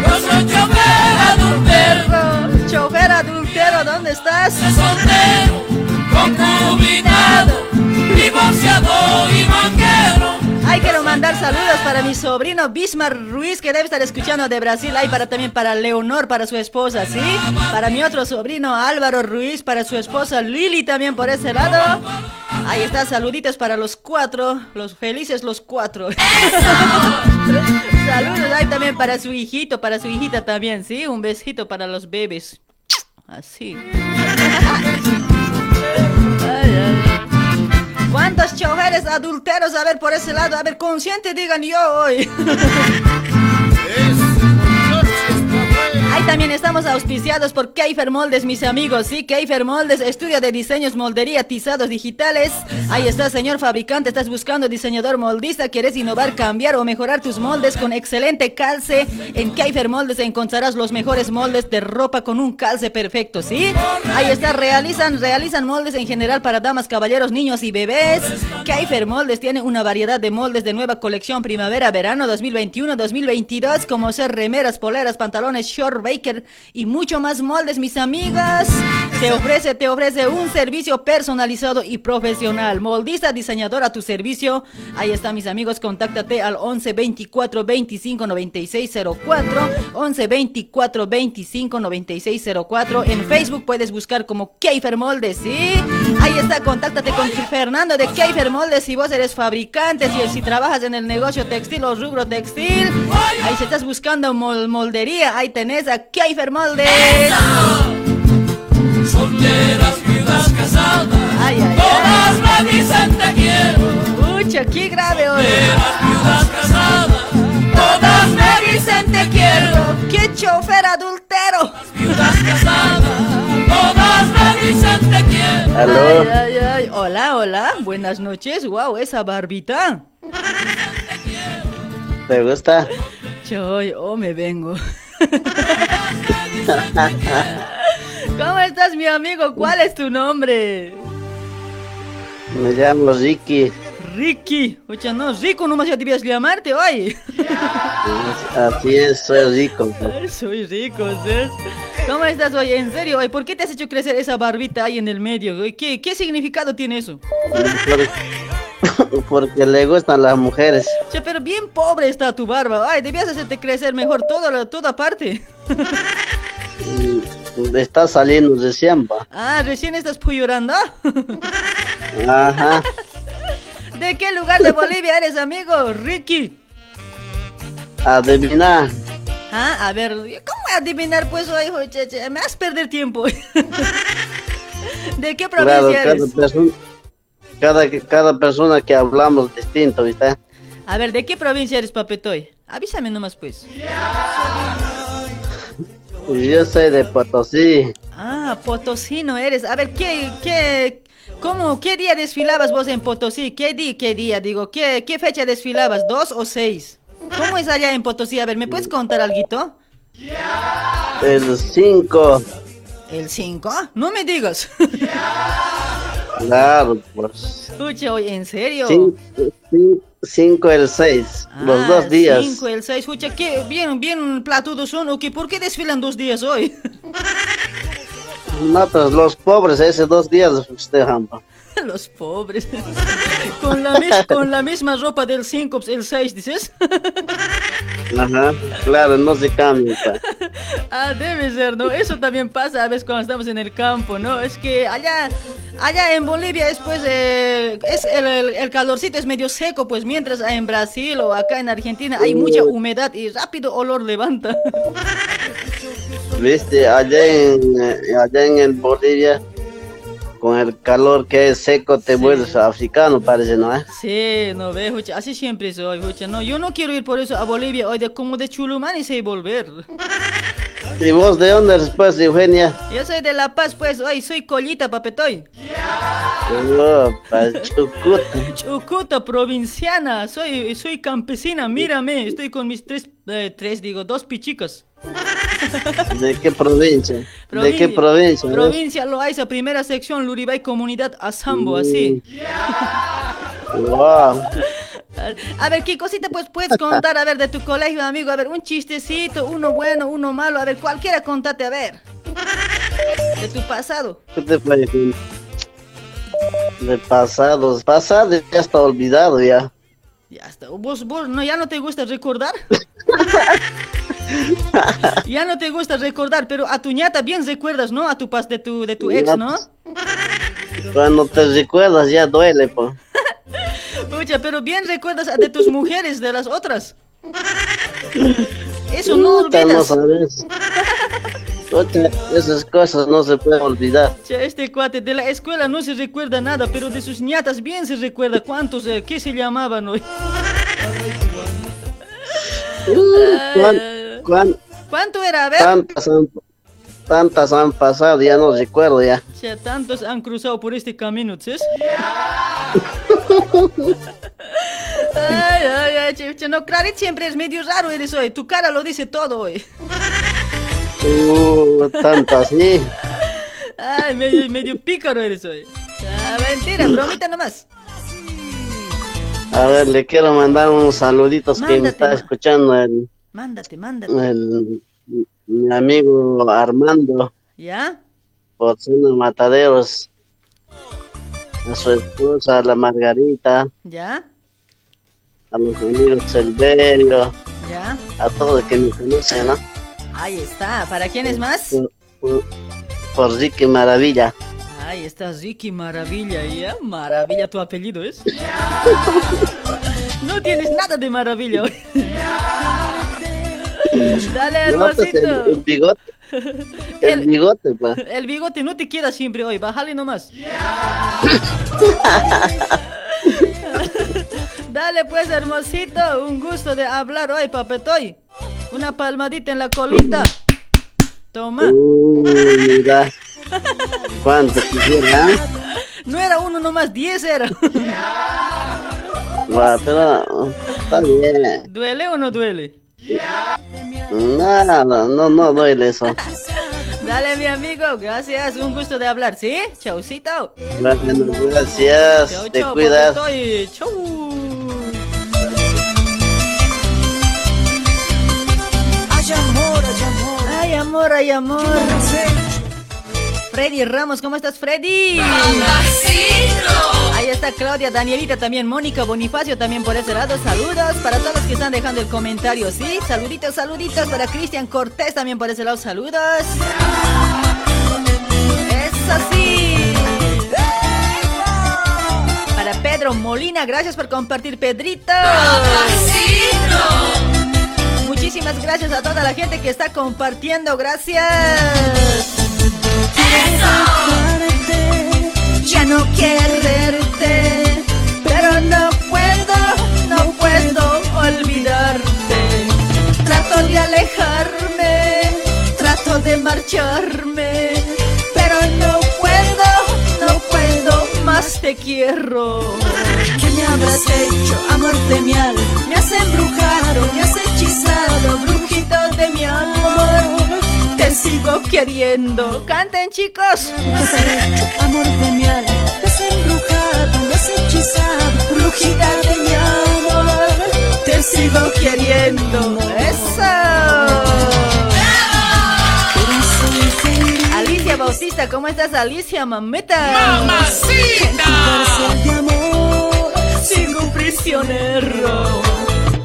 Yo soy chofer adultero. Chofer adultero, ¿dónde estás? Soltero, concubinado, divorciado y manguero. Ay, quiero mandar saludos para mi sobrino Bismar Ruiz, que debe estar escuchando de Brasil. Ay, para también para Leonor, para su esposa, ¿sí? Para mi otro sobrino Álvaro Ruiz, para su esposa Lili también por ese lado. Ahí está, saluditos para los cuatro, los felices los cuatro. Saludos ahí también para su hijito, para su hijita también, ¿sí? Un besito para los bebés. Así. ¿Cuántos choferes adulteros? A ver, por ese lado, a ver, consciente digan yo hoy. Ahí también estamos auspiciados por Keifer Moldes, mis amigos. Sí, Keifer Moldes, estudio de diseños, moldería, tizados digitales. Ahí está, señor fabricante. Estás buscando diseñador moldista. ¿Quieres innovar, cambiar o mejorar tus moldes con excelente calce? En Keifer Moldes encontrarás los mejores moldes de ropa con un calce perfecto, ¿sí? Ahí está, realizan, realizan moldes en general para damas, caballeros, niños y bebés. Keifer Moldes tiene una variedad de moldes de nueva colección primavera-verano 2021-2022, como ser remeras, poleras, pantalones, short, baker y mucho más moldes, mis amigas. Te ofrece, te ofrece un servicio personalizado y profesional. Moldista, diseñador a tu servicio. Ahí está, mis amigos. Contáctate al 11 24 25 96 04. 11 24 25 96 04. En Facebook puedes buscar como Keifer Moldes, ¿sí? Ahí está, contáctate con Fernando de Keifer Moldes si vos eres fabricante, si, si trabajas en el negocio textil o rubro textil. Ahí si estás buscando mol- moldería, ahí tenés Keifer Moldes. Solteras, viudas, casadas. Ay, ay, Todas me dicen te quiero. Pucha, qué grave hoy. Solteras, viudas, casadas. Todas me dicen te quiero. ¡Qué chofer adultero! Viudas casadas. Todas me dicen te quiero. Aló. Ay, ay, ay. Hola, hola. Buenas noches. Wow, esa barbita. ¿Te gusta? Choy, oh, me vengo. ¿Cómo estás, mi amigo? ¿Cuál es tu nombre? Me llamo Ricky. Ricky. Oye, no, Rico nomás ya debías llamarte hoy. Así es, soy rico. Ay, Soy rico, ¿sí? ¿Cómo estás hoy? En serio, ¿por qué te has hecho crecer esa barbita ahí en el medio? ¿Qué, qué significado tiene eso? Por- Porque le gustan las mujeres. Che, pero bien pobre está tu barba. Ay, debías hacerte crecer mejor toda, toda parte. Y Está saliendo recién, va. Ah, recién estás llorando. Ajá. ¿De qué lugar de Bolivia eres, amigo? Ricky. Adivina. Ah, a ver, ¿cómo adivinar pues hoy, hijo? Che, che, Me vas a perder tiempo. ¿De qué provincia Claro, eres? Cada, cada persona que hablamos distinto, ¿viste? A ver, ¿de qué provincia eres, papetoy? Avísame nomás, pues. Yo soy de Potosí. Ah, potosino eres. A ver, ¿qué, qué, cómo, qué día desfilabas vos en Potosí? ¿Qué día, qué día? Digo, ¿qué, qué fecha desfilabas? ¿Dos o seis? ¿Cómo es allá en Potosí? A ver, ¿me puedes contar algo? El 5. ¿El 5? No me digas. Claro, pues. Escucha, oye, ¿en serio? 5 el 6. los Ah, dos días. Cinco, el seis. Escucha, qué bien, bien platudos son. ¿o qué? ¿Por qué desfilan dos días hoy? No, pues los pobres, ese dos días festejan. Los pobres. con, la con la misma ropa del 5, el 6, dices. Ajá, claro, no se cambia. Ah, debe ser, ¿no? Eso también pasa a veces cuando estamos en el campo, ¿no? Es que allá, allá en Bolivia es pues, eh, es el, el- el calorcito es medio seco, pues mientras en Brasil o acá en Argentina hay mucha humedad y rápido olor levanta. Viste, allá en, eh, allá en el Bolivia, con el calor que es seco, te vuelves africano, parece, ¿no? eh? Sí, no ve, Jucha, así siempre soy, Jucha, no, yo no quiero ir por eso a Bolivia hoy de como de Chulumán y sé volver. ¿Y vos de dónde eres, pues, Eugenia? Yo soy de La Paz, pues, hoy soy collita, papetoy. No, pa Chucuta. Chucuta, provinciana, soy, soy campesina, mírame, estoy con mis tres, eh, tres, digo, dos pichicos. ¿De qué provincia? ¿De qué provincia? Provincia Loaiza, primera sección, Luribay, comunidad Asambo, así. Wow. A ver, ¿qué cosita pues puedes contar, a ver, de tu colegio, amigo? A ver, un chistecito, uno bueno, uno malo, a ver, cualquiera contate, a ver. De tu pasado. ¿Qué te parece? De pasado, pasado ya está olvidado ya. Ya está. ¿Vos, vos no, ya no te gusta recordar? ya no te gusta recordar, pero a tu ñata bien recuerdas, ¿no? A tu pas de tu, de tu ex, ¿no? Cuando te recuerdas ya duele, pues. Pucha, pero bien recuerdas de tus mujeres, de las otras. Eso no olvidas. esas cosas no se pueden olvidar. Este cuate de la escuela no se recuerda nada, pero de sus ñatas bien se recuerda cuántos, eh, ¿qué se llamaban hoy? ¿Cuán- cuán- ¿Cuánto era? A ver. tantas, han, tantas han pasado, ya no recuerdo ya. Che, tantos han cruzado por este camino, ¿sí? Ay, ay, ay, che, che, no, Claret siempre es medio raro eres hoy. Tu cara lo dice todo hoy. Uh, tantas, sí. Ay, medio, medio pícaro eres hoy. Ah, mentira, bromita nomás. A ver, le quiero mandar unos saluditos que me Mándate, está escuchando el, Mándate, mándate. el- mi amigo Armando ¿Ya? por Zona Mataderos. A su esposa, la Margarita, ¿Ya? a los amigos Silverio, ¿Ya? a todos que me conocen, ¿no? Ahí está. ¿Para quién es más? Por, por, por Ricky Maravilla. Ahí está Ricky Maravilla, ¿ya? Maravilla tu apellido es. No tienes nada de maravilla Dale, No, pues, el, el hermosito. bigote, el bigote, pues. El bigote no te queda siempre hoy, bájale nomás. Dale pues, hermosito, un gusto de hablar hoy, papetoy. Una palmadita en la colita. Toma. Uy, mira. ¿Cuánto quisiera? ¿eh? No era uno nomás, diez era. Va, pero está bien. ¿Duele o no duele? Nada, no, no duele eso. Dale, mi amigo, gracias, un gusto de hablar, ¿sí? Chaucito. Gracias, Chau, te chau, cuidas. papetoy. Chau. Ay, amor, ay, amor. Ay, amor, ay, amor. Freddy Ramos, ¿cómo estás, Freddy? Ahí está Claudia, Danielita también, Mónica Bonifacio también por ese lado. Saludos para todos los que están dejando el comentario, ¿sí? Saluditos, saluditos para Cristian Cortés también por ese lado. Saludos. Es así. Para Pedro Molina, gracias por compartir, Pedrito. Muchísimas gracias a toda la gente que está compartiendo, gracias. Ya no quiero verte, pero no puedo, no puedo olvidarte. Trato de alejarme, trato de marcharme, pero no puedo, no puedo, más te quiero. ¿Qué me habrás hecho, amor de mi alma? Me has embrujado, me has hechizado, brujito de mi amor. Te sigo queriendo. Canten, chicos. Amor de mi alma. Me has embrujado, me has hechizado. Brujita de mi amor. Te sigo queriendo. ¡Eso! Alicia Bautista, ¿cómo estás, Alicia? En tu cárcel de amor. Sigo prisionero,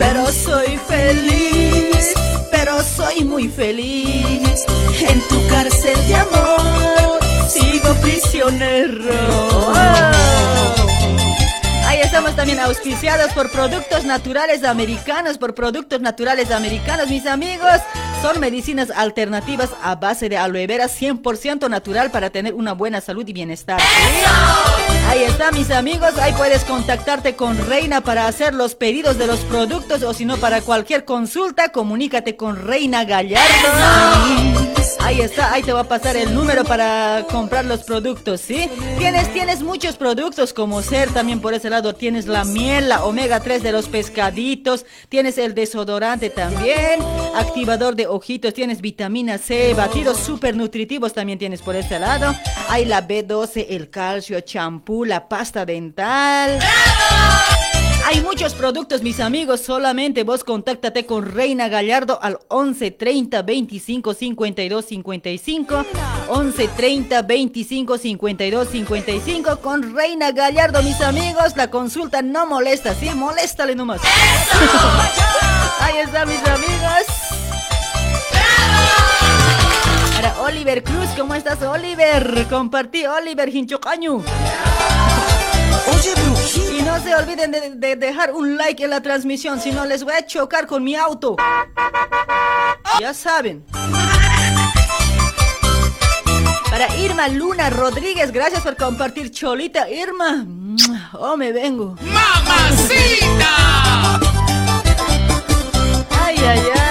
pero soy feliz, pero soy muy feliz. En tu cárcel de amor, sigo prisionero. Ahí estamos también auspiciados por productos naturales americanos, por productos naturales americanos, mis amigos. Son medicinas alternativas a base de aloe vera 100% natural para tener una buena salud y bienestar. Ahí está, mis amigos. Ahí puedes contactarte con Reina para hacer los pedidos de los productos o si no, para cualquier consulta, comunícate con Reina Gallardo. Ahí está, ahí te va a pasar el número para comprar los productos, ¿sí? Tienes, tienes muchos productos como ser también por ese lado. Tienes la miel, la omega 3 de los pescaditos, tienes el desodorante también, activador de ojitos, tienes vitamina C, batidos súper nutritivos también tienes por ese lado. Hay la B12, el calcio, champú, la pasta dental. Hay muchos productos, mis amigos. Solamente vos contáctate con Reina Gallardo al 11 30 25 52 55. 11 30 25 52 55 con Reina Gallardo, mis amigos. La consulta no molesta, ¿sí? Moléstale nomás. Ahí está, mis amigos. Para Oliver Cruz, ¿cómo estás, Oliver? Compartí, Oliver Hinchocaño. Y no se olviden de, de dejar un like en la transmisión, si no les voy a chocar con mi auto. Ya saben. Para Irma Luna Rodríguez, gracias por compartir Cholita. Irma, oh, me vengo. ¡Mamacita! Ay, ay, ay.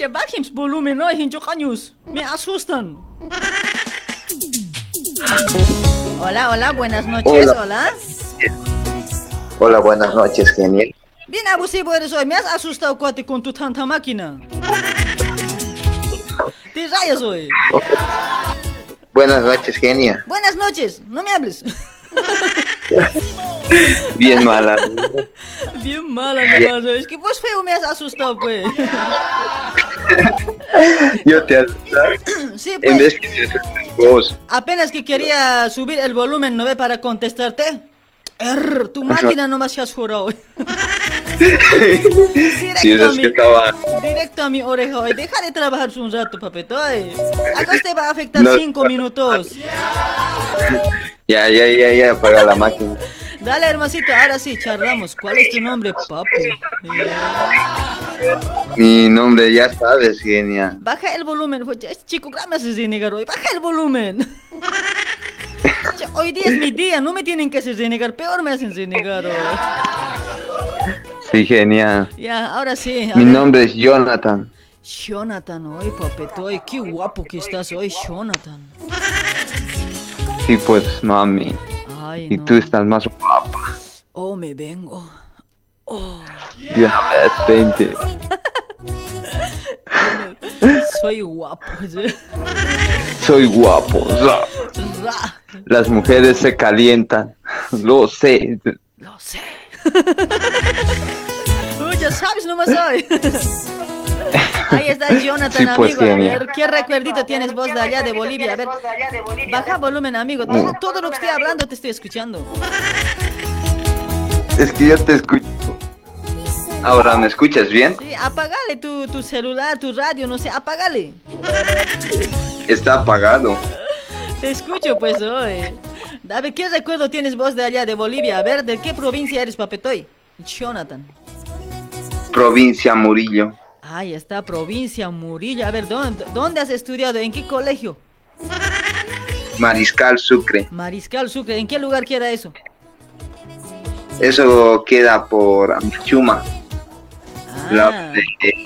Oye, bajen su volumen, no, hinchocaños. Me asustan. Hola, hola, buenas noches, Hola. hola. Hola, buenas noches, genial. Bien abusivo eres hoy, me has asustado, cuate, con tu tanta máquina. Te rayas hoy. Buenas noches, genia. Buenas noches, no me hables. Bien mala. Bien mala nomás, es que vos feo me has asustado, pues. Yo te asusté. Sí, En pues, vez que te vos. apenas que quería subir el volumen, ¿no ve? Para contestarte. Err, tu máquina nomás se has jurado. Sí, es que estaba. Directo a mi oreja hoy. Deja de trabajar un rato, papeto. ay. Acá te va a afectar No. cinco minutos. Ya, ya, ya, ya, apaga la máquina. Dale, hermosito, ahora sí, charlamos. ¿Cuál es tu nombre, papi? Mi nombre ya sabes, genia. Baja el volumen, chico grande se renegar hoy. Baja el volumen. Hoy día es mi día, no me tienen que hacer renegar, peor me hacen renegar hoy. Sí, genia. Ya, ahora sí. Mi ver. nombre es Jonathan. Jonathan, hoy, papeto, ay, qué guapo que estás hoy, Jonathan. Sí, pues, mami. Ay, Y no. tú estás más guapa. Oh, me vengo. Oh, vente. soy guapo. Soy guapo. Las mujeres se calientan. Lo sé. Lo sé. Uy, ya sabes, nomás hoy. Ahí está Jonathan, Sí, pues, amigo. A ver, ¿qué recuerdito tienes vos de allá de Bolivia? A ver, baja volumen, amigo. Todo, todo lo que estoy hablando te estoy escuchando. Es que yo te escucho. Ahora, ¿me escuchas bien? Sí, apagale tu, tu celular, tu radio, no sé, apagale. Está apagado. Te escucho, pues, hoy. A ver, ¿qué recuerdo tienes vos de allá de Bolivia? A ver, ¿de qué provincia eres, papetoy? Jonathan. Provincia Murillo. Ahí está, provincia Murillo. A ver, ¿dónde, ¿dónde has estudiado? ¿En qué colegio? Mariscal Sucre. Mariscal Sucre. ¿En qué lugar queda eso? Eso queda por Amachuma. Ah. La, eh,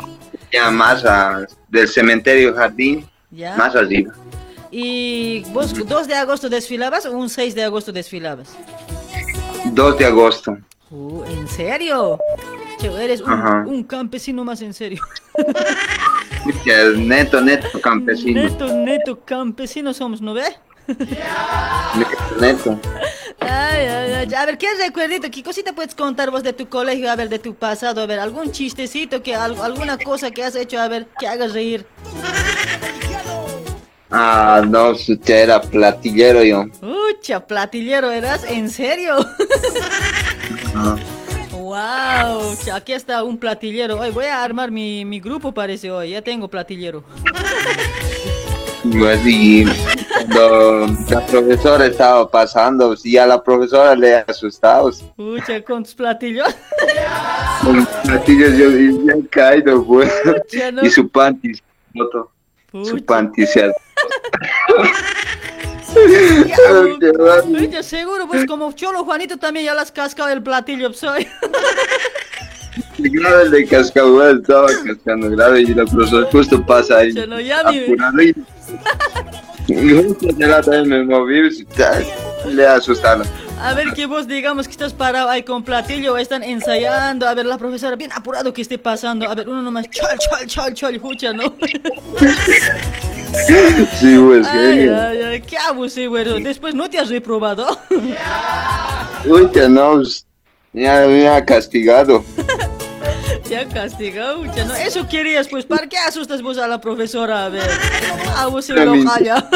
ya más a- del cementerio Jardín, ¿Ya? más arriba. ¿Y vos 2 de agosto desfilabas o un 6 de agosto desfilabas? 2 de agosto. Uh, ¿En serio? Eres un, campesino más en serio. Neto, neto, campesino. Neto, neto, campesino somos, ¿no ve? Neto, neto. Ay, ay, ay. A ver, ¿qué recuerdito? ¿Qué cosita puedes contar vos de tu colegio? A ver, de tu pasado. A ver, algún chistecito, que al- alguna cosa que has hecho, a ver, que hagas reír. Ah, no, pucha, era platillero yo. Ucha, platillero, ¿eras? ¿En serio? Wow, aquí está un platillero. Hoy voy a armar mi, mi grupo, parece hoy. Ya tengo platillero. Pues, y cuando la profesora estaba pasando, si a la profesora le asustaba, Ucha, con tus platillos. con platillos yo ya caído, pues. No. Y su panty, su panty se Oye, seguro, pues como Cholo Juanito también ya las cascado el platillo, soy. Grave el de cascabuel estaba cascando grave y la profesora justo pasa ahí. Se lo apurado y- justo ya también me moví le asustaron. A ver que vos digamos que estás parado ahí con platillo, están ensayando, a ver la profesora bien apurado que esté pasando, a ver uno nomás chol chol chol chol, escucha, ¿no? Sí, pues Ay, ay, ay, qué abusivo, güey. Después no te has reprobado. Uy, que no, pues, ya me ha castigado. Ya castigado, ucha, ¿no? Eso querías, pues, ¿para qué asustas vos a la profesora? A ver, abusivo, calla.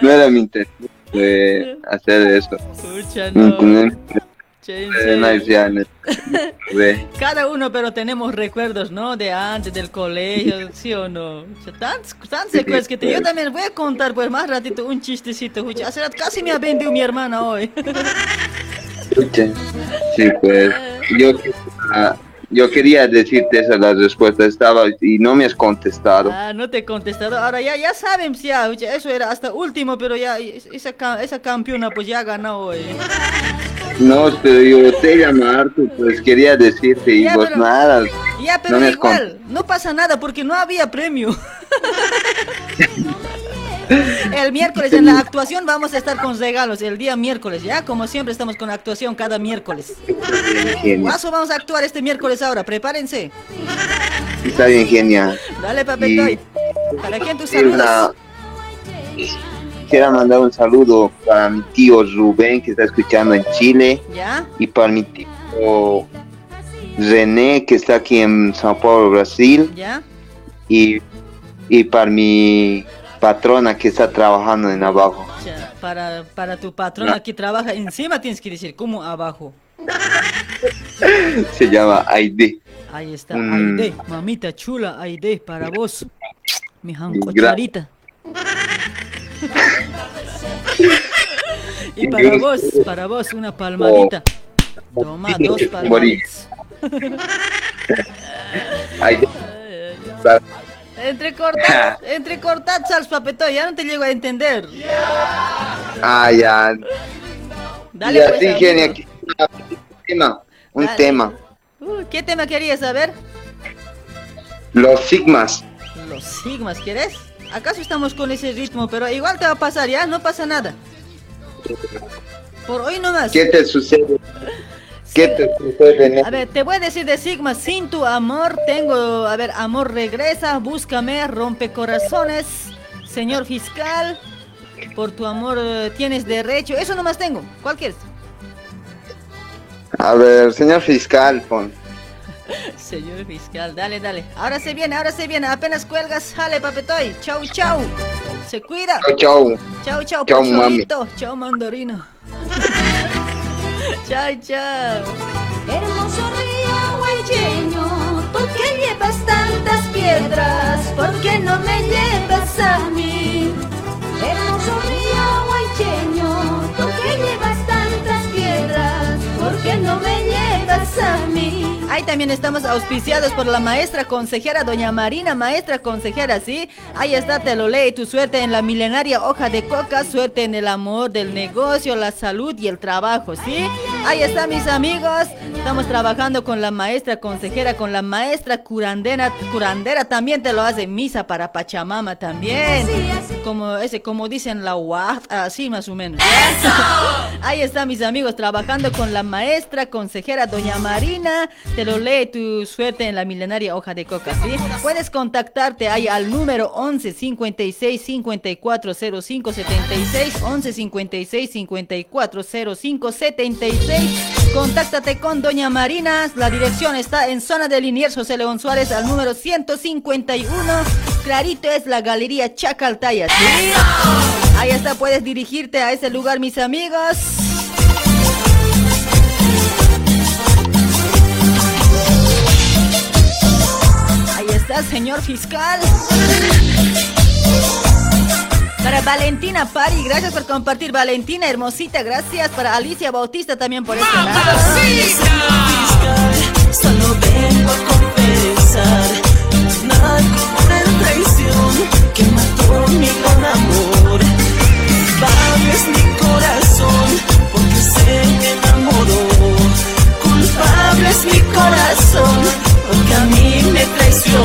No era mi intención de hacer eso. No. naiciar, de- Cada uno, pero tenemos recuerdos, ¿no? De antes, del colegio, ¿sí o no? O sea, tan, tan secuelas que te... Yo también voy a contar, pues, más ratito un chistecito. Hace rato casi me ha vendido mi hermana hoy. Sí, pues yo, ah, yo quería decirte esa la respuesta, estaba y no me has contestado. Ah, no te he contestado. Ahora ya, ya saben, ya, eso era hasta último, pero ya esa, esa campeona, pues, ya ganó hoy. No, pero yo te Arthur, pues quería decirte y Ya, vos pero- nada. Ya, pero no igual, no pasa nada porque no había premio. El miércoles en la actuación vamos a estar con regalos, el día miércoles, ¿ya? Como siempre estamos con actuación cada miércoles. Vamos a actuar este miércoles ahora, prepárense. Está bien, genial. Dale, papetoy. ¿Para quién tus una- saludos? Quisiera mandar un saludo para mi tío Rubén que está escuchando en Chile ¿Ya? y para mi tío René que está aquí en Sao Paulo, Brasil ¿Ya? y, y para mi patrona que está trabajando en abajo. Para, para tu patrona Ya. que trabaja encima tienes que decir, como abajo. Se llama Aide. Ahí está, Mm. Aide, mamita chula, Aide, para vos. Mi jancocharita. y para vos, para vos, una palmadita. Toma, dos palmaditas. Aide. Entrecortad, entrecortad, sals papetoy, ya no te llego a entender. Ah, ya. Dale, y pues, genia, aquí un tema. Un Dale. tema. Uh, ¿Qué tema querías saber? Los sigmas. Los sigmas, ¿quieres? ¿Acaso estamos con ese ritmo? Pero igual te va a pasar, ¿ya? No pasa nada. Por hoy nomás. ¿Qué te sucede? ¿Qué te sucede? A ver, te voy a decir de Sigma, sin tu amor tengo, a ver, amor regresa, búscame, rompe corazones, señor fiscal, por tu amor eh, tienes derecho, eso nomás tengo, ¿cuál quieres? A ver, señor fiscal, pon. Señor fiscal, dale, dale, ahora se viene, ahora se viene, apenas cuelgas, jale papetoy, chau, chau, se cuida. Chau, chau. Chau, chau, Chau, mami. Chau, mandarina. chau, chau. Hermoso río huaycheño, ¿por qué llevas tantas piedras? ¿Por qué no me llevas a mí? Hermoso río huaycheño, ¿por qué llevas tantas piedras? ¿Por qué no me llevas a mí? Ahí también estamos auspiciados por la maestra consejera, doña Marina, maestra consejera, ¿sí? Ahí está, te lo lee, tu suerte en la milenaria hoja de coca, suerte en el amor, del negocio, la salud y el trabajo, ¿sí? Ahí está, mis amigos, estamos trabajando con la maestra consejera, con la maestra curandera, curandera también te lo hace, misa para Pachamama también, como ese, como dicen la UAF, así más o menos. Ahí está, mis amigos, trabajando con la maestra consejera doña Marina. Te lo lee tu suerte en la milenaria hoja de coca, ¿sí? Puedes contactarte ahí al número 11 56 54 05 76 11 56 54 05 76. Contáctate con doña Marina. La dirección está en zona de Liniers José León Suárez al número 151. Clarito es la galería Chacaltaya, ¿sí? Ahí está, puedes dirigirte a ese lugar, mis amigos. señor fiscal? Para Valentina Pari, gracias por compartir. Valentina, hermosita, gracias. Para Alicia Bautista también por este lado. Solo vengo a compensar. Nada como traición que mató mi gran amor. Vales mi corazón porque se me enamoró. Culpable es mi corazón que a mí me traicionó.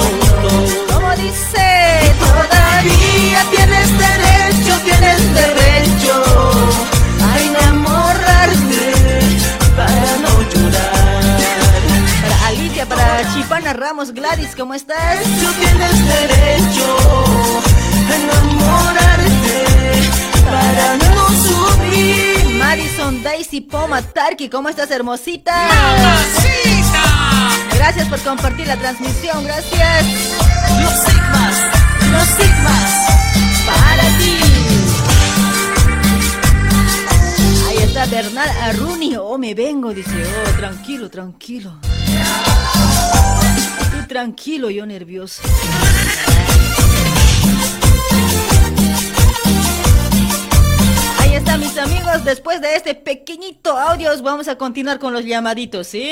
Como dice, todavía tienes derecho, tienes derecho a enamorarte para no llorar. Para Alicia, para Chipana Ramos, Gladys, ¿cómo estás? Tú tienes derecho a enamorarte para no Madison Daisy Poma Tarki, ¿cómo estás, hermosita? ¡Mamacita! Gracias por compartir la transmisión, gracias. Los sigmas, los sigmas, para ti. Ahí está Bernal Arruni, oh, me vengo, dice, oh, tranquilo, tranquilo. Tú tranquilo, yo nervioso. Ahí está, mis amigos. Después de este pequeñito audio, vamos a continuar con los llamaditos, ¿sí?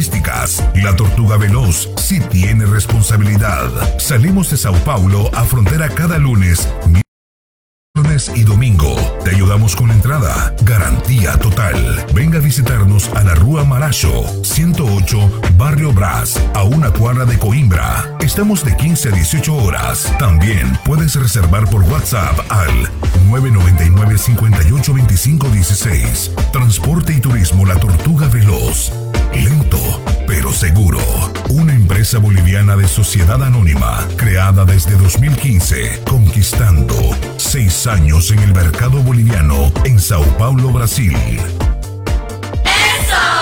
La Tortuga Veloz sí tiene responsabilidad. Salimos de Sao Paulo a frontera cada lunes. Y domingo. Te ayudamos con la entrada. Garantía total. Venga a visitarnos a la Rúa Maracho, 108, Barrio Brás, a una cuadra de Coimbra. Estamos de 15 a 18 horas. También puedes reservar por WhatsApp al 999 58 25 16. Transporte y turismo La Tortuga Veloz. Lento, pero seguro. Una empresa boliviana de sociedad anónima, creada desde 2015, conquistando seis años en el mercado boliviano en Sao Paulo, Brasil. ¡Eso!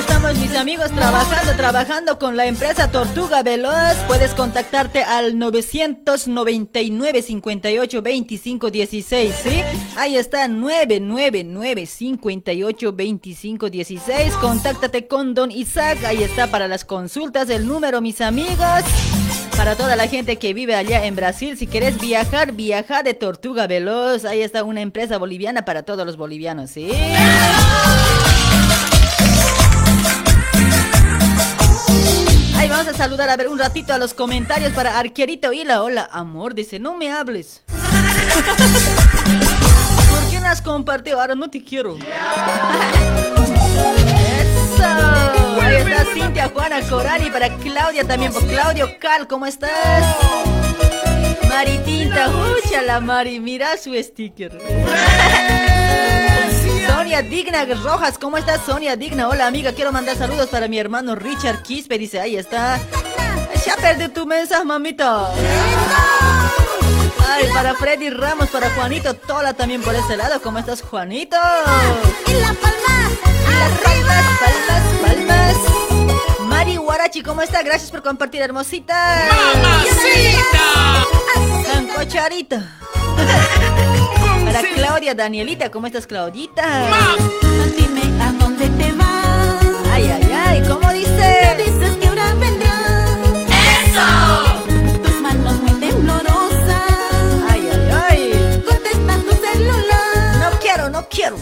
Estamos mis amigos trabajando, trabajando con la empresa Tortuga Veloz. Puedes contactarte al 999 58 25 16, ¿sí? Ahí está 999 58 25 16. Contáctate con Don Isaac, ahí está para las consultas el número, mis amigos. Para toda la gente que vive allá en Brasil, si quieres viajar, viaja de Tortuga Veloz. Ahí está una empresa boliviana para todos los bolivianos, ¿sí? Vamos a saludar a ver un ratito a los comentarios para Arquerito Hila. Hola, amor, dice, no me hables. ¿Por qué no has compartido? Ahora no te quiero. Eso. Ahí está Cintia, Juana, Corani, para Claudia también. Por Claudio Cal, ¿cómo estás? Maritinta, la Mari, mira su sticker. Sonia Digna Rojas, ¿cómo estás Sonia Digna? Hola amiga, quiero mandar saludos para mi hermano Richard Quispe, dice, ahí está. Ya perdí tu mensaje, mamita. Ay, para Freddy Ramos, para Juanito Tola también por ese lado, ¿cómo estás Juanito? En la palma, palmas, palmas, palmas. Mari Guarachi, ¿cómo está? Gracias por compartir, hermosita. ¡Mamacita! Sancocharita. Para Claudia Danielita, ¿cómo estás, Claudita? Dime a dónde te vas. Ay, ay, ay, ¿cómo dice? Me dices que ahora vendrás. ¡Eso! Tus manos muy temblorosas. Ay, ay, ay. Contesta tu celular. No quiero, no quiero.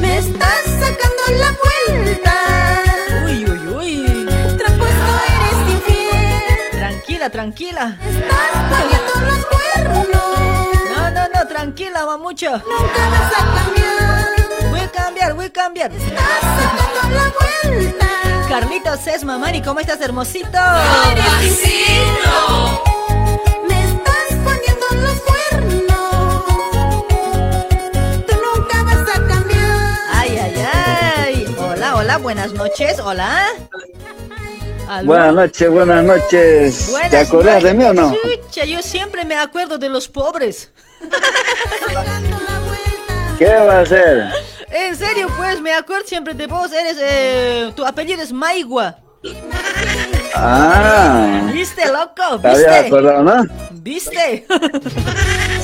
Me estás sacando la vuelta. Uy, uy, uy. Tramposo eres infiel. Tranquila, tranquila. Estás poniendo los cuernos. Tranquila, mamucha. Nunca vas a cambiar. Voy a cambiar, voy a cambiar. Estás sacando la vuelta. Carlito Sesma, Mari, ¿cómo estás, hermosito? ¡Mamacito! Me estás poniendo los cuernos. Tú nunca vas a cambiar. Ay, ay, ay. Hola, hola, buenas noches. Hola. ¿Aló? Buenas noches, buenas noches. Buenas ¿Te acordás de mí o no? Chucha, yo siempre me acuerdo de los pobres. ¿Qué va a hacer? En serio, pues, me acuerdo siempre de vos. Eres, eh, tu apellido es Maigua. Ah, ¿Viste, loco? ¿te habías ¿Viste? acordado, no? ¿Viste?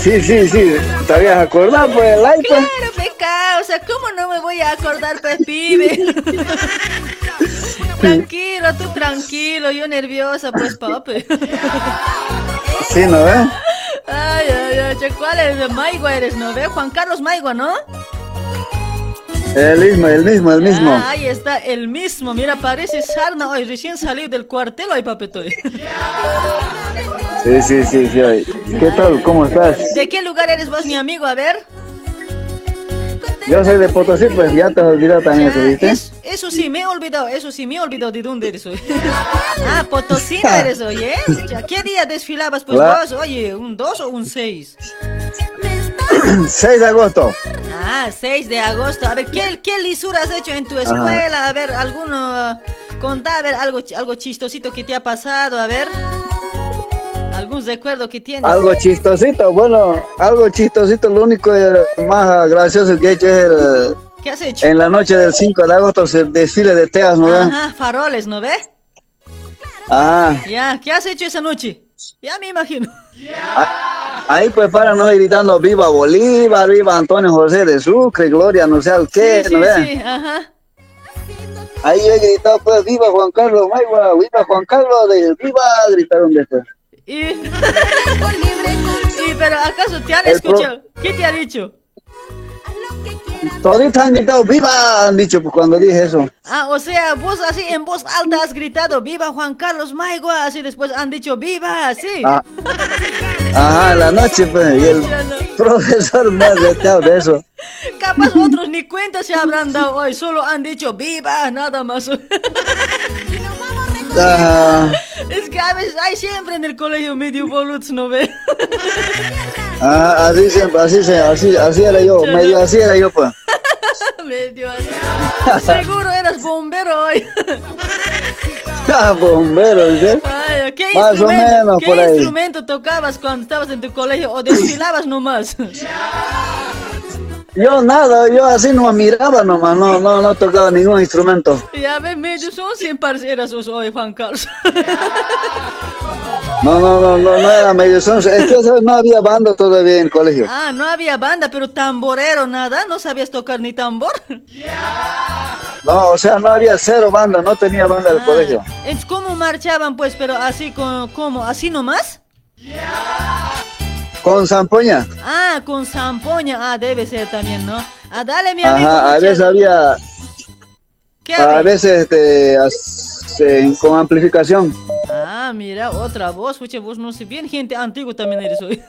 Sí, sí, sí. ¿Te habías acordado, pues, el iPhone? Claro, peca, o sea, ¿cómo no me voy a acordar, pues, pibe? tranquilo, tú tranquilo, yo nerviosa, pues, papi. Sí, ¿no ves? Ay, ay, ay, che, ¿cuál es? De Maigua eres, ¿no ves? Juan Carlos Maigua, ¿no? El mismo, el mismo, el mismo. Ah, ahí está, el mismo. Mira, parece sarna hoy, recién salido del cuartel hoy, papetoy. Sí, sí, sí, sí. oye. ¿Qué tal? ¿Cómo estás? ¿De qué lugar eres vos, mi amigo? A ver. Yo soy de Potosí, pues ya te has olvidado también ¿viste? es- eso sí, me he olvidado, eso sí, me he olvidado de dónde eres hoy. ah, Potosina eres hoy, ¿eh? ¿Qué día desfilabas, pues vos? Oye, ¿un 2 o un 6? 6 de agosto. Ah, 6 de agosto. A ver, ¿qué, qué lisura has hecho en tu escuela? A ver, alguno... Contá, a ver, algo, algo chistosito que te ha pasado, a ver. ¿Algún recuerdo que tienes? Algo chistosito, bueno, algo chistosito, lo único eh, más gracioso que he hecho es el, ¿Qué has hecho? en la noche del 5 de agosto el desfile de teas, ¿no? ve? Ajá, faroles, ¿no ves? Ah, Ya, ¿qué has hecho esa noche? Ya me imagino. ahí pues para no gritando viva Bolívar, viva Antonio José de Sucre, Gloria, no sé al qué, sí, ¿no sí, ve? sí, ajá. Ahí he gritado pues viva Juan Carlos Maigua, viva Juan Carlos de viva, gritaron después. Y... y pero ¿acaso te han El pro- escuchado? ¿Qué te ha dicho? Toditos han gritado viva, han dicho pues cuando dije eso. Ah, o sea, vos así en voz alta has gritado ¡Viva Juan Carlos Maigua! Así después han dicho ¡Viva! Sí. Ah. Ajá, en la noche pues, y el profesor me ha gritado de eso. Capaz otros ni cuenta se habrán dado hoy, solo han dicho ¡Viva! Nada más. Ah, Es que a veces hay siempre en el colegio medio boludos, ¿no ve? ah, así siempre, así, así, así era yo, medio así era yo pues. medio así. Seguro eras bombero hoy. Ah, bombero, ¿sí? Ay, ¿Qué, Más o instrumento, menos ¿qué por ahí. instrumento tocabas cuando estabas en tu colegio o desfilabas nomás? Yo nada, yo así no miraba nomás, no, no, no tocaba ningún instrumento. Ya ves, medio son 100 parceras hoy, Juan Carlos. No, no, no, no, no era medio sonso. Es que no había banda todavía en el colegio. Ah, no había banda, pero tamborero, nada, no sabías tocar ni tambor. No, o sea, no había cero banda, no tenía banda del colegio. Es ¿Cómo marchaban pues, pero así con, ¿cómo? ¿Así nomás? Con zampoña. Ah, con zampoña, ah, debe ser también, ¿no? Ah, dale, mi amigo. Ajá, a veces había, ¿Qué a veces este, con amplificación. Ah, mira, otra voz, vos no sé bien, gente antigua también eres hoy.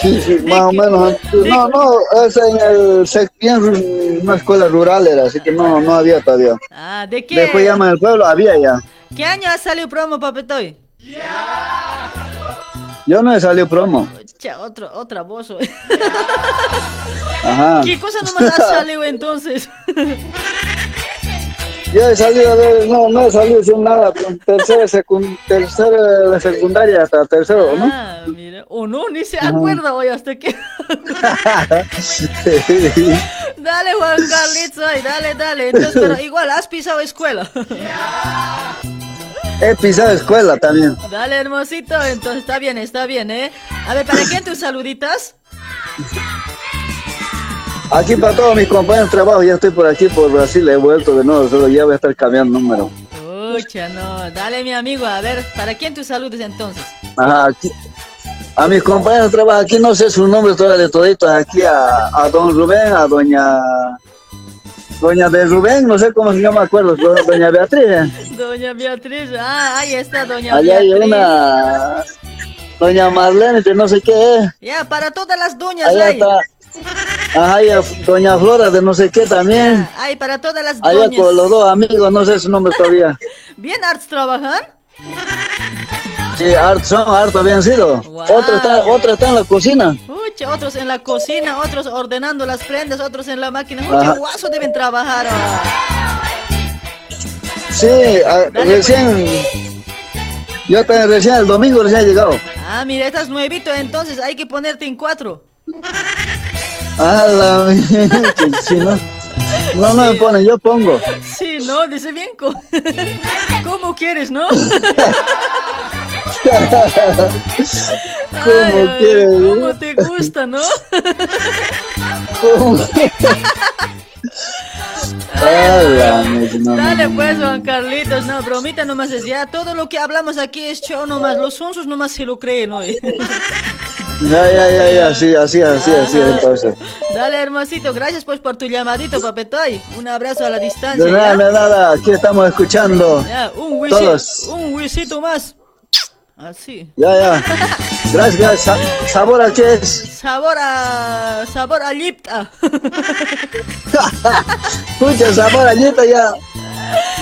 Sí, sí, más o menos. No, no, es en el ru- una escuela rural era, así que no, no había todavía. Ah, ¿de qué? Después llaman el pueblo, había ya. ¿Qué año ha salido promo, papetoy? Yo no he salido promo. Cha, otra voz hoy. Ajá. ¿Qué cosa nomás ha salido entonces? Yo he salido de, no, no he salido sin nada, tercera, secund, tercera de secundaria hasta tercero, ¿no? Ah, mira, o no, ni se acuerda hoy hasta que... Dale, Juan Carlitos, ay, dale, dale. Entonces, pero igual, has pisado escuela. He pisado escuela también. Dale, hermosito, entonces está bien, está bien, ¿eh? A ver, ¿para quién tus saluditas? Aquí para todos mis compañeros de trabajo, ya estoy por aquí, por Brasil, he vuelto de nuevo, solo ya voy a estar cambiando número. Pucha, no. Dale, mi amigo, a ver, ¿para quién tus saludes entonces? Ajá, aquí. A mis compañeros de trabajo, aquí no sé sus nombres todavía de toditos, aquí a, a don Rubén, a doña... Doña de Rubén, no sé cómo se llama, acuerdo, do- doña Beatriz. Doña Beatriz, ah, ahí está Doña Allá hay Beatriz. una... Doña Marlene, que no sé qué es. Ya, para todas las doñas Allá hay. está. Ajá, y a Doña Flora de no sé qué también. Hay para todas las Allá doñas. con los dos amigos, no sé su nombre todavía. ¿Bien arts trabajan? Sí, harto son, harto habían sido. Otro está, otro está en la cocina. Pucha, otros en la cocina, otros ordenando las prendas, otros en la máquina. Ajá. guaso deben trabajar. ah. Sí, a- recién. Yo también recién, el domingo recién he llegado. Ah, mira, estás nuevito, entonces hay que ponerte en cuatro. Ah, la si no, no, no me ponen, yo pongo. Sí, no, dice bien. ¿Cómo quieres, no? ¿Cómo quieres? ¿Cómo te gusta, no? ¿Cómo? Dale pues. Juan Carlitos, no, bromita nomás es ya. Todo lo que hablamos aquí es show nomás. Los sonsos nomás se lo creen hoy. Ya, ya, ya, ya, sí, así, así, así, entonces. Dale, hermosito, gracias pues por tu llamadito, papetoy. Un abrazo a la distancia. De nada, nada, aquí estamos escuchando. Ya, un huesito, Todos. un huesito más. Así. Ya, ya. Gracias, sa- ¿sabor a qué es? Sabor a. sabor a lipta. Escucha, sabor a Yeta, ya.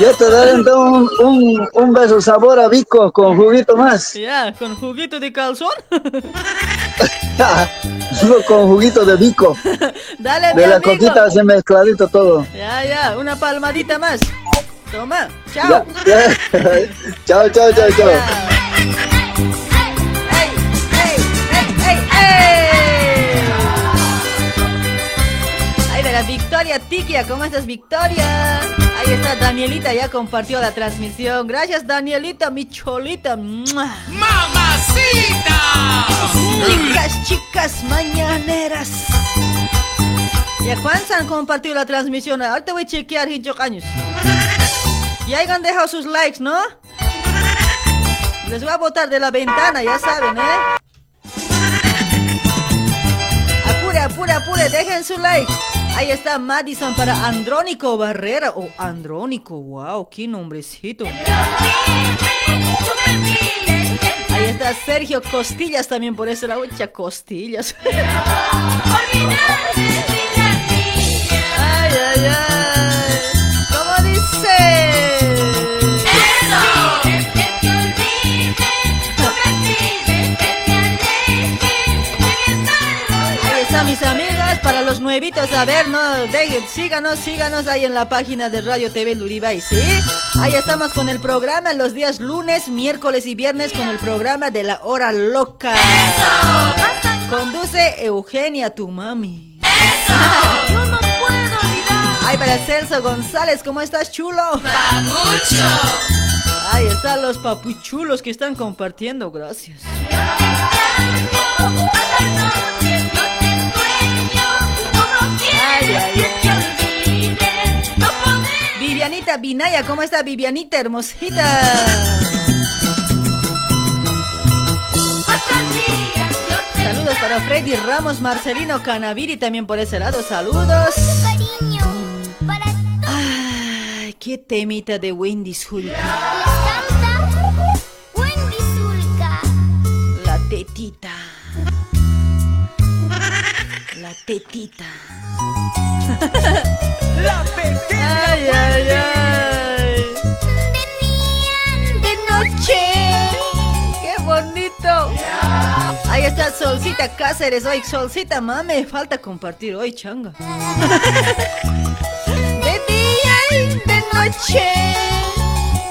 Ya te daré un, un, un beso sabor a bico con juguito más. ya, con juguito de calzón. con juguito de bico. Dale, De la amigo. coquita así mezcladito todo. Ya, ya, una palmadita más. Toma, chao. Chao, chao, chao, chao. Ahí de la Victoria Tiquia, ¿cómo estás, Victoria? Ahí está Danielita, ya compartió la transmisión. Gracias, Danielita, mi cholita. ¡Mamacita! Chicas, chicas mañaneras. ¿Ya cuántos han compartido la transmisión? Ahorita voy a chequear, hincho caños. Y hayan dejado sus likes, ¿no? Les voy a botar de la ventana, ya saben, ¿eh? Apure, apure, apure, dejen su like. Ahí está Madison para Andrónico Barrera. O Andrónico, wow, qué nombrecito. Ahí está Sergio Costillas también por eso la hucha Costillas. ay, ay, ay. Para los nuevitos, a ver, no, dejen, síganos, síganos ahí en la página de Radio TV Luribay, ¿sí? Ahí estamos con el programa los días lunes, miércoles y viernes con el programa de la hora loca. Conduce Eugenia, tu mami. Ay, para Celso González, ¿cómo estás, chulo? Ahí están los papuchulos que están compartiendo, gracias. Vivianita Vinaya, ¿cómo está Vivianita, hermosita? Saludos para Freddy Ramos, Marcelino Canaviri también por ese lado, saludos. Ay, qué temita de Wendy Zulka. Tetita. La tetita. Ay, ay, ay. De noche. Qué bonito. Ahí está Solcita Cáceres. Hoy, Solcita, mame. Falta compartir hoy, changa. De día y de noche.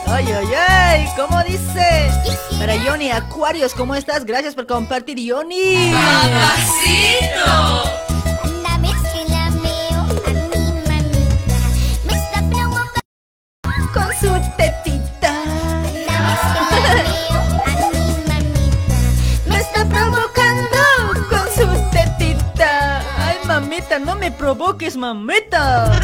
Ay, ay, ay, ¿cómo dice? Para Yoni Acuarios, ¿cómo estás? Gracias por compartir, Yoni. Con su tetita. Me está provocando con su tetita. Ay, mamita, no me provoques, mamita.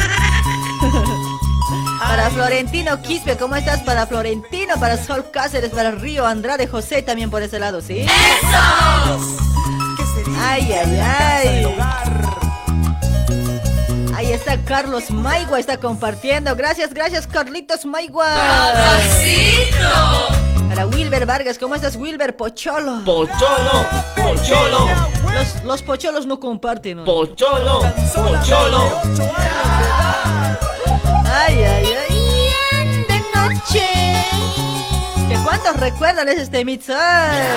Para Florentino Quispe, ¿cómo estás? Para Florentino, para Sol Cáceres, para Río Andrade José, también por ese lado, ¿sí? Ay, ay, ay. Ahí está Carlos Maigua, está compartiendo. Gracias, gracias, Carlitos Maigua. Para Wilber Vargas, ¿cómo estás, Wilber Pocholo? Pocholo, pocholo. Los, los pocholos no comparten. ¿no? Pocholo, pocholo. Ay, ay, ay. De noche. ¿Que cuántos recuerdan ese este mi tetita.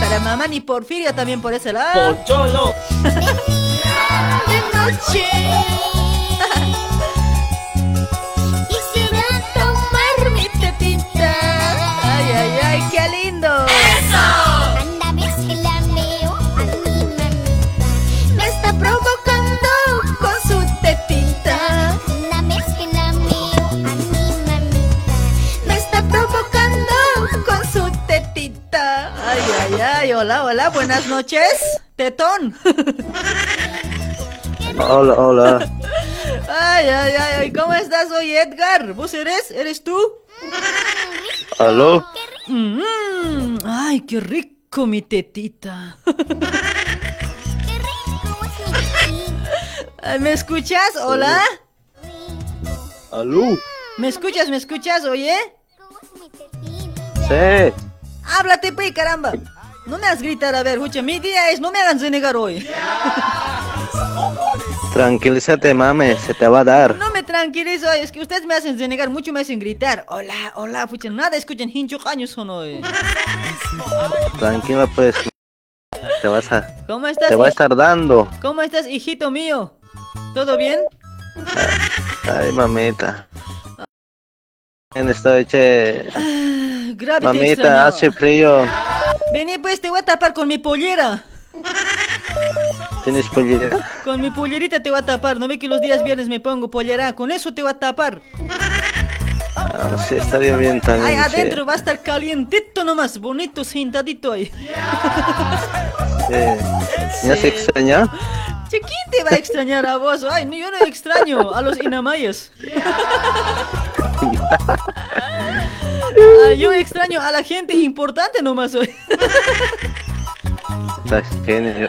Para mamá ni Porfirio también por ese lado. Pocholo. hola, hola, buenas noches. Tetón. Hola, hola. Ay, ay, ay, ay, ¿cómo estás hoy, Edgar? ¿Vos eres? ¿Eres tú? ¿Aló? Mm, ay, qué rico mi tetita. ¿Me escuchas? ¿Hola? Aló. ¿Me escuchas? ¿Me escuchas? Oye. Sí. Háblate, pe, caramba. No me hagas gritar, a ver, escucha, mi día es, no me hagan renegar hoy. Tranquilízate, mame, se te va a dar. No me tranquilizo, es que ustedes me hacen renegar, mucho me hacen gritar. Hola, hola, pucha, nada escuchan, hincho años son hoy. Tranquila, pues. Te vas a. ¿Cómo estás? Te va a estar dando. ¿Cómo estás, hijito mío? ¿Todo bien? Ay, mamita. Bien, estoy, che. Te Mamita, hace frío. Vení pues, te voy a tapar con mi pollera. ¿Tienes pollera? Con mi pollerita te voy a tapar. ¿No ve que los días viernes me pongo pollera? Con eso te voy a tapar. Ah, sí, estaría bien también. Ahí adentro va a estar calientito nomás, bonito, sentadito ahí. Sí. ¿Me has extrañado? Che, ¿quién te va a extrañar a vos? Ay, yo no extraño a los inamayas. Ay, yo extraño a la gente importante nomás hoy. Estás genio.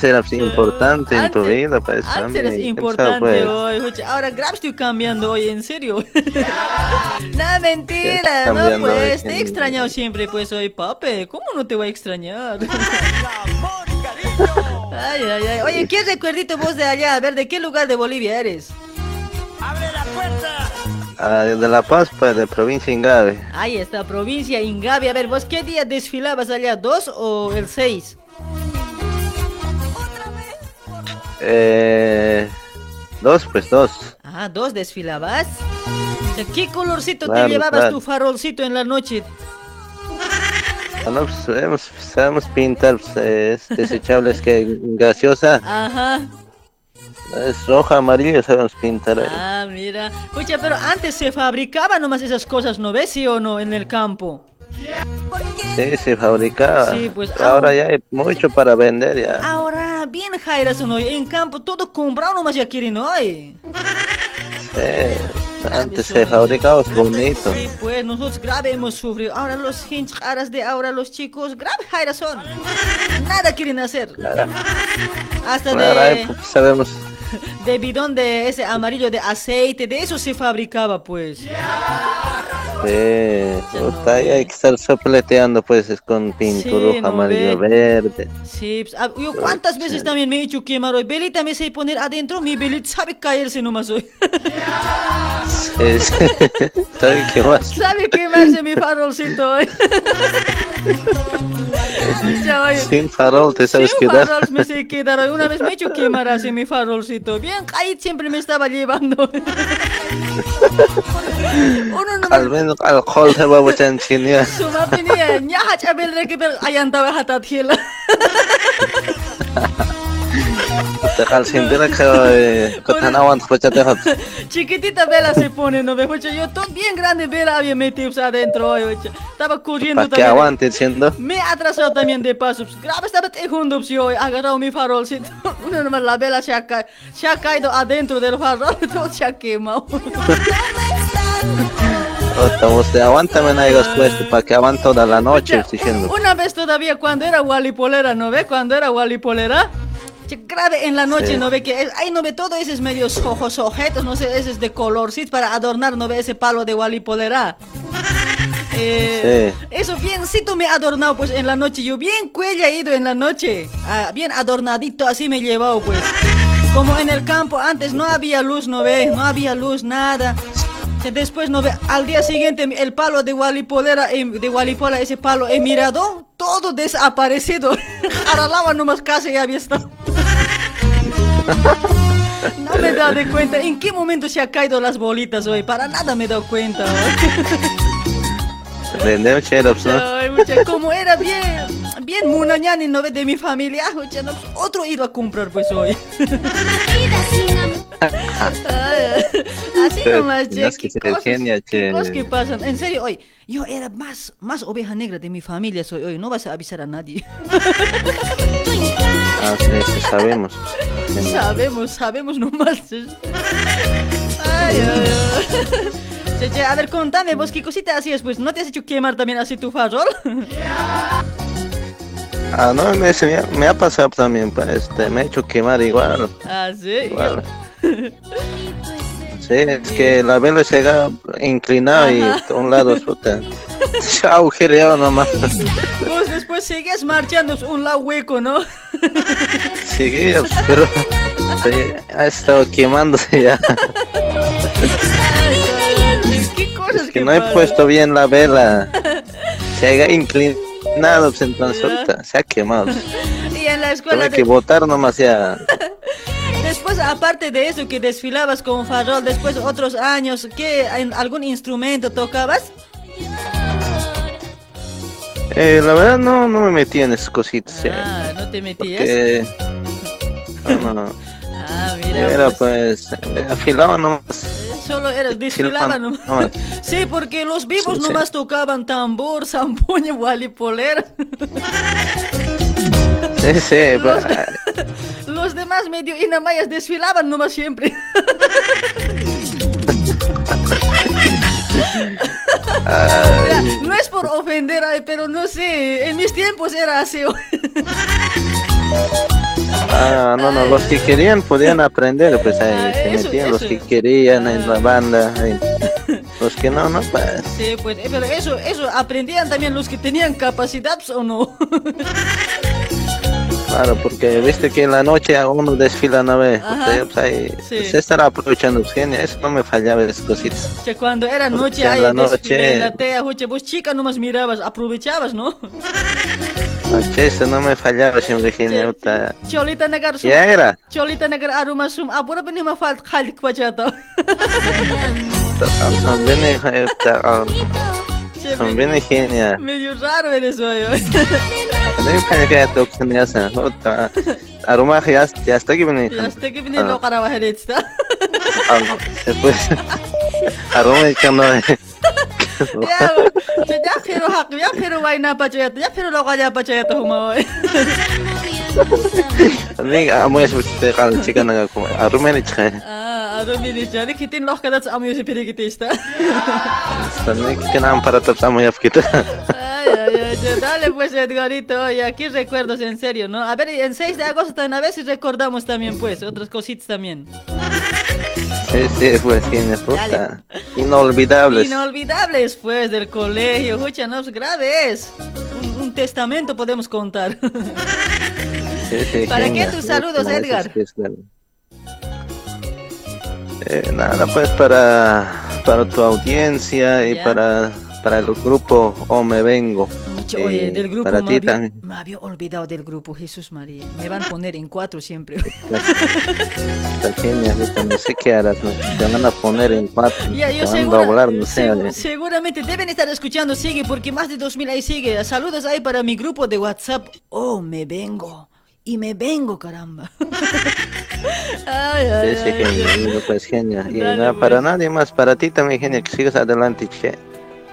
Serás importante en tu vida, pues. Antes hombre, eres ¿qué importante pues? hoy. escucha, Ahora Grab estoy cambiando hoy, en serio. no, mentira, no pues. Te he extrañado siempre, pues hoy, pape. ¿Cómo no te voy a extrañar? ay, ay, ay. Oye, ¿qué recuerdito vos de allá? A ver, ¿de qué lugar de Bolivia eres? Ah, de La Paz, pues, de provincia Ingave. Ahí está, provincia Ingavi. A ver, ¿vos qué día desfilabas allá? ¿Dos o el seis? Eh, dos, pues dos. Ah, dos desfilabas. ¿De ¿Qué colorcito Claro, te llevabas claro. tu farolcito en la noche? Ah, no, pues, sabemos, sabemos pintar pues, eh, es desechables que gaseosa. Ajá. Es roja, amarilla, sabemos pintar. eh. Ah, mira. Escucha, pero antes se fabricaban nomás esas cosas, ¿no ves? ¿Sí o no? En el campo. Sí, se fabricaba. Sí, pues, Ahora ah. ya hay mucho para vender ya. Ahora, bien Jaira, ¿no? En campo todo comprado nomás ya quieren hoy. Sí, antes se fabricaba bonito. Sí, pues nosotros grave hemos sufrido. Ahora los hincharas de ahora, los chicos, grave Jaira son. Nada quieren hacer. Claro, Hasta claro, ahí, de, pues, sabemos. de bidón de ese amarillo de aceite, de eso se fabricaba, pues. Sí, puta, hay que estar sopleteando pues es con pintura Sí, roja, no amarillo, ve. verde. Sí, pues, ah, yo cuántas veces también me he hecho quemar hoy. Belita me sé poner adentro, mi belita sabe caerse nomás hoy. Sí, sí. ¿Sabe qué más? sabe quemarse mi farolcito hoy. Ya. Sin farol te sabes Sin quedar. farol me sé quedar. Una vez me he hecho quemar así mi farolcito. Bien, ahí siempre me estaba llevando. Uno no Al menos alcohol te va a echar en China. Chabel hatat hila. Eh, pues. Chiquitita vela se pone, no escucha. Yo todo bien grande vela había metido adentro. Estaba corriendo también. aguante siendo. Me ha atrasado también de paso. pues, Grave estaba tejundo pues, yo. Agarrado mi nomás la vela se ha, caído adentro del farol. Todo se ha quemado. Estamos de aguántame na digas pues para que aguante toda la noche estoy diciendo. Una vez todavía cuando era Wally Polera, ¿no ve? Cuando era Wally Polera. Grave en la noche, Sí. ¿no ve? Que ahí no ve todo esos medios ojos, objetos, no sé, ese es de color, sí, para adornar, ¿no ve? Ese palo de Wally Polera. Eh, Eso biencito me ha adornado pues en la noche, yo bien cuella he ido en la noche, ah, bien adornadito así me he llevado pues. Como en el campo antes no había luz, no ve, no había luz, nada. Después no ve, al día siguiente el palo de Walipolera, eh, de Walipola, ese palo he mirado, todo desaparecido. Aralaba nomás casi ya había estado. No me he dado cuenta en qué momento se ha caído las bolitas hoy, para nada me he dado cuenta. Vendemos cheros, ¿no? Como era bien, bien munañani, no ve de mi familia, no, otro iba a comprar pues hoy. Así nomás, che, es que qué se cosas, genia, qué che. cosas que pasan. En serio, hoy, yo era más, más oveja negra de mi familia soy hoy, no vas a avisar a nadie. Ah, sí, sabemos. Sabemos, sabemos nomás. Ay, ay, ay. Che, che, a ver, contame vos, ¿qué cosita hacías? Pues, ¿no te has hecho quemar también así tu farol? Ah, no, me, se me, ha- me ha pasado también, pues, este, me he hecho quemar igual. Ah, sí. igual. Sí, es que la vela se ha inclinado y a un lado puta, se ha agujereado nomás. Vos después sigues marchando un lado hueco, ¿no? Sí, pero sí, ha estado quemándose ya. ¿Qué cosas Que no he puesto bien la vela. Se ha inclinado, pues, entonces ahorita se ha quemado. Y en la escuela, que botar nomás ya. después aparte de eso que desfilabas con farol, después otros años, ¿qué, en algún instrumento tocabas? Eh, la verdad no, no me metí en esas cositas. ya, Ah, no te metías. porque no, no, Ah, mira, era pues, pues afilado nomás. solo eras desfilaba nomás. nomás. Sí, porque los vivos Sí, sí. nomás tocaban tambor, zampuña, gualipolera. Sí, sí, Los, pues, los demás medio inamayas desfilaban nomás siempre. Mira, no es por ofender, pero no sé, en mis tiempos era así. Ah, no, no, los que querían podían aprender, pues ahí Ah, se eso, metían los eso. que querían en la banda. ahí. Los que no, no, pues. Sí, pues, eh, pero eso, eso, aprendían también los que tenían capacidad pues, o no. Claro, porque viste que en la noche a uno desfila no ve. Ajá. Pues, ahí, Sí. se estará aprovechando pues, genio, eso no me fallaba esas cositas. Que cuando era noche, en ahí la desfile noche- en la tea, vos chica nomás mirabas, aprovechabas, ¿no? Noche, eso no me fallaba siempre genio. puta. Cholita negar sum. Ya era. Cholita negar aruma sum. Apura beni ma falt khalik pachata. También es, eh, puta, ah, también es genial. Medio raro eres hoy. hoy. También parece que ya tengo que tener esa, puta. Aroma ya, ya está aquí vení. Ya está que viene Ah, lo para bajar esta. ah, Después, aroma y que no amo eso, te cal chica naga como aroma ni chica. Ah, ado mini jadi kitin loh kadat amu si perikitista. También que nada para tapar muy afquita. Ay, ay, ay, ya, dale pues Edgarito, y aquí recuerdos en serio, ¿no? A ver, en 6 de agosto también a si recordamos también pues, otras cositas también. Sí, pues puta. Inolvidables. Inolvidables pues del colegio, escucha, no es grave es. Un, un testamento podemos contar. Sí, sí, ¿Para qué tus saludos, Edgar? Eh, nada, pues para, para tu audiencia y Ya. para, para el grupo O Me Vengo. Oye, Eh, del grupo para me ti había, también. me había olvidado del grupo, Jesús María. Me van a poner en cuatro siempre. Está genial, ahorita no sé qué harás. Te van a poner en cuatro, Ya, yo van a segura- doblar, no sé. segu- eh. seguramente deben estar escuchando Sigue porque más de 2000 ahí sigue. Saludos ahí para mi grupo de WhatsApp. Oh, me vengo. Y me vengo, caramba. ay, ay, Sí, sí, ay, genial, pues. Y Dale, nada, pues. para nadie más, para ti también, genial, que sigas adelante, che.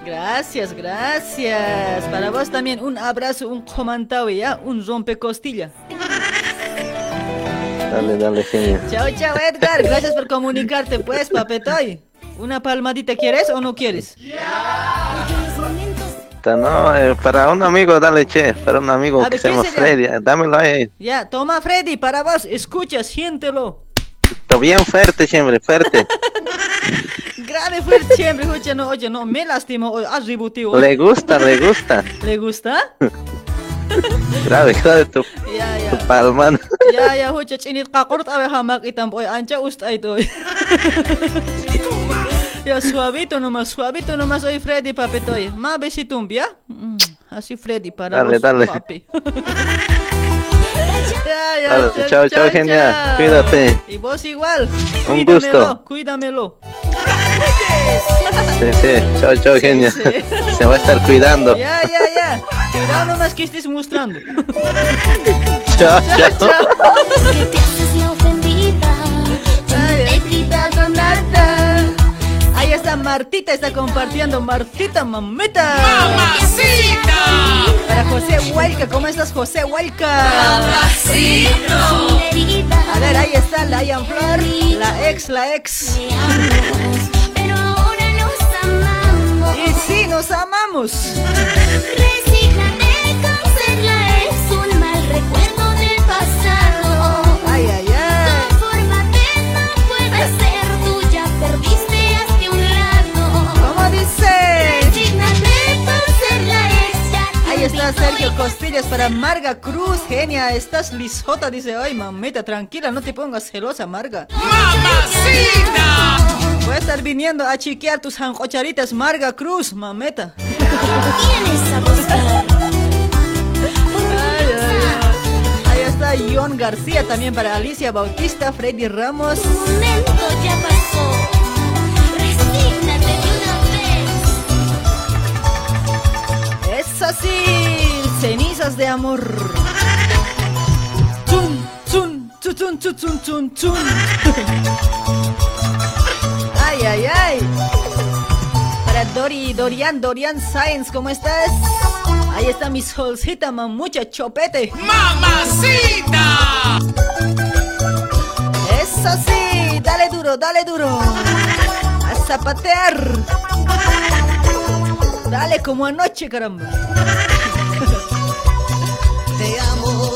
Gracias, gracias. Para vos también un abrazo, un comentario, ¿ya? Un rompecostilla. Dale, dale, genial. Chao, chao, Edgar. Gracias por comunicarte, pues, papetoy. ¿Una palmadita quieres o no quieres? No, eh, para un amigo, dale, che, para un amigo A que se. Freddy, eh, dámelo ahí. Ya, toma, Freddy, para vos. Escucha, siéntelo. Está bien fuerte, siempre, fuerte. Grave fuerte siempre, escucha, no, oye, no, me lastimó, oye, has rebutido. Le gusta, le gusta. ¿Le gusta? Grave, grave tu, Ya, ya. tu. Ya, ya, escucha, chinit kakurt awe hamak itam, oye, ancha usta ito, oye. Ya, suavito nomás, suavito nomás, oye, Freddy, papito, oye. Más besito, ¿ya? Mm, Así, Freddy, para Dale, vos, dale. papi. Ya, ya, chao, chao, chao, genial. chao. Cuídate. Y vos igual. Un Cuídamelo, gusto. Cuídamelo. Sí, sí, chao, chao, genia. Se va a estar cuidando. Ya, ya, ya. Cuidado nomás que estés mostrando. Chao, Chao, chao. Ay, con nada. Martita, está compartiendo. Martita, mamita. ¡Mamacita! Para José Huelca, ¿cómo estás, José Huelca? Mamacito. A ver, ahí está la Ian Flor, la ex, la ex. Pero ahora nos amamos. Y sí, nos amamos. Para Marga Cruz, genia, estás lisota, dice, ay mamita, tranquila, no te pongas celosa, Marga. ¡Mamacita! Voy a estar viniendo a chiquear tus jancocharitas, Marga Cruz, mameta. Ay, ay, ay. Ahí está John García, también para Alicia Bautista, Freddy Ramos. momento ya pasó. Así, cenizas de amor. Chun, chun, chun, chun, chun, chun, chun, chun. Ay, ay, ay. Para Dori, Dorian, Dorian Science, ¿cómo estás? Ahí está mi solcita, mamucha chopete. ¡Mamacita! Es así, dale duro, dale duro. A zapatear. Dale como anoche, caramba. Te amo.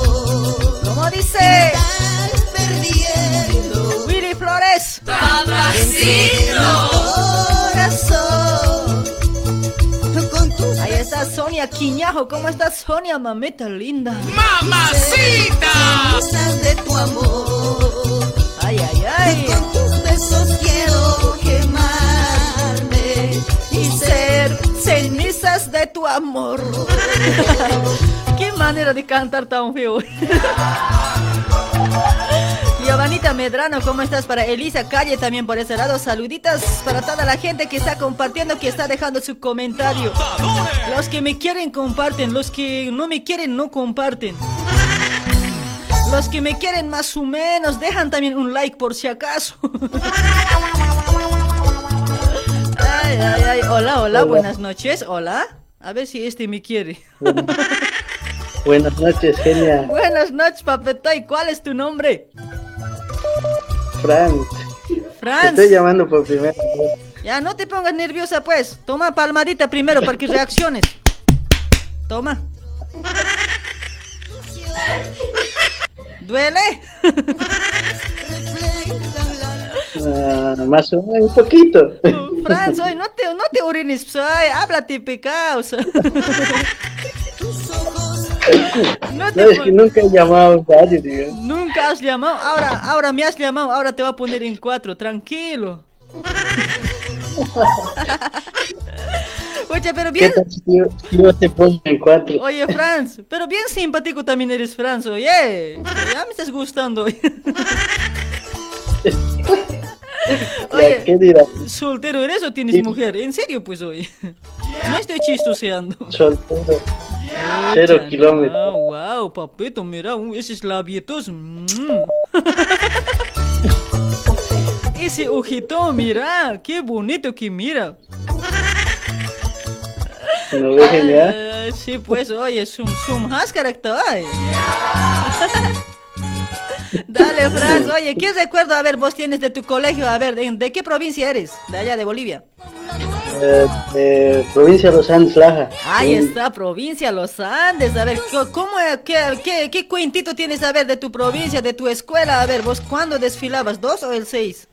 ¿Cómo dice? perdiendo. Willy Flores. Corazón. Con tus Ahí está Sonia Quiñajo. ¿Cómo estás, Sonia, mamita linda? cenizas de tu amor. Ay, ay, ay. Con tus besos quiero quemarme y ser cenizas de tu amor. Qué manera de cantar tan feo. Giovanita Medrano, ¿cómo estás? Para Elisa Calle también por ese lado. Saluditas para toda la gente que está compartiendo, que está dejando su comentario. Los que me quieren comparten, los que no me quieren no comparten. Los que me quieren más o menos dejan también un like por si acaso. Ay, ay, ay. Hola, hola, buenas noches. Hola. A ver si este me quiere. Buenas noches, genia. Buenas noches, papetoy. ¿Cuál es tu nombre? Franz. Franz. Te estoy llamando por primera vez. Ya no te pongas nerviosa, pues. Toma palmadita primero para que reacciones. Toma. ¿Duele? Ah, más o menos, un poquito. Franz, hoy no te, no te orines, ay, háblate pecado. No No, te es que nunca he llamado a nadie, digo. Nunca has llamado, ahora, ahora me has llamado, ahora te voy a poner en cuatro, tranquilo. Oye, pero ¿Qué bien. te pongo en cuatro? Oye, Franz, pero bien simpático también eres, Franz, oye. Ya me estás gustando. Ya, ¿Qué dirás? ¿Soltero eres o tienes mujer? En serio, pues, oye. No estoy chistoseando. Soltero. Cero Pucha, kilómetros. wow, papito, mira, uh, esos labietos. mm. Ese ojito, mira, qué bonito que mira. ¿No ves genial? Ah, sí, pues, oye, sum, sum, has carácter. Dale, Franz, oye, ¿qué recuerdo, a ver, vos tienes de tu colegio? A ver, ¿de, de qué provincia eres? De allá, de Bolivia. Eh, de provincia de Los Andes, Laja. Ahí Sí. está, provincia Los Andes. A ver, ¿cómo, qué, qué, qué cuentito tienes, a ver, de tu provincia, de tu escuela? A ver, ¿vos cuándo desfilabas? ¿Dos o el seis?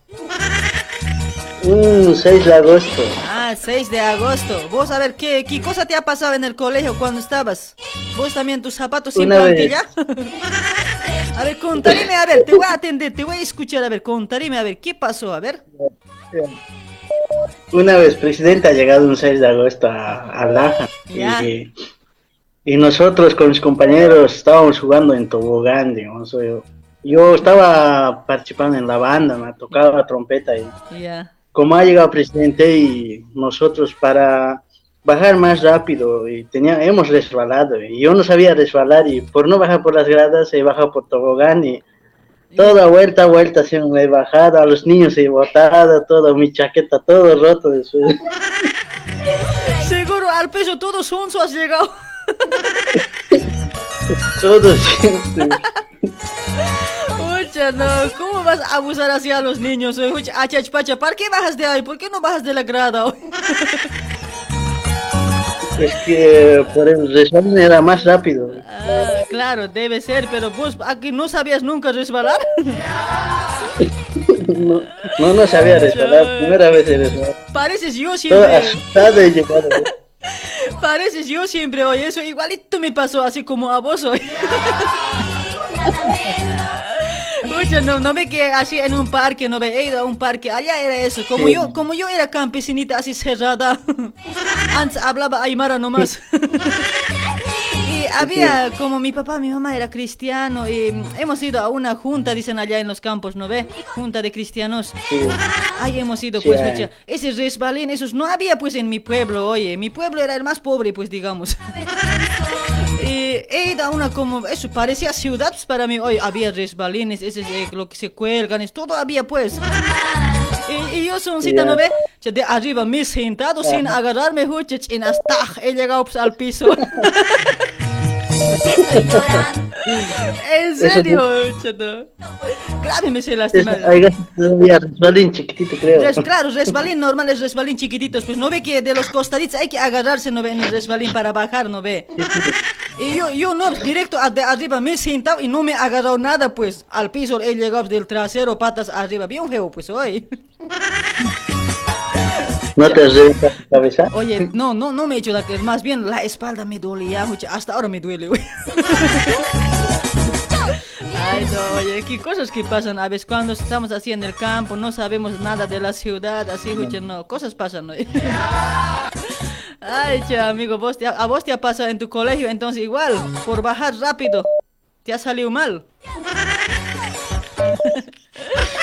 Un 6 de agosto. Ah, 6 de agosto. Vos, a ver, ¿qué, qué cosa te ha pasado en el colegio cuando estabas? ¿Vos también tus zapatos sin Una vez. plantilla? a ver, contarime, a ver, te voy a atender, te voy a escuchar, a ver, contarime, a ver, ¿qué pasó? A ver. Una vez presidente ha llegado un 6 de agosto a, a Laja. Ya. Y, y nosotros con mis compañeros estábamos jugando en tobogán, digamos. Yo, yo estaba participando en la banda, me tocaba trompeta y Ya. Como ha llegado presidente y nosotros para bajar más rápido y tenía, hemos resbalado y yo no sabía resbalar y por no bajar por las gradas he bajado por tobogán y toda vuelta, vuelta se me he bajado, a los niños he botado, toda mi chaqueta, todo roto después. Seguro al peso todo sonso has llegado. todo siempre. Pucha, no, ¿cómo vas a abusar así a los niños? Achachpacha, ¿para qué bajas de ahí? ¿Por qué no bajas de la grada? Es que por el resbalón era más rápido. Ah, claro, debe ser, pero vos aquí no sabías nunca resbalar. No, no, no sabía resbalar, primera vez he resbalado. Pareces yo siempre. Pareces yo siempre hoy, eso igualito me pasó, así como a vos hoy. No, no me quedé así en un parque, no me he ido a un parque, allá era eso, como Sí. yo, como yo era campesinita así cerrada, antes hablaba aymara nomás. Y había, como mi papá, mi mamá era cristiano y hemos ido a una junta, dicen allá en los campos, ¿no ve? Junta de cristianos. Ahí hemos ido, Sí, pues, mucha- ese resbalín, esos no había pues en mi pueblo, oye, mi pueblo era el más pobre, pues, digamos. Y he ido a una como, eso parecía ciudad para mí, hoy había resbalines, ese es lo que se cuelgan, es todo había pues. Y, y yo soncita, Ya. ¿no ve? De arriba me he sentado sin agarrarme, y hasta he llegado pues, al piso. en serio, chato. Claro, me se lastima. Todavía resbalín chiquitito, creo. Res- claro, resbalín normal es resbalín chiquititos, pues no ve que de los costaditos hay que agarrarse, no ve, en el resbalín para bajar, no ve. Y yo, yo no, directo a- de arriba me he sentado y no me he agarrado nada, pues al piso he llegado del trasero, patas arriba, bien feo, pues hoy. ¿No te has reventado la cabeza? Oye, no, no, no me he hecho la que más bien la espalda me dolía, mucho, hasta ahora me duele, güey. Ay, no, oye, qué cosas que pasan a veces cuando estamos así en el campo, no sabemos nada de la ciudad, así, oye, no, cosas pasan, ¿no? Ay, che, amigo, vos te a vos te ha pasado en tu colegio, entonces igual, por bajar rápido, te ha salido mal.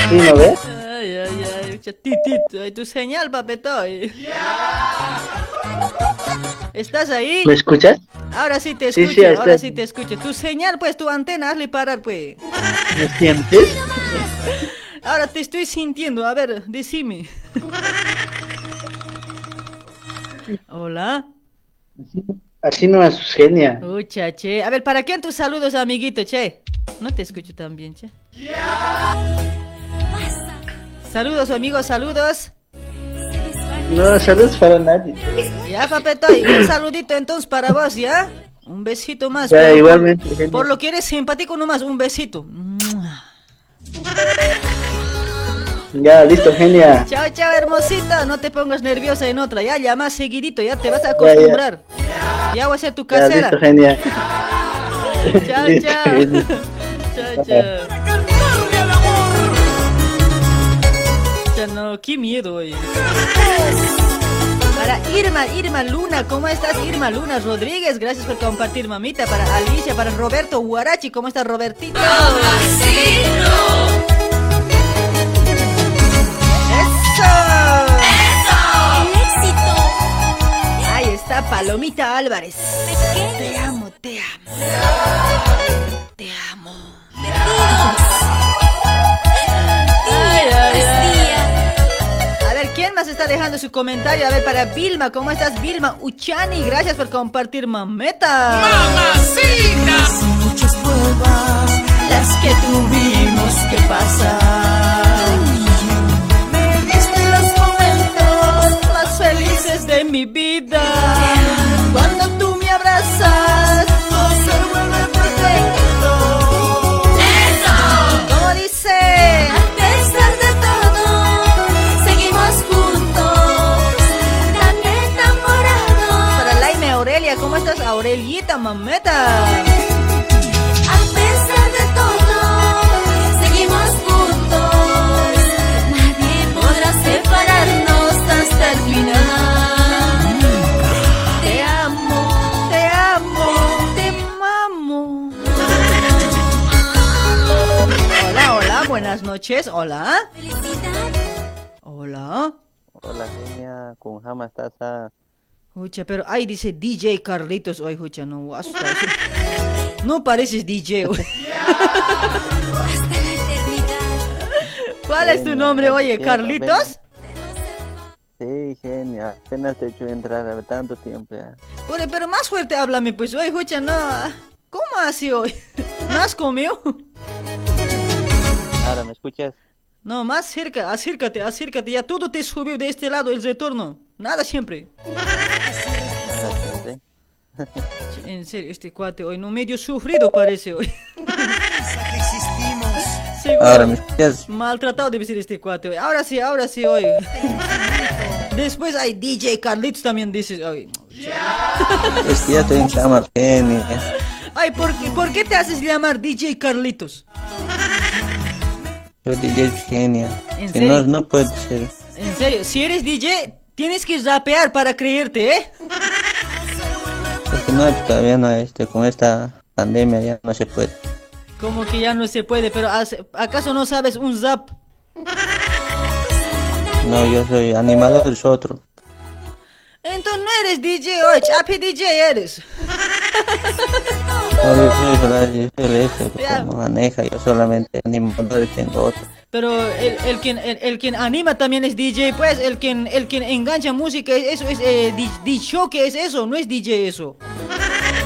¿Sí, no ves? Ay, ay, ay, che, titito, ay, tu señal, papetoy. ¿Estás ahí? ¿Me escuchas? Ahora sí te escucho, sí, ahora está. sí te escucho. Tu señal, pues, tu antena, hazle parar, pues. ¿Me sientes? Ahora te estoy sintiendo, a ver, decime. Hola. Así no es genia. Ucha, che. A ver, ¿para quién tus saludos, amiguito, che? No te escucho tan bien, che. Saludos, amigos, saludos. No, saludos para nadie. Ya, papetoy, un saludito entonces para vos, ¿ya? Un besito más. Ya, por- igualmente, Por, lo que eres simpático nomás, un besito. Ya, listo, genia. Chao, chao, hermosita. No te pongas nerviosa en otra. Ya, llama seguidito, ya te vas a ya. acostumbrar. Ya, voy a ser tu Ya, casera. listo, genia. Chao, chao. genia. chao, chao. No, qué miedo hoy. Para Irma, Irma Luna, ¿cómo estás? Irma Luna Rodríguez, gracias por compartir, mamita. Para Alicia, para Roberto Guarachi, ¿cómo estás, Robertito? ¡Eso! Ahí está Palomita Álvarez. Te amo, te amo. Te amo. ¿Quién más está dejando su comentario? A ver, para Vilma, ¿cómo estás, Vilma? Uchani, gracias por compartir, mameta. ¡Mamacita! Muchas pruebas Las que tuvimos que pasar. me diste los momentos Más felices de mi vida. Cuando tú me abrazas. todo se vuelve perfecto. ¿Cómo dice? Hola, buenas noches, hola. Hola. Hola, genia, con Jama estás a... Escucha, pero ahí dice DJ Carlitos hoy, escucha, no, asusta, no pareces DJ hoy. ¿Cuál es tu nombre, oye, Carlitos? Sí, genia, apenas te he hecho entrar a tanto tiempo ya. Oye, pero más fuerte háblame, pues, oye, escucha, no. ¿Cómo así hoy? ¿No has comido? Ahora, ¿me escuchas? No, más cerca, acércate, acércate, ya todo te subió de este lado el retorno. Nada siempre. En serio, este cuate hoy no medio sufrido parece hoy. Ahora, ¿me escuchas? Maltratado debe ser este cuate hoy. Ahora sí, ahora sí hoy. Después hay DJ Carlitos también dice hoy. Es que ya estoy en. Ay, ¿por qué, ¿por qué te haces llamar DJ Carlitos? Yo DJ Genia. ¿En Si no, serio? no puede ser. En serio, si eres DJ, tienes que rapear para creerte, ¿eh? Porque no, todavía no, este, con esta pandemia ya no se puede. Como que ya no se puede, pero ¿acaso no sabes un zap? No, yo soy animador del otro. Entonces no eres DJ hoy, chapi DJ eres. Yo soy ese, como maneja, yo solamente animador tengo otro. Pero el, el quien el, el quien anima también es DJ, pues el quien el quien engancha música, eso es eh, DJ que es eso, no es DJ eso.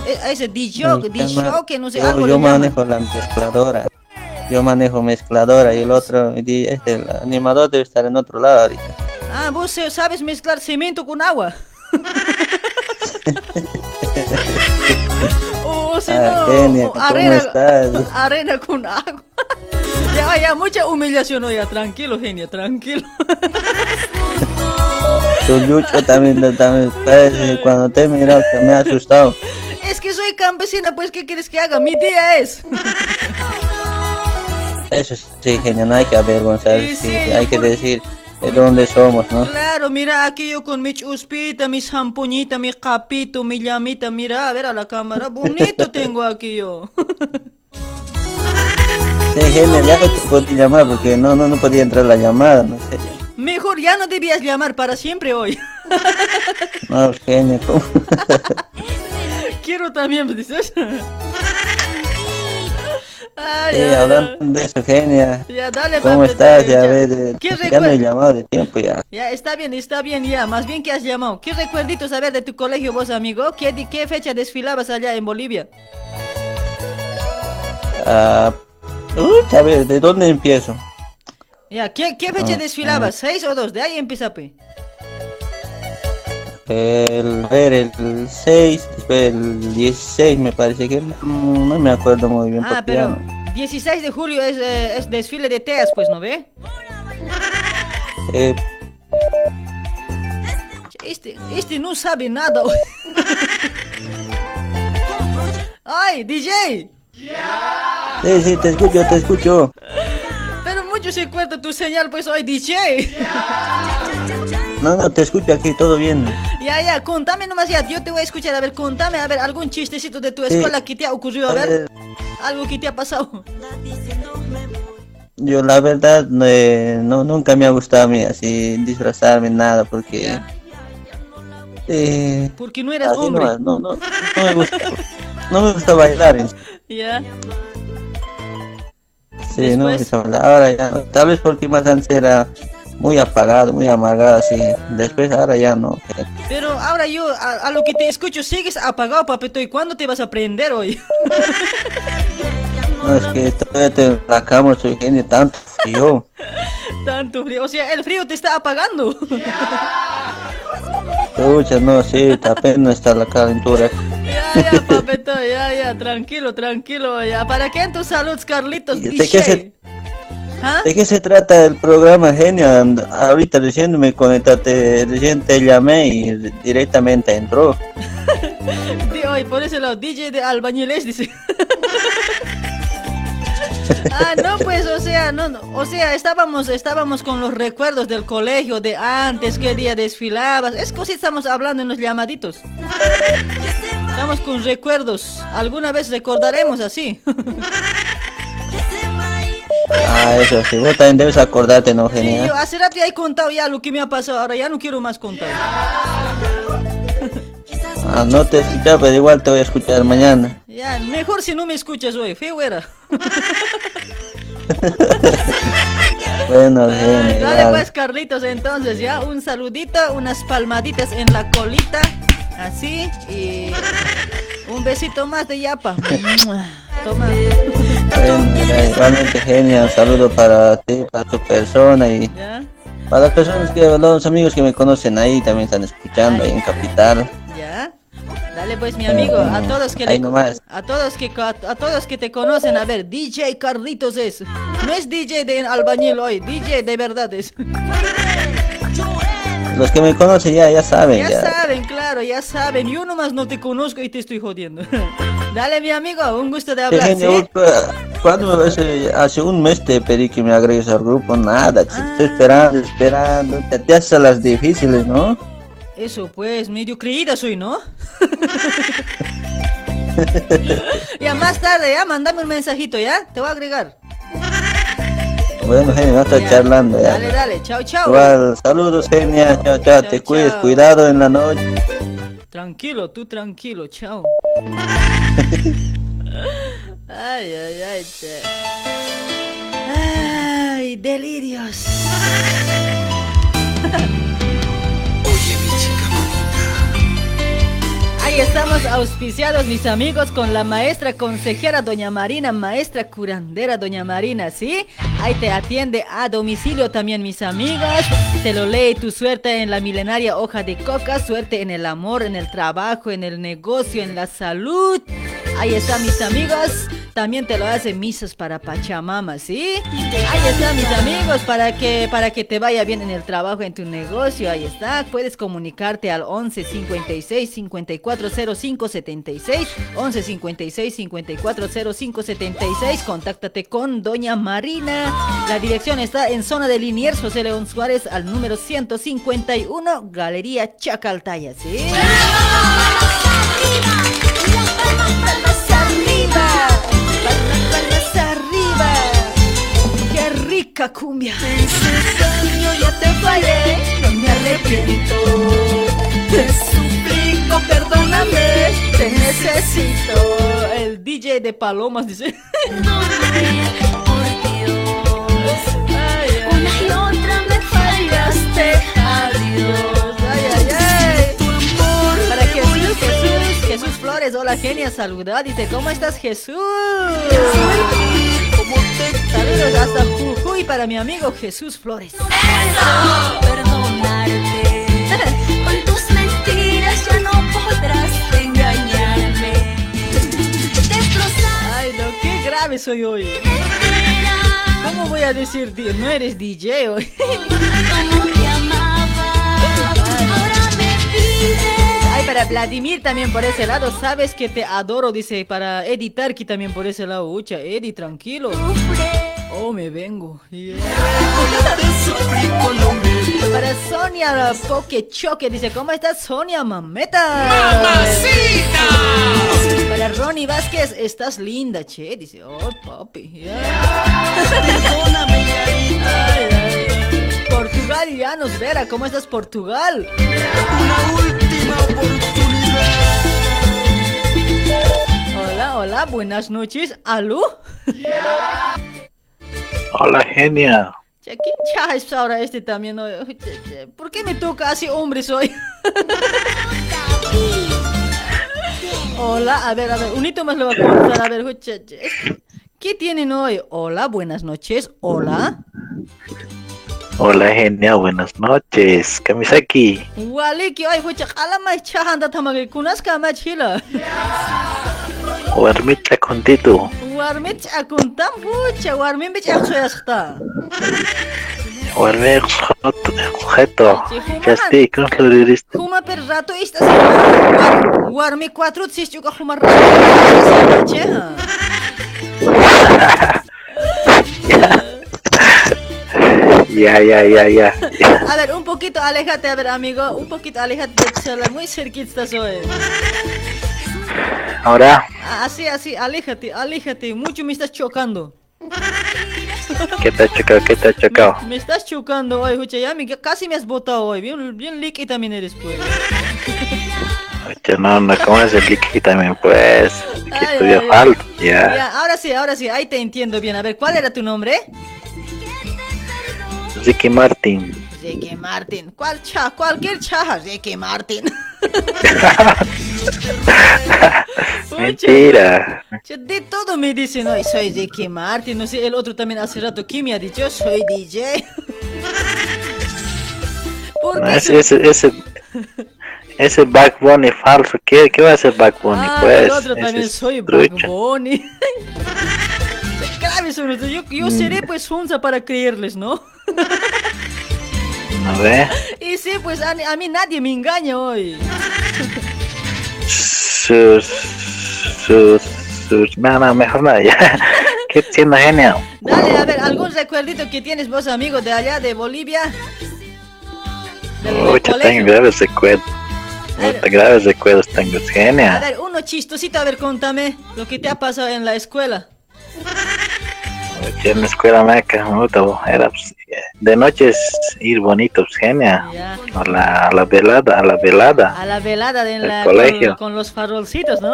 Eh, Ese DJ, No, DJ llama- que no sé yo, algo yo manejo la mezcladora. Yo manejo mezcladora y el otro, este, el animador debe estar en otro lado ahorita. Ah, vos sabes mezclar cemento con agua. o si no, Kenia, o ¿cómo arena, estás? arena con agua. ya, ya, mucha humillación, oiga, tranquilo, genia, tranquilo. Tu Lucho también, también parece, cuando te he mirado que me ha asustado. es que soy campesina, pues, ¿qué quieres que haga? Mi día es. Eso sí, genio, no hay que avergonzarse, Sí, sí, hay que decir de dónde somos, ¿no? Claro, mira aquí yo con mi chuspita, mi zampuñita, mi capito, mi llamita, mira, a ver a la cámara, bonito tengo aquí yo. Sí, ya no te podía llamar porque no, no, no podía entrar la llamada, no sé. Mejor ya no debías llamar para siempre hoy. No, genio, ¿cómo? Quiero también, dices. Ay, Sí, ay, hablando de eso, genia. Ya, dale, ¿Cómo papi, estás? Ya, ya. eh, ¿Qué ya no he llamado de tiempo ya. Ya, está bien, está bien ya. Más bien que has llamado. ¿Qué recuerditos a ver de tu colegio vos, amigo? ¿Qué, di- qué fecha desfilabas allá en Bolivia? Ah, uy, a ver, ¿de dónde empiezo? Ya, ¿qué, qué fecha Ah, desfilabas? ¿Seis o dos? De ahí empieza, pe. El, a ver, el 6, después el 16 me parece que, no me acuerdo muy bien. Ah, pero ya no- 16 de julio es, eh, es desfile de teas, pues, ¿no ve? eh, Este, este no sabe nada. ¡Ay, DJ! sí, sí, te escucho, te escucho. Pero mucho se cuenta tu señal, pues, hoy, DJ. No, no, te escucho aquí, todo bien. Ya, ya, contame nomás ya, yo te voy a escuchar, a ver, contame, a ver, algún chistecito de tu Sí. escuela que te ha ocurrido, a ver, ver. algo que te ha pasado. Yo la verdad no, eh, no nunca me ha gustado a mí así disfrazarme nada porque eh, Porque no eras hombre. nomás, no, no, no me gusta no me gusta bailar en sí, sí, no bailar. ahora ya tal vez porque más antes era muy apagado muy amargado así después ahora ya no Pero ahora yo, a, a lo que te escucho, sigues apagado, papito, ¿y cuándo te vas a aprender hoy? no es que todavía te la cama soy genio tanto frío Tanto frío, o sea, el frío te está apagando. Escucha, no, sí, apenas está la calentura. ya, ya, papito, ya, ya, tranquilo, tranquilo, ya. ¿Para qué en tu salud, Carlitos? ¿De qué se- ¿Ah? ¿De qué se trata el programa, genio? Ahorita recién me conectaste, recién te llamé y directamente entró. Di- Hoy, por ese lado, DJ de albañiles, dice. Ah, no, pues, o sea, no, no, o sea, estábamos, estábamos con los recuerdos del colegio de antes, qué día desfilabas. Es que sí estamos hablando en los llamaditos. Estamos con recuerdos. Alguna vez recordaremos así. Ah, eso sí, vos también debes acordarte, ¿no, Sí, genio? yo hace rato ya he contado ya lo que me ha pasado, ahora ya no quiero más contar. Ah, no te escuchaba, pero igual te voy a escuchar mañana. Ya, mejor si no me escuchas hoy, feo era. Bueno, genio, Dale pues Carlitos entonces ya un saludito, unas palmaditas en la colita, así y un besito más de yapa. Toma. Bueno, genio, un saludo para ti, para tu persona y Ya, para las personas que, los amigos que me conocen ahí, también están escuchando ahí en Capital. Dale pues mi amigo, a todos que le- a todos que a, a todos que te conocen, a ver, DJ Carlitos es. No es DJ de albañil hoy, DJ de verdad es. Los que me conocen ya, ya saben, Ya ya. saben, claro. ya saben, yo nomás no te conozco y te estoy jodiendo. Dale, mi amigo, un gusto de hablar, ¿sí? ¿Cuándo me ves? Eh, Hace un mes te pedí que me agregues al grupo, nada, te estoy esperando, esperando, te, te haces las difíciles, ¿no? Eso pues, medio creída soy, ¿no? ya más tarde, ya, mándame un mensajito, ¿ya? Te voy a agregar. Bueno, Genia, vamos a estar charlando ya. Dale, dale, chao, chao. Igual, saludos, Genia, chao, chao, te cuides, cuidado en la noche. Tranquilo, tú tranquilo, chao. ay, ay, ay, che. Ay, delirios. Estamos auspiciados, mis amigos, con la maestra consejera Doña Marina, maestra curandera Doña Marina, ¿sí? Ahí te atiende a domicilio también, mis amigas. Te lo lee tu suerte en la milenaria hoja de coca, suerte en el amor, en el trabajo, en el negocio, en la salud. Ahí está, mis amigos. También te lo hace misas para Pachamama, ¿sí? Ahí está, mis amigos, para que, para que te vaya bien en el trabajo, en tu negocio. Ahí está. Puedes comunicarte al 11 56 54 05 76. 11 56 54 05 76. Contáctate con Doña Marina. La dirección está en zona de Liniers, José León Suárez, al número 151, Galería Chacaltaya, ¿sí? palmas rica cumbia. Yo ya te fallé, no me arrepiento. Te suplico, perdóname, te necesito. El DJ de Palomas dice. Una y otra me fallaste, adiós. Ay, ay, ay. Para Jesús, Jesús, Jesús Flores, hola genia, saluda, dice, ¿cómo estás Jesús? Saludos hasta Jujuy para mi amigo Jesús Flores. Perdonarte. Con tus mentiras ya no podrás engañarme. Destrozar. Ay, no, qué grave soy hoy. ¿Cómo voy a decir? No eres DJ hoy. Como te amaba, ahora me pides. Ay, para Vladimir también por ese lado, sabes que te adoro, dice, para Eddie Tarki también por ese lado, ucha, Eddie, tranquilo. Oh, me vengo. Yeah. Para Sonia Poke Choque, dice, ¿cómo estás Sonia, mameta? ¡Mamacita! Para Ronnie Vázquez, estás linda, che, dice, oh, papi. yeah. Ay, ay. Portugal, Llanos Vera, ¿cómo estás Portugal? Hola, hola, buenas noches. ¿Aló? Hola, genia. ¿Quién cha es ahora este también? ¿Por qué me toca así hombre soy? Hola, a ver, a ver, un hito más lo voy a comenzar. A ver, ¿qué tienen hoy? Hola, buenas noches. Hola. Hola, genia. Buenas noches. Kamisaki. Waliki, ay, hucha, alama chahanda tamage, kunaska machila. Warmita contitu. Warmich akuntam, hucha, warmich aksoyasqta. Warmi objeto. Chasti, ¿cómo lo dirías? Huma per rato esta semana. Warmi cuatro sis juga huma rato. Cheha. Ya, ya, ya, ya. A ver, un poquito aléjate, a ver, amigo, un poquito aléjate de Chala, muy cerquita soy. Ahora, Ah, Así, así, aléjate, aléjate, mucho me estás chocando. ¿qué te ha chocado? ¿Qué te ha chocado? Me estás chocando hoy, escucha, ya me, casi me has botado hoy, bien, bien liqui también eres pues. Oye, no, no, ¿cómo es el liqui también? Pues, que Ay, estudió ay, ay. falta. Ya. Ya, ahora sí, ahora sí, ahí te entiendo bien. A ver, ¿cuál era tu nombre? Ricky Martin. Ricky Martin. ¿Cuál cha? Cualquier cha, Ricky Martin. Mentira. De todo me dicen, hoy soy Ricky Martin. No sé, el otro también hace rato que me ha dicho, soy DJ. ¿Por No, qué? ese, ese, ese, ese Back Bunny falso. ¿Qué, qué va a hacer Back Bunny? Ah, pues, el otro también soy. Clave son estos. Yo, yo Mm. seré pues unza para creerles, ¿no? ¿no ve? Y sí, pues a, a mí nadie me engaña hoy. Sus, sus, sus, no, no, mejor no, ya. Qué siendo genial. Dale, a ver, ¿algún recuerdito que tienes vos, amigo, de allá, de Bolivia? Mucho colegio. tengo graves recuerdos. Graves recuerdos tengo, es A genial. ver, uno chistosito, a ver, contame lo que te ha pasado en la escuela. En la escuela meca, puta, era pues, de noche es ir bonito, pues genial. Ya. A la, a la velada, a la velada. A la velada de en Del la, colegio. Con, con los farolcitos, ¿no?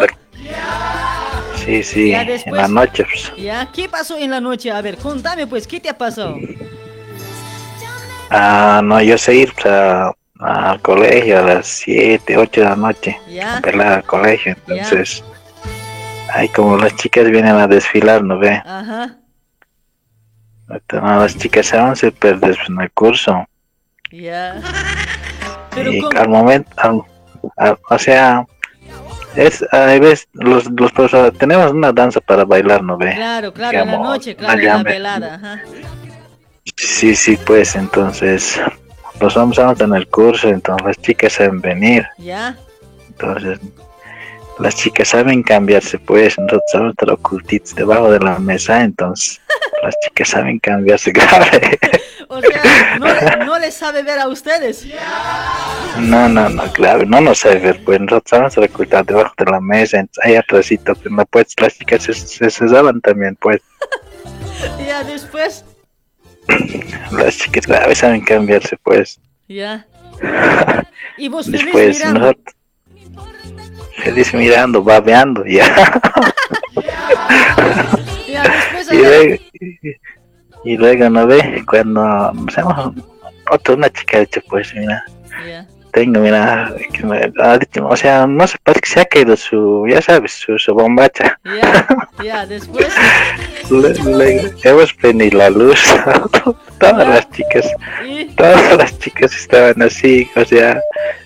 Sí, sí, Ya en después- la noche. Pues. Ya, ¿qué pasó en la noche? A ver, contame pues, ¿qué te ha pasado? Ah, no, yo sé ir pues, a- al colegio a las 7, 8 de la noche. Ya. A velar al colegio, entonces. Ay, como las chicas vienen a desfilar, ¿no ve? Ajá, Entonces, no, las chicas se van a perder en el curso. ya. Pero y ¿cómo? al momento, al- al- o sea, es, a veces los, los profesores, tenemos una danza para bailar, ¿no ve? Claro, claro, en la noche, claro, en la velada, ajá. Sí, sí, pues entonces, los hombres en el curso, entonces las chicas saben venir, Ya, entonces las chicas saben cambiarse, pues nosotros sabemos estar ocultitos debajo de la mesa, entonces las chicas saben cambiarse grave. o sea, no, no les sabe ver a ustedes. No, no, no, claro, no nos sabe ver, pues nosotros sabemos ocultar debajo de la mesa, ahí atrásito, pues, no, las chicas se, se también, pues Ya, después, las chicas grave saben cambiarse, pues. ya. Y vos Después mirando. nosotros feliz mirando, babeando, ya. Ya, después, y, luego, y luego ve cuando hacemos otra una chica hecha pues mira. Tengo mira que me ha dicho, o sea no se parece que se ha caído su ya sabes su, su bombacha. Ya, ya, después. le, le- hemos prendido la luz. Todas las chicas Y, todas las chicas estaban así o sea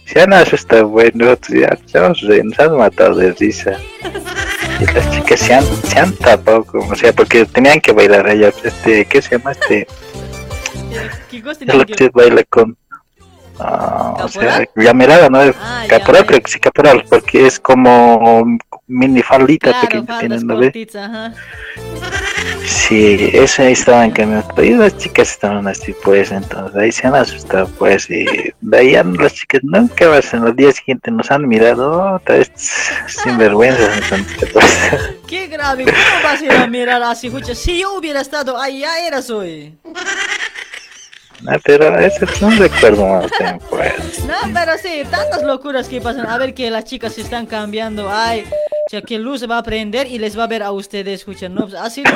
se han asustado bueno ya nos han matado de risa y las chicas se han, se han tapado como o sea porque tenían que bailar ellas este qué se llama este ¿qué cosa es tenían lo que- que baila con ah, o sea llamerada no Ah, caporal creo que sí caporal porque es como mini faldita Claro, pequeña tienen no ve sí esa ahí estaban caminando y las chicas estaban así pues entonces ahí se han asustado pues y de ahí las chicas nunca más en los días siguientes nos han mirado otra vez sin vergüenza entonces, pues. Qué grave, ¿cómo vas a ir a mirar así? Si yo hubiera estado ahí, ya eras hoy. No, pero ese es un recuerdo más pues No, pero sí, tantas locuras que pasan. A ver que las chicas se están cambiando. Ay, o sea, que luz va a prender y les va a ver a ustedes, escuchan. No, pues, así no.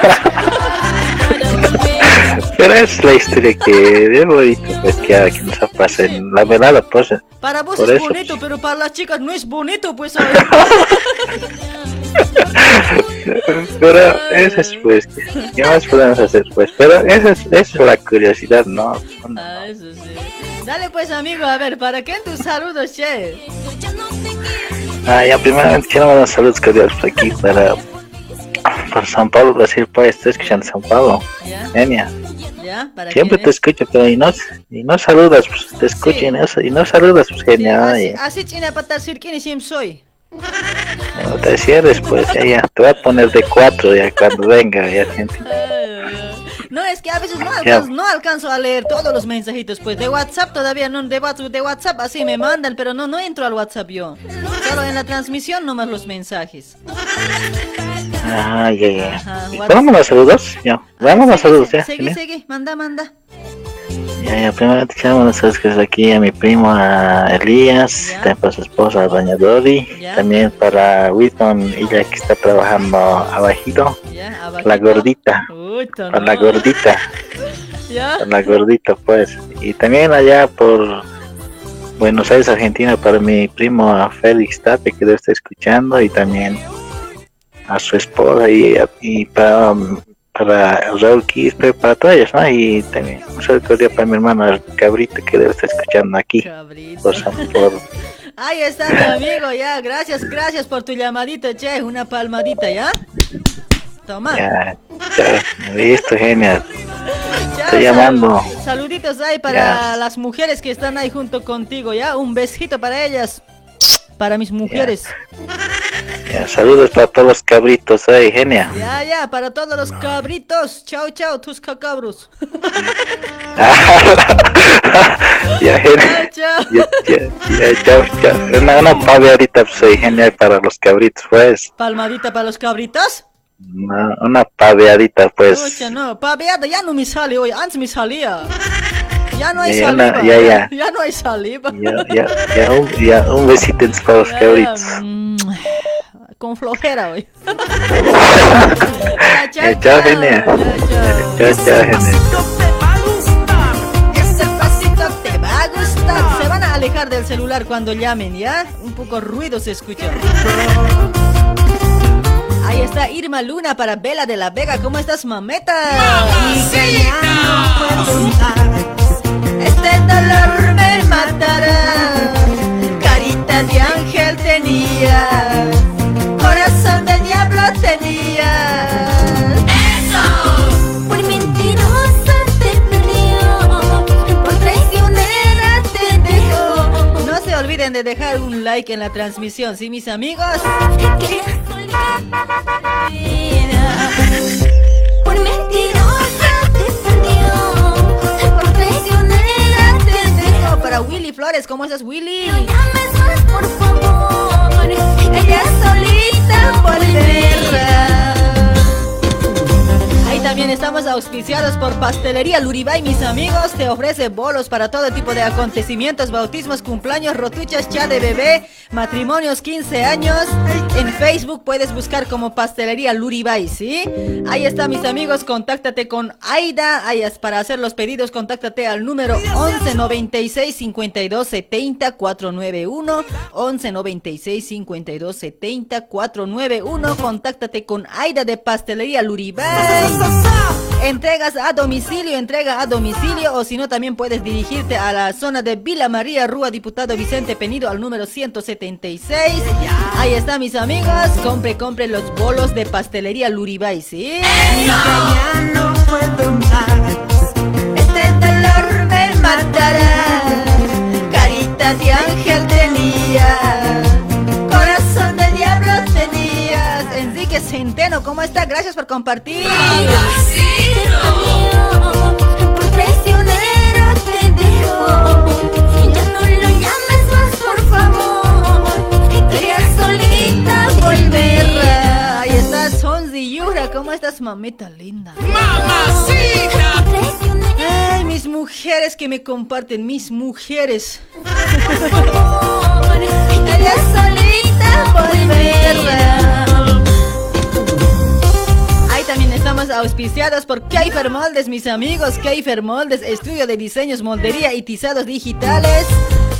Pero es la historia que es bonito, pues que, que nos ha pasado en la pues. Para vos por es eso, bonito, pero para las chicas no es bonito, pues. Pero eso es pues, ¿qué más podemos hacer pues? Pero esa es, esa es la curiosidad, ¿no? Ah, eso sí. Dale pues, amigo, a ver, ¿para qué tus saludos, che? Ah, ya primeramente quiero mandar saludos cordiales por aquí para, para San Pablo, Brasil, pues estoy escuchando San Pablo. ¿Ya? Genia. ¿Ya? ¿Para Siempre quién te es? escucho, pero y no, y no saludas, pues te escucho y, no, y no saludas, pues Sí, genia. así, así china para decir quién soy. No te cierres, pues ya, ya, te voy a poner de cuatro ya cuando venga, ya gente. No, es que a veces no alcanzo, no alcanzo a leer todos los mensajitos, pues de WhatsApp todavía no, de WhatsApp, de WhatsApp así me mandan, pero no, no entro al WhatsApp yo. Solo en la transmisión nomás los mensajes. Ah, ya, ya. Ajá, ¿Y ¿Vamos a los saludos? Ya, vamos a los saludos, ya. Seguí, seguí, manda, manda. Ya, ya, primero te quiero mandar saludos que es aquí a mi primo, a Elías, también para su esposa, a Doña Dori, también para Wilton, ella que está trabajando abajito, Ya, la gordita, Puto, para no. la gordita, para la gordita, pues. Y también allá por Buenos Aires, Argentina, para mi primo a Félix Tape, que debe estar escuchando, y también a su esposa, y, y para, para Raúl Quispe, para todos ¿no? Y también un saludo para mi hermano el Cabrito, que debe estar escuchando aquí, por, San- por, Ahí está mi amigo, ya, gracias, gracias por tu llamadita, che, una palmadita, ¿ya? Toma. ya, ya, listo, genial. Estoy llamando. Saluditos ahí para las mujeres que están ahí junto contigo, ¿ya? Un besito para ellas. Para mis mujeres. Ya, saludos para todos los cabritos ahí, genia. Ya, ya, para todos los cabritos. Chao, chao, tus cacabros. ya, genia. Chao, Ya, ya, ya, chao, chao. Una, una paveadita pues, ahí, genial para los cabritos, pues. Palmadita para los cabritos. Una, una paveadita, pues. Escucha, no, paveada ya no me sale hoy, antes me salía. Ya no hay Ya, saliva. ya, ya. Ya no hay saliva. Ya, ya, ya, un, ya, un besito para los Ya, cabritos. mm, Con flojera hoy. Ya, chao, genia. Chao, chao, genia. Ese pasito te va a gustar. Se van a alejar del celular cuando llamen, ¿ya? Un poco ruido se escucha. Ahí está Irma Luna para Vela de la Vega. ¿Cómo estás, mameta? Este dolor me matará. Carita de ángel tenía. Corazón de diablo tenía. Eso. Por mentirosa te perdió, por traicionera te dejó. No se olviden de dejar un like en la transmisión, ¿sí, mis amigos? Por mentirosa Para Willy Flores, ¿cómo estás, Willy? Llames más, por favor, ella solita volverá. Ahí también estamos auspiciados por Pastelería Luribay, mis amigos. Te ofrece bolos para todo tipo de acontecimientos, bautismos, cumpleaños, rotuchas, cha de bebé, matrimonios, 15 años. En Facebook puedes buscar como Pastelería Luribay, ¿sí? Ahí está, mis amigos. Contáctate con Aida. Es para hacer los pedidos, contáctate al número 11 96 52 70 491. 11 96 52 70 491. Contáctate con Aida de Pastelería Luribay. Entregas a domicilio, entrega a domicilio o si no también puedes dirigirte a la zona de Vila María, Rúa Diputado Vicente Penido al número 176. Ahí está mis amigos, compre, compre los bolos de pastelería Luribay, ¿sí? Este dolor me matará. De ángel. Centeno, ¿cómo está? Gracias por compartir. Por por favor. ¿cómo estás, mamita linda? ¡Mamacita! Ay, mis mujeres que me comparten, mis mujeres. Ella solita volverá. También estamos auspiciados por Keifer Moldes, mis amigos. Keifer Moldes, estudio de diseños, moldería y tizados digitales.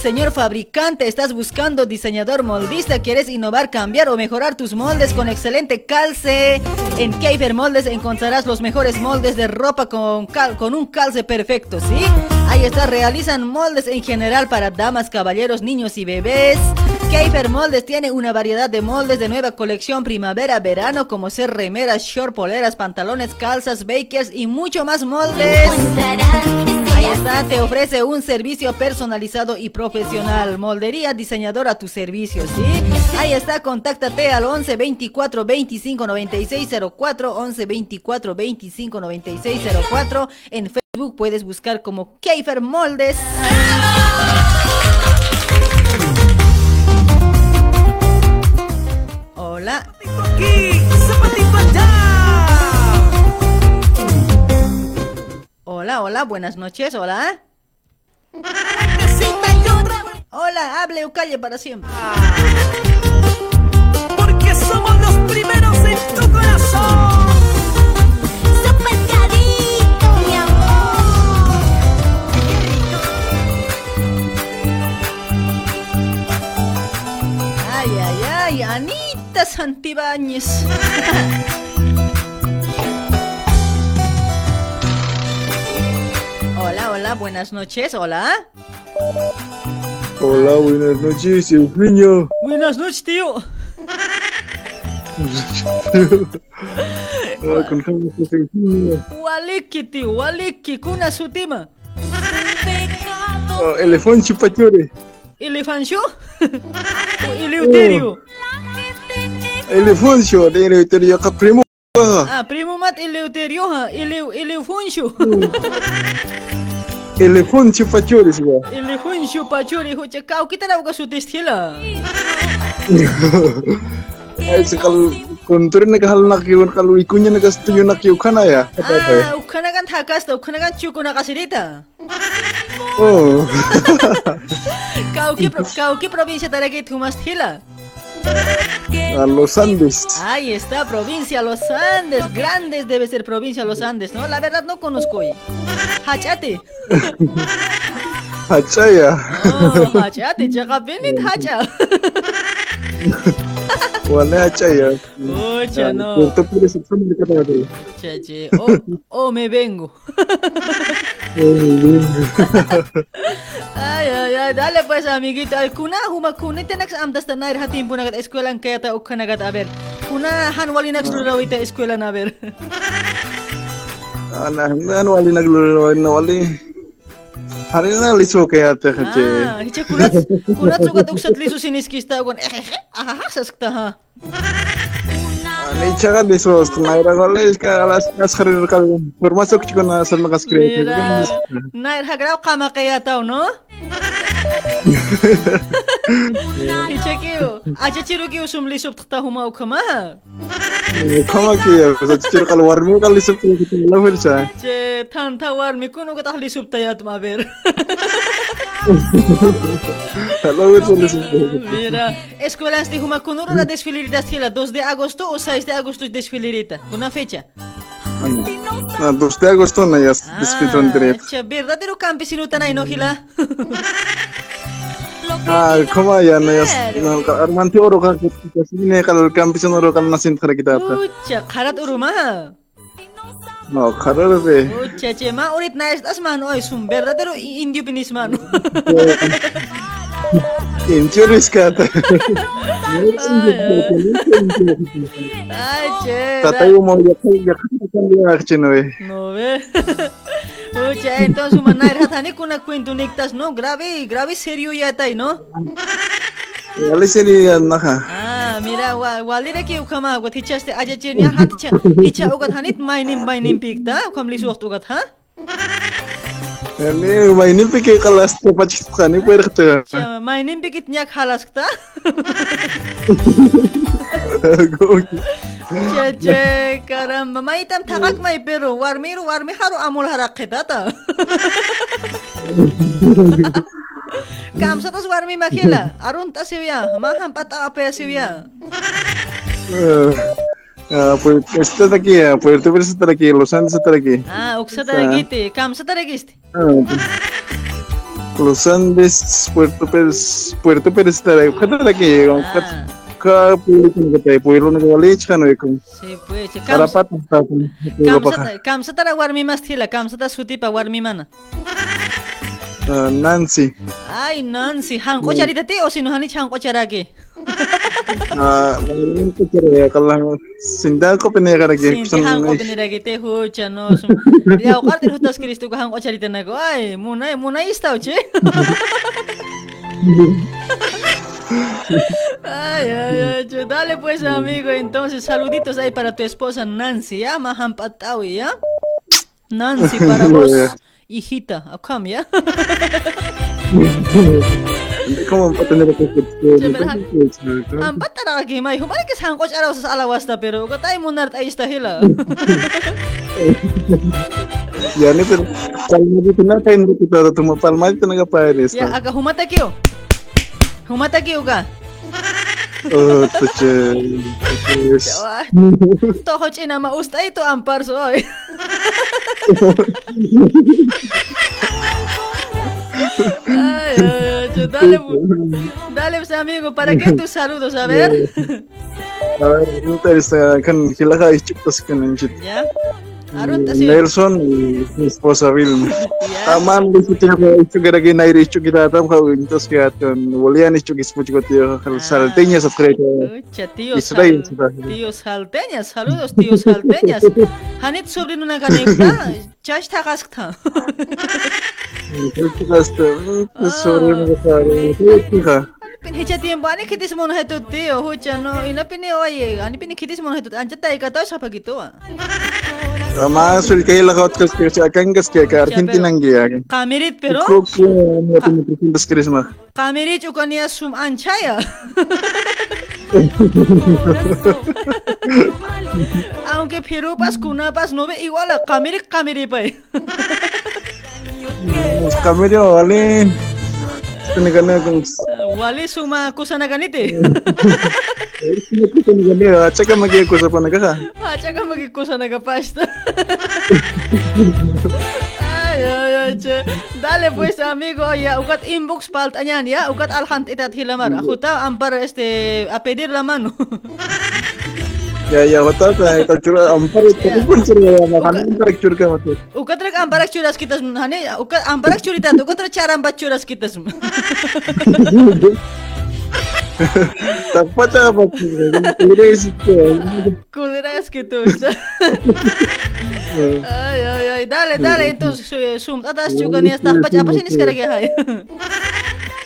Señor fabricante, ¿estás buscando diseñador moldista? ¿Quieres innovar, cambiar o mejorar tus moldes con excelente calce? En Keifer Moldes encontrarás los mejores moldes de ropa con, con un calce perfecto, ¿sí? Ahí está, realizan moldes en general para damas, caballeros, niños y bebés. Keifer Moldes tiene una variedad de moldes de nueva colección primavera-verano como ser remeras, short, poleras, pantalones, calzas, bakers y mucho más moldes. Ahí está, te ofrece un servicio personalizado y profesional. Moldería diseñadora a tu servicio, ¿sí? Ahí está, contáctate al 11 24 25 96 04, 11 24 25 96 04. En Facebook puedes buscar como Keifer Moldes. Hola. Hola, hola, buenas noches, hola. Hola, hable o calle para siempre. Porque somos los primeros en tu corazón. mi amor. Ay, ay, ay, Anita Santibáñez. hola, hola, buenas noches, hola. Hola, buenas noches, Eugenio. Buenas noches, tío. Waliki, tío, waliki, kuna sutima. Ah, Elefón Chupachore. Elefancio? Eleuterio? Elefâncio de Eleuterio primo. Ah, primo mat Eleuterio, ele Elefâncio. Elefâncio Pacioli sih. Elefâncio Pacioli, hoca kau kita nak kasih tes hila. Eh sekal kontrin nak hal nak kiwan kalau ikunya na nak setuju nak kana ya. Ah, ukana kan thakas to, ukana kan cukup na kasirita. Oh. kau ki kau ki provinsi taraki thumas hila. A los Andes. Ahí está, provincia Los Andes. Grandes debe ser provincia Los Andes, ¿no? La verdad no conozco. hoy. Hachate. Hachaya. Oh, hachate, hacha. Wala Hachaya. Ocha, no. Puerto Pérez itu dekat apa tuh? Chache, oh, oh, me vengo. Ay, ay, ay, dale pues, amiguito. Ay, kuna, huma, kuna, tenax amdas na nair hatin po nagat eskwela ang kaya ta ukanagat aber. Kuna, hanwali nags lurawita eskwela na aber. Ana, ano wali naglularo na wali. あれな、理想系やったはああ、ち。ひちゃくらつ、くらつが独立しに好きしたごん。えへへ、あはは、さすったは。Nicha kan di sos, naira kali kalas kas karir kalian bermasuk juga nasal makas kiri. Naira, naira kau kama kaya tau no? Ki sa chichir kal warmi kal liso ko kita la firsa. Che, tan tawar mi kuno ko tahli sup tayat maber. La firsa liso. Mira, escuelas de Huma Kunuro la desfilerita la 2 de agosto o 6 de agosto es desfilerita. Una fecha. Na 2 de agosto na ya despidon dire. Che, verdadero campesino tanay no hila. Ah, kama ya na ya. Armanti oro ka kita sini kal kampison oro kal nasin khara kita ta. Ucha, karat uruma. No, khara re. Ucha, che, ma urit na estas man oy sum verdadero indio pinis man. Injuris ka ta. Ay, che. Tatayo mo ya kay ya kan ya chino eh. No ve. Ucha, entonces uma nair hatani kuna cuento nictas, no? Grave, grave serio ya tai, no? Ali sini na ka. Ah, mira, wa walire ki ukama wa tichaste aja chirnya hat cha. Ticha ugat hanit mainim mainim pikta, kam lisu waktu ugat ha? Ini mainin pikir kelas apa cerita ini pada. Ya, mainin pikir nyak halas kita. Jeje, karena mama itu tak mai beru, warmi warmi haru amul harak kita ta. Satu warmi makila, arun tak siwia, maham apa ya siwia. Ya. Eh. Ah, pues aquí, ah, Puerto Pérez está aquí, Los Andes está aquí. Ah, sa taragiste. Ah, Los Andes, Puerto Pérez, Puerto Pérez está aquí. ¿Qué está aquí? Ka público que te pueblo no vale chano y con Sí, pues, che, kam está con kam sa kam sa tara warmi mas thila, kam sa ta suti pa warmi mana. Nancy. Ay, Nancy, hangko charita ti o sino hani hangko charaki? Ah, ini ko kalau sinda ko pinagara lagi. Sinti hangko piniragi te hucha no. sum- Ya ukarte hutas Kristo ko hangko charita na ko. Ay, munay munay istaw che. Ay, ay, ay, dale pues amigo, entonces saluditos ahí para tu esposa Nancy, ya, mahampatawi, ya. Nancy para vos, hijita, acá, ya. ¿Cómo va a tener que Ampat tara lagi may humalik sa hangko araw sa alawasta pero katay mo nart ay istahila. Ya ni pero kalau gitu na kain kita tuh mau palma itu naga pares. Ya, aga humata kiyo. Humata kiyo ka. Oh, tuche. Wah, Toho china mausta ito ampar soy. Ay, ay, ay, dale, dale pues amigo, ¿para qué tus saludos? A ver. A ver, no te está kan hilaga chicos kan anjit. Ya. Nelson y mi esposa Vilma. Iya. Aman, dice que di situ ako isu gara gi nair isu kita atam ka wintos ki aton. Walian isu gis puch ko tío salteñas of creo. Tíos, tío, salteñas, saludos tío, salteñas. Hanit sobre una ganita, sobrino na kanekta, chash tagaskta. Chash tagaskta. Sobrino ka. Pinitxatien kitiz mono jetut, tío, jucha, no. Y no pini, oye, ani pini kitiz mono jetut. Ancha taika tosha pakitua. Más el que la otra que se acangas que que Argentina guía. Camirit pero. Creo que no tiene preguntas crisma. Camirit o con ya sum anchaya. Aunque Perú pas cuna pas no ve igual a Camirit Camirit pues. Camirit, vale. wali kani kana kung Wali suma kusana ganite. kani kana chaka magi ko sa panaka. Acha ka magikusa na kapasta. ay, ay, ay, che. Dale pues amigo, ya ukat inbox palt anyan ya, ukat alhant itat hilamar. Ako ta ampar este a pedir la mano. Ya ya betul saya kita curi ampar itu ya. pun curi ya makanya kita curi kan waktu. Uka terus ampar curi as kita semua ini uka ampar curi tante uka terus cara ampar curi as kita semua. Tapi apa sih kulirnya sih kulirnya segitu. Ayo ayo dale dale itu sum atas juga nih tapi apa sih ini sekarang ya?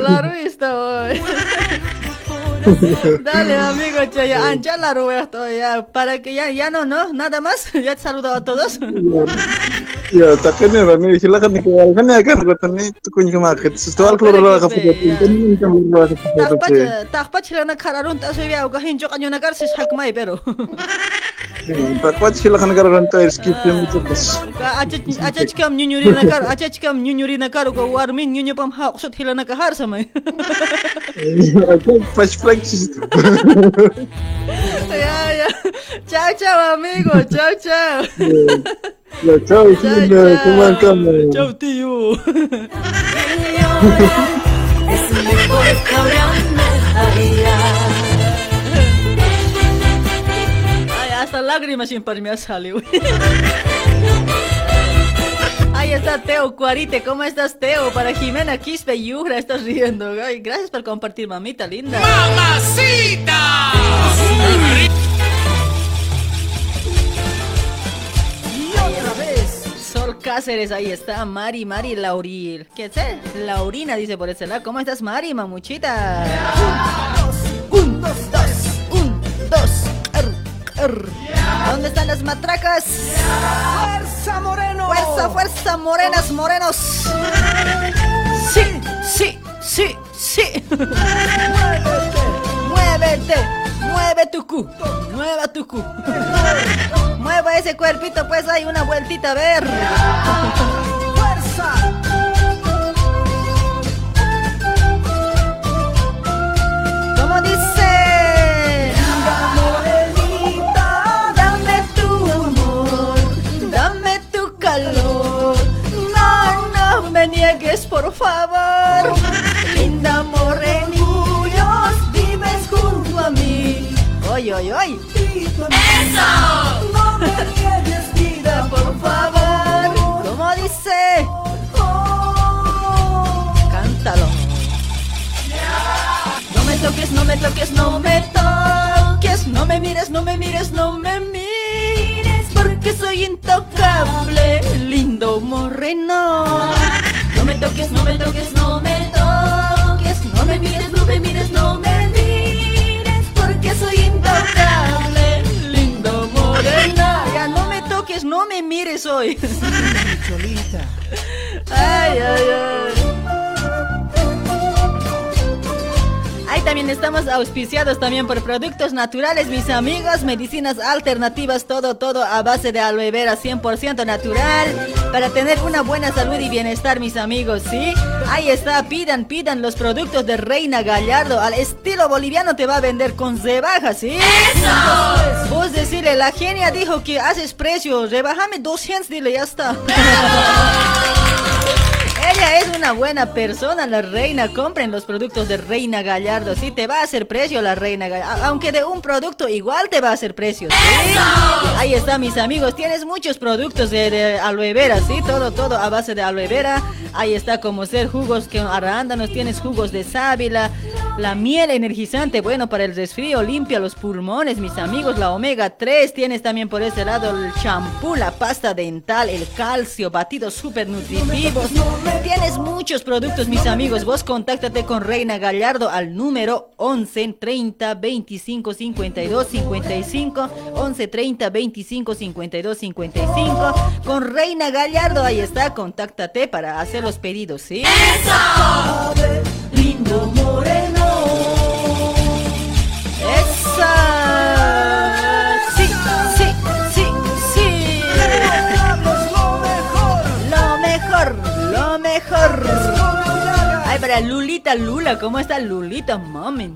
largo está hoy. Dale, amigo, che, ya ancha la esto ya para que ya ya no, no, nada más. Ya te saludo a todos. Ya, takkan ya, ni silakan ni kawal kan ya kan ko tani to kun kumakit. Sa tuwal ko ra ka po. Tani ka mo ra ka po. Takpat takpat sila na kararun ta so ya uga hinjo kanyo na kar sis hakmay pero. Takpat sila kan karon to skip yung ito bas. Ka acha acha chikam nyunyuri na kar, acha chikam nyunyuri na kar ko warmin nyunyo pam ha kusot hila na kahar sa may. Pas flex. Chao chao amigo, chao chao. Chao, ka mo. Chao tío. Es mejor Ay, hasta lágrimas sin me ha salido. Ahí está Teo Cuarite, ¿cómo estás Teo? Para Jimena Quispe Yura, estás riendo. Ay, gracias por compartir, mamita linda. ¡Mamacita! Cáceres, ahí está. Mari, Mari, Lauril. ¿Qué es? Laurina dice por ese lado. ¿Cómo estás, Mari, mamuchita? Un, dos, dos. Un, dos. Er, er. ¿Dónde están las matracas? ¡Fuerza, Moreno! ¡Fuerza, fuerza, morenas, morenos! Sí, sí, sí, sí. Muévete, tu cu, mueva tu cu. Mueva ese cuerpito, pues hay una vueltita, a ver. ¡Fuerza! ¿Cómo dice? Morenita, dame tu amor, dame tu calor. No, no me niegues, por favor. Linda morenita, ¡Oy, oy, oy! ¡Eso! No me niegues, vida, por favor. ¿Cómo dice? Cántalo. No me toques, no me toques, no me toques. No me mires, no me mires, no me mires. Porque soy intocable, lindo moreno. No me toques, no me toques, no me toques. No me mires, no me mires, no me intocable, lindo moreno. Ya no me toques, no me mires hoy. Ay, ay, ay. Ahí también estamos auspiciados también por productos naturales, mis amigos, medicinas alternativas, todo, todo a base de aloe vera 100% natural, para tener una buena salud y bienestar, mis amigos, ¿sí? Ahí está, pidan, pidan los productos de Reina Gallardo, al estilo boliviano te va a vender con rebaja, ¿sí? ¡Eso! Vos decirle, la genia dijo que haces precio, rebajame 200, dile, ya está. Ella es una buena persona, la reina. Compren los productos de Reina Gallardo. Sí, te va a hacer precio la Reina Gallardo. Aunque de un producto igual te va a hacer precio. ¿sí? Ahí está, mis amigos. Tienes muchos productos de, de, aloe vera, ¿sí? Todo, todo a base de aloe vera. Ahí está, como ser jugos que arándanos. Tienes jugos de sábila. La miel energizante, bueno, para el resfrío. Limpia los pulmones, mis amigos. La omega 3. Tienes también por ese lado el champú, la pasta dental, el calcio, batidos súper nutritivos. Tienes muchos productos, mis amigos. Vos contáctate con Reina Gallardo al número 11 30 25 52 55. 11 30 25 52 55. Con Reina Gallardo, ahí está. Contáctate para hacer los pedidos, ¿sí? ¡Eso! Lindo moreno. Para Lulita Lula, ¿cómo está Lulita, mami?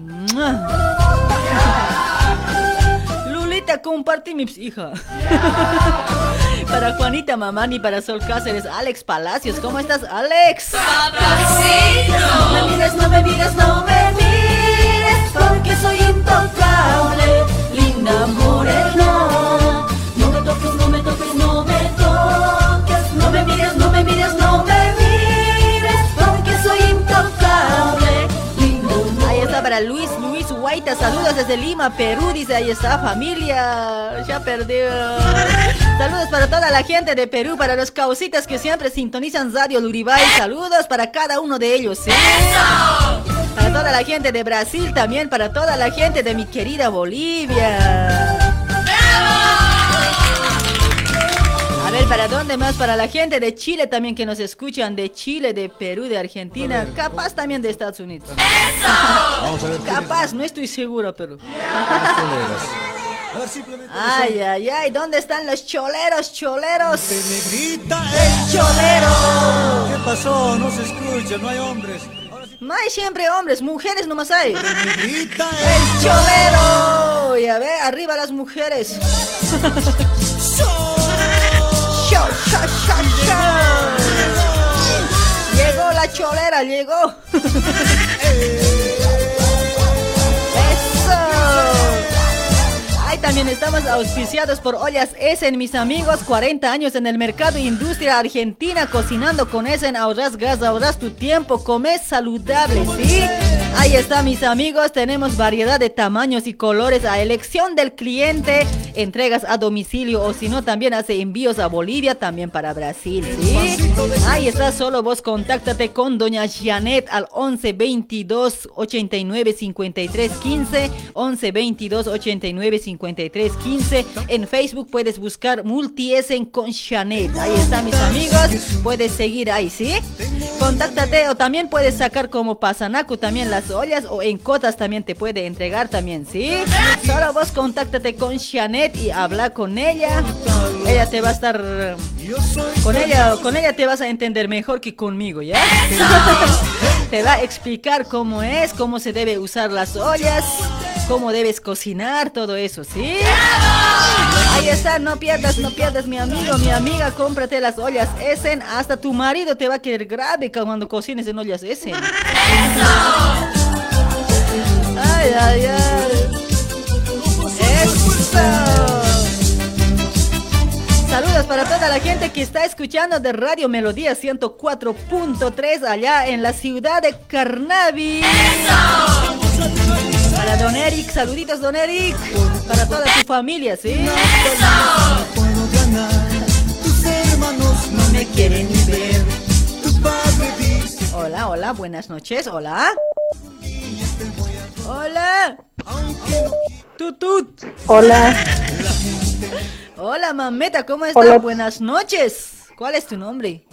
Lulita, comparte mi hija. Para Juanita Mamani, para Sol Cáceres, Alex Palacios, ¿cómo estás, Alex? No me mires, no me mires, no me mires, porque soy intocable, linda. No saludos desde Lima, Perú, dice, ahí está, familia, ya perdió. Saludos para toda la gente de Perú, para los causitas que siempre sintonizan Radio Luribay, saludos para cada uno de ellos, ¿sí? Para toda la gente de Brasil también, para toda la gente de mi querida Bolivia. ¿Para dónde más? Para la gente de Chile también que nos escuchan, de Chile, de Perú, de Argentina, capaz también de Estados Unidos. Vamos a ver. Capaz, no estoy seguro, pero... Ay, ay, ay, ¿dónde están los choleros, choleros? negrita el cholero. ¿Qué pasó? No se escucha, no hay hombres. No hay siempre hombres, mujeres nomás hay. Negrita el cholero. Y a ver, arriba las mujeres. Show, show, show, show. Llegó la cholera, llegó. Eso. También estamos auspiciados por Ollas Essen, mis amigos. 40 años en el mercado industria argentina, cocinando con Essen. Ahorras gas, ahorras tu tiempo, comes saludable, ¿sí? Ahí está, mis amigos. Tenemos variedad de tamaños y colores a elección del cliente. Entregas a domicilio o si no, también hace envíos a Bolivia, también para Brasil, ¿sí? Ahí está, solo vos contáctate con doña Janet al 11 22 89 53 15. 11 22 89 53 15. En Facebook puedes buscar Multiesen con Janet. Ahí está, mis amigos. Puedes seguir ahí, ¿sí? Contáctate o también puedes sacar como pasanaco también las ollas o en cotas también te puede entregar también, ¿sí? Solo vos contáctate con Janet y habla con ella. Ella te va a estar con ella, con ella te vas a entender mejor que conmigo, ¿ya? Te va a explicar cómo es, cómo se debe usar las ollas, cómo debes cocinar, todo eso, ¿sí? Ahí está, no pierdas, no pierdas, mi amigo, mi amiga, cómprate las ollas Essen. Hasta tu marido te va a querer grave cuando cocines en ollas Essen. Ay, ay, ay. Eso. Saludos para toda la gente que está escuchando de Radio Melodía 104.3 allá en la ciudad de Carnavi. Para Don Eric, saluditos Don Eric. Para toda tu familia, ¿sí? Tus hermanos no me quieren ni ver. Tu padre dice. Hola, hola, buenas noches, hola. Hola. Tutut. Hola. Hola, mameta, ¿cómo estás? Hola. Buenas noches. ¿Cuál es tu nombre?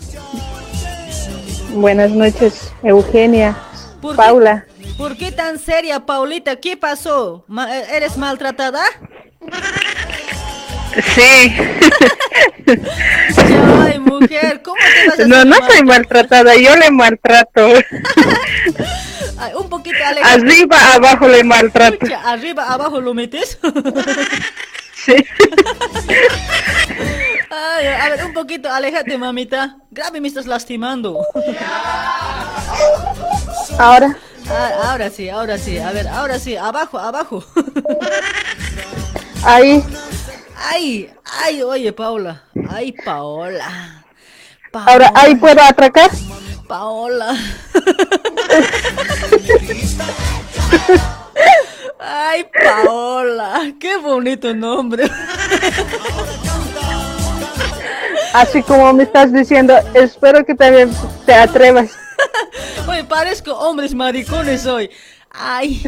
Buenas noches, Eugenia. ¿Por qué- Paula. ¿Por qué tan seria, Paulita? ¿Qué pasó? Ma- ¿Eres maltratada? Sí. Ay, mujer, ¿cómo te vas a No, hacer no soy maltratada, yo le maltrato. Un poquito alejate. Arriba, abajo le maltrato. Escucha, arriba, abajo lo metes. Sí. Ay, a ver, un poquito, aléjate, mamita. Grave, me estás lastimando. Ahora, Ah, ahora sí, ahora sí. A ver, ahora sí, abajo, abajo. ahí. Ay, ay, oye, Paula. Ay, Paola. Ahora, ahí puedo atracar. Paola. Ay, Paola. Qué bonito nombre. Así como me estás diciendo, espero que también te atrevas. Oye, parezco hombres maricones hoy. Ay,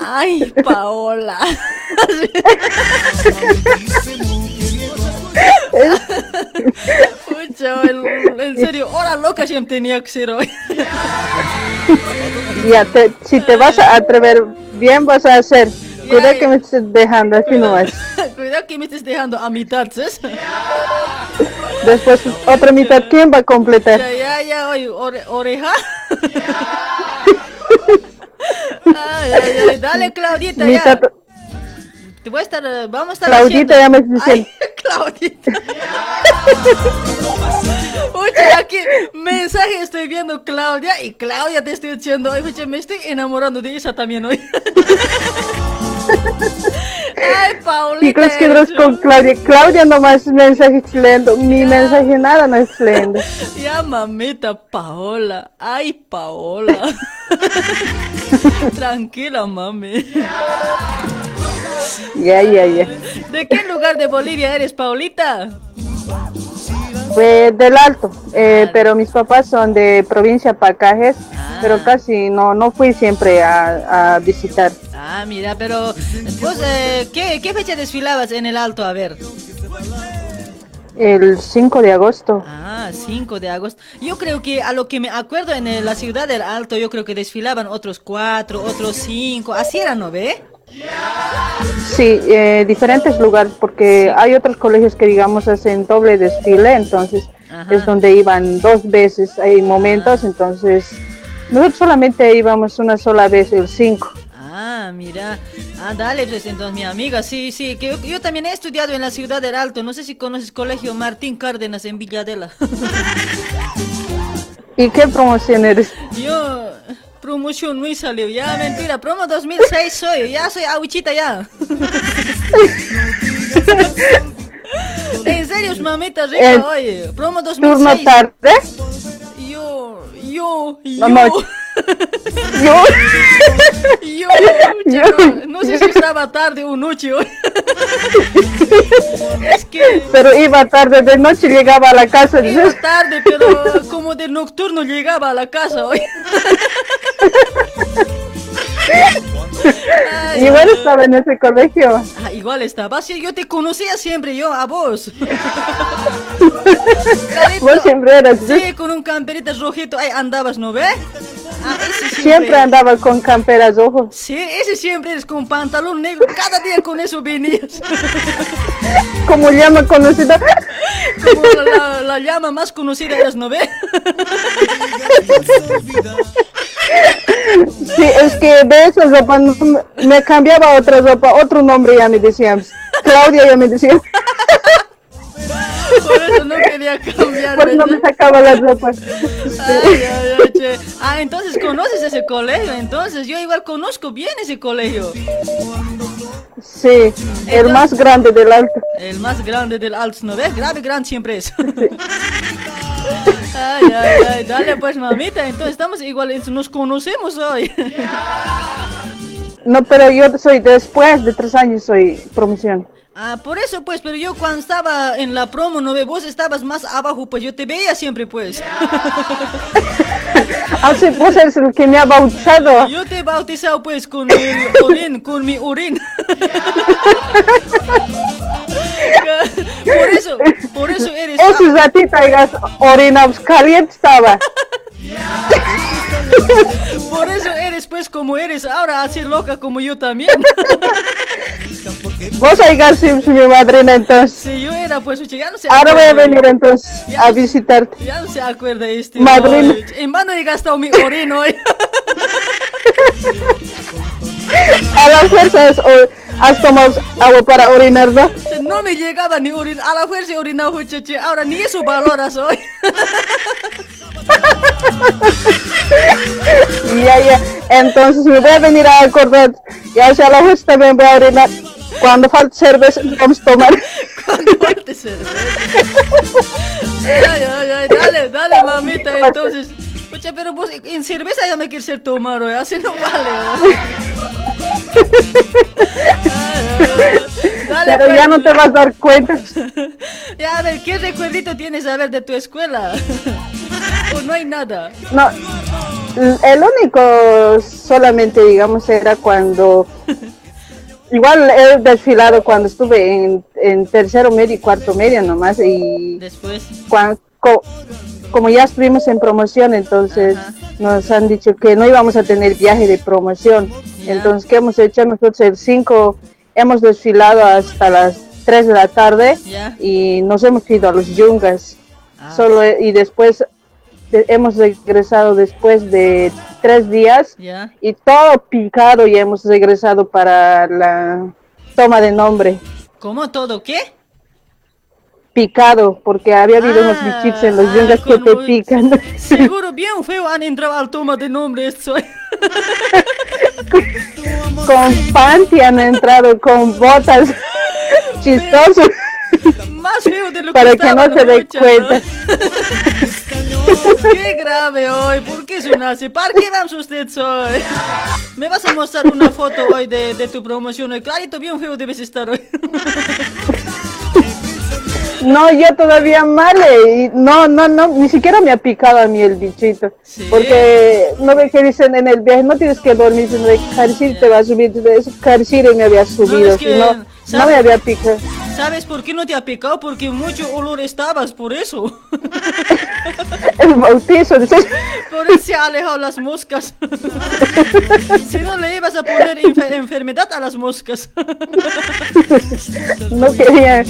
ay, Paola. Pucha, el- en serio, hora loca siempre tenía que ser hoy. Ya, te, si te vas a atrever, bien vas a hacer. Cuidado que me estés dejando así nomás. Cuidado que me estés dejando a mitad, ¿sabes? Después, otra mitad, ¿quién va a completar? Ya, ya, ya, oye, ore- oreja. Ay, ay, ay, dale, Claudita, Mitad- ya. Te voy a estar, eh, vamos a estar Claudita ya me. Ay, Claudita. Oye, aquí mensaje estoy viendo Claudia y Claudia te estoy diciendo, oye, me estoy enamorando de esa también hoy. Ay, ¿Y Paulita. crees que con Claudia? Claudia nomás mensaje leyendo, mi mensaje nada no es leyendo. Ya, mamita, Paola. Ay, Paola. Tranquila, mami. Ya, ya, ya. ¿De qué lugar de Bolivia eres, Paulita? Fue del Alto, eh, pero mis papás son de provincia Pacajes, pero casi no, no fui siempre a, a visitar. Ah, mira, pero vos, eh, ¿qué, ¿qué fecha desfilabas en el Alto? A ver. El 5 de agosto. Ah, 5 de agosto. Yo creo que a lo que me acuerdo en eh, la ciudad del Alto, yo creo que desfilaban otros cuatro, otros cinco. Así era, ¿no ve? Sí, eh, diferentes lugares, porque hay otros colegios que digamos hacen doble desfile, entonces es donde iban dos veces, hay momentos, entonces nosotros solamente íbamos una sola vez, el 5. Ah, mira. Ah, dale, pues entonces mi amiga, sí, sí, que yo, yo también he estudiado en la ciudad del Alto. No sé si conoces Colegio Martín Cárdenas en Villadela. ¿Y qué promoción eres? Yo, promoción muy salió, ya, mentira, promo 2006 soy, ya soy aguichita ya. en serio, mamita rica, oye, promo ¿Turno 2006. tarde? Yo, yo, yo. Yo. Yo, chico, no sé si estaba tarde o noche hoy. es que Pero iba tarde de noche, llegaba a la casa. iba tarde, pero como de nocturno llegaba a la casa hoy. Ay, Igual estaba en ese colegio. Ah, igual estaba, sí, yo te conocía siempre, yo a vos. Vos siempre eras. Sí, con un camperita rojito, ahí andabas, ¿no ves? Ah, ese Siempre andaba con camperas ojos. Sí, ese siempre eres con pantalón negro, cada día con eso venías. Como llama conocida. Como la, la llama más conocida es, ¿no ves? Sí, es que de esa ropa no- me cambiaba otra ropa, otro nombre ya me decían. Claudia ya me decían. Por eso no quería cambiar. Por eso me sacaba las ropas. Ay, ay, ay, che. Ah, entonces conoces ese colegio, entonces yo igual conozco bien ese colegio. Sí, el más grande del alto. El más grande del Alto, ¿no ves? Grave, grande siempre es. Ay, ay, ay, dale pues mamita, entonces estamos igual, nos conocemos hoy. No, pero yo soy después de tres años soy promoción. Ah, por eso pues, pero yo cuando estaba en la promo, ¿no ves? Vos estabas más abajo, pues yo te veía siempre pues. Así vos eres el que me ha bautizado. Yo te he bautizado pues con el orín, con mi orín. por eso, por eso eres... Esos ratitos, orinados caliente estaba. Por eso eres pues como eres, ahora así loca como yo también. Vos sí, sí, mi madrina, entonces. Si yo era pues, ya no se Ahora voy a venir entonces a visitarte. Ya no se acuerda este. Madrina. hoy. En vano he gastado mi orino hoy. A la fuerza has, o- has tomado agua para orinar, ¿no? No me llegaba ni orin, a la fuerza muchacho. Ahora ni eso valoras hoy. Ya, ya. Entonces me voy a venir a acordar. Ya, sea, a la fuerza también voy a orinar. Cuando falte cerveza, vamos a tomar. Fuerte cerveza. Ay, ay, ay, dale, dale, mamita, entonces. Pucha, pero vos en cerveza ya me quieres ser tomar hoy, así no vale. hoy. Dale, Pero pues. ya no te vas a dar cuenta. Ya, a ver, ¿qué recuerdito tienes a ver de tu escuela? o no hay nada. No, el único solamente, digamos, era cuando... Igual he desfilado cuando estuve en, en tercero medio y cuarto medio nomás y Después. cuan- co- como ya estuvimos en promoción, entonces nos han dicho que no íbamos a tener viaje de promoción. Entonces, ¿qué hemos hecho? Nosotros el 5 hemos desfilado hasta las 3 de la tarde y nos hemos ido a los yungas. Solo, y después de- hemos regresado después de tres días y todo picado y hemos regresado para la toma de nombre. ¿Cómo todo? ¿Qué? Picado, porque había habido unos bichitos en los yungas que te pican. Seguro bien feo han entrado al toma de nombre esto. con panty han entrado, con botas chistosos. Más feo de lo Para que que no se dé cuenta. Qué grave hoy, ¿por qué suena ¿Para qué vamos ustedes hoy? Me vas a mostrar una foto hoy de, de tu promoción hoy. Clarito, bien feo debes estar hoy. No, yo todavía mal, eh, y no, no, no, ni siquiera me ha picado a mí el bichito. Porque no ve que dicen en el viaje, no tienes que dormir, sino de Carcir te va a subir. Carcir me había subido, es que, no, no me había picado. ¿Sabes por qué no te ha picado? Porque mucho olor estabas, por eso. El bautizo, dices, Por eso se ha alejado las moscas. si no le ibas a poner enfe- enfermedad a las moscas. no quería.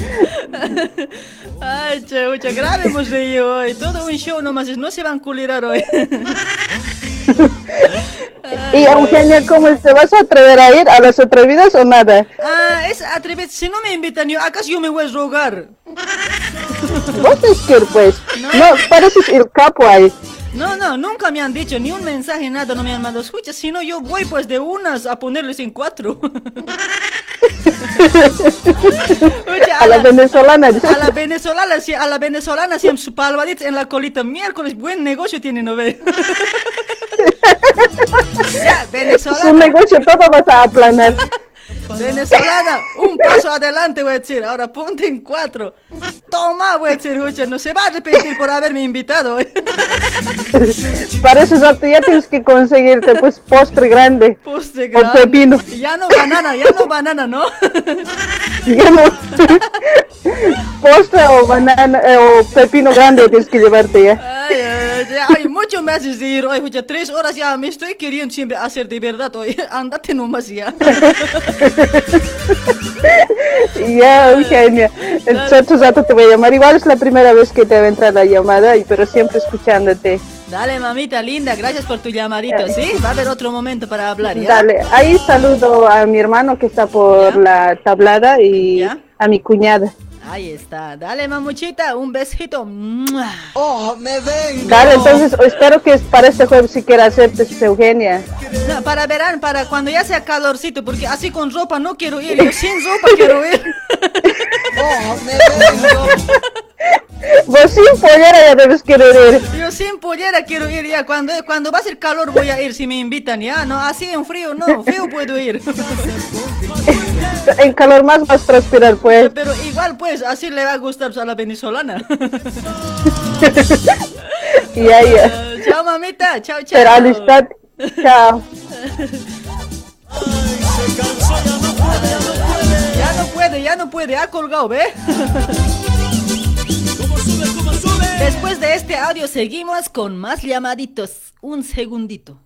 Ay, che, mucha grave hemos reído hoy. Todo un show nomás, no se van a culirar hoy. Y Eugenia, ¿cómo te vas a atrever a ir a las atrevidas o nada? Ah, es atrever. Si no me invitan, yo, ¿acaso yo me voy a rogar? Vos es que pues, no, pareces el capo ahí. No, no, nunca me han dicho ni un mensaje, nada, no me han mandado. Escucha, si no, yo voy pues de unas a ponerles en cuatro. Oye, A la venezolana. A la venezolana, a la venezolana siempre su palmadita en la colita. Miércoles, buen negocio tiene, ¿no ve? ya, Su venezolana. negocio todo vas a aplanar. Venezolana, un paso adelante voy a decir, ahora ponte en cuatro. Toma, voy a decir, no se va a arrepentir por haberme invitado. Para eso ya tienes que conseguirte pues postre grande. Postre O grande. pepino. Ya no banana, ya no banana, ¿no? Ya no. postre o banana eh, o pepino grande tienes que llevarte ya. Ay, ay, ay, ay, mucho me haces de ir hoy, tres horas ya me estoy queriendo siempre hacer de verdad hoy. Andate nomás ya. Ya, Eugenia. Entonces rato te voy a llamar. Igual es la primera vez que te va a entrar la llamada, pero siempre escuchándote. Dale, mamita linda, gracias por tu llamadito, ¿sí? Va a haber otro momento para hablar, ¿ya? Dale, ahí saludo a mi hermano que está por la tablada y a mi cuñada. Ahí está. Dale, mamuchita, un besito. Oh, me vengo. Dale, entonces espero que para este jueves si quiera hacerte Eugenia. No, para verano, para cuando ya sea calorcito, porque así con ropa no quiero ir, yo sin ropa quiero ir. Oh, me vengo. Vos sin pollera ya debes querer ir. Yo sin pollera quiero ir ya, cuando, cuando va a ser calor voy a ir si me invitan, ya, no, así en frío no, frío puedo ir. En calor más vas a transpirar, pues. Pero igual pues, así le va a gustar a la venezolana. Ya, ya. Ah, chao mamita, chao, chao. Pero alistate. Chao. Ya no puede, ya no puede, ha colgado, ¿ve? Después de este audio seguimos con más llamaditos. Un segundito.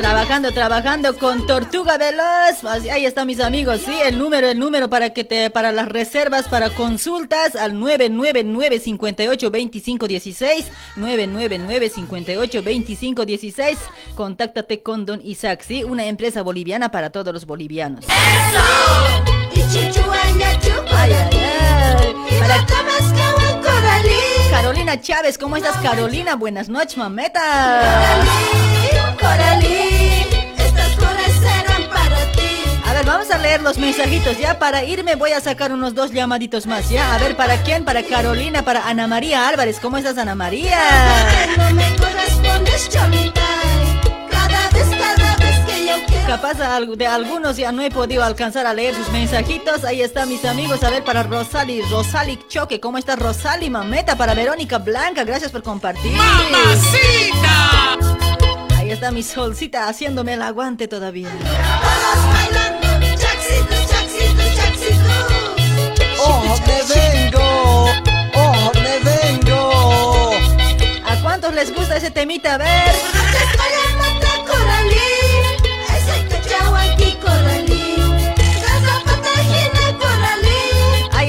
Trabajando, trabajando con Tortuga Veloz. Así- Ahí están mis amigos, sí, el número, el número para que te, para las reservas, para consultas al 999 58 25 16, 999 58 25 16. Contáctate con Don Isaac, sí, una empresa boliviana para todos los bolivianos. Y chichuaya, chucoralí. Y Para- Carolina Chávez, ¿cómo estás, Carolina? Buenas noches, mameta. Coralí, estas flores serán para ti. A ver, vamos a leer los mensajitos ya. Para irme voy a sacar unos dos llamaditos más, ¿ya? A ver, ¿para quién? Para Carolina, para Ana María Álvarez. ¿Cómo estás, Ana María? No me correspondes, cholita. Capaz de algunos ya no he podido alcanzar a leer sus mensajitos. Ahí están mis amigos. A ver, para Rosali, Rosali Choque. ¿Cómo estás, Rosali Mameta? Para Verónica Blanca, gracias por compartir. ¡Mamacita! Ahí está mi solcita haciéndome el aguante todavía. Todos bailando. ¡Oh, me vengo! ¡Oh, me vengo! ¿A cuántos les gusta ese temita? A ver.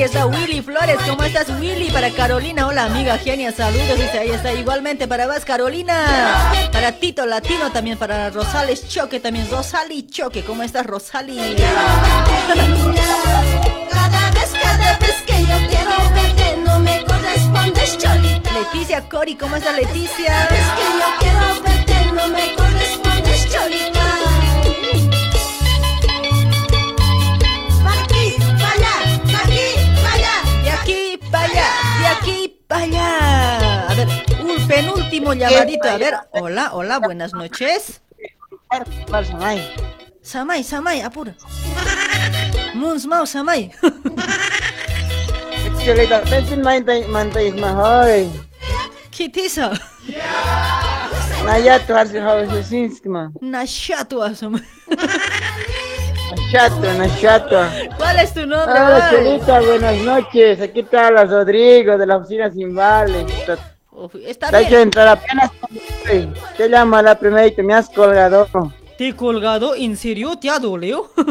Está Willy Flores, ¿cómo estás Willy? Para Carolina, hola amiga genia, saludos, dice, ahí está igualmente para vos Carolina, para Tito Latino también, para Rosales Choque también, Rosali Choque, ¿cómo estás Rosali? Cada vez, cada vez que yo quiero verte, no me correspondes, cholita. Leticia Cori, ¿cómo estás Leticia? Cada vez que yo quiero verte, no me correspondes, penúltimo llamadito, a ver, hola, hola, buenas noches. Samay, Samay, apura. Muns Mau, Samay. ¿Qué te hizo? Nayato harsi hawa sinskma. Nashato, Samay. Nachato, Nachato. ¿Cuál es tu nombre? Hola Ay? Cholita, buenas noches. Aquí está la Rodrigo de la oficina Simbales. Está bien. entrar apenas. Te llama la primera y te me has colgado. ¿Te he colgado? ¿En serio? ¿Te ha dolido?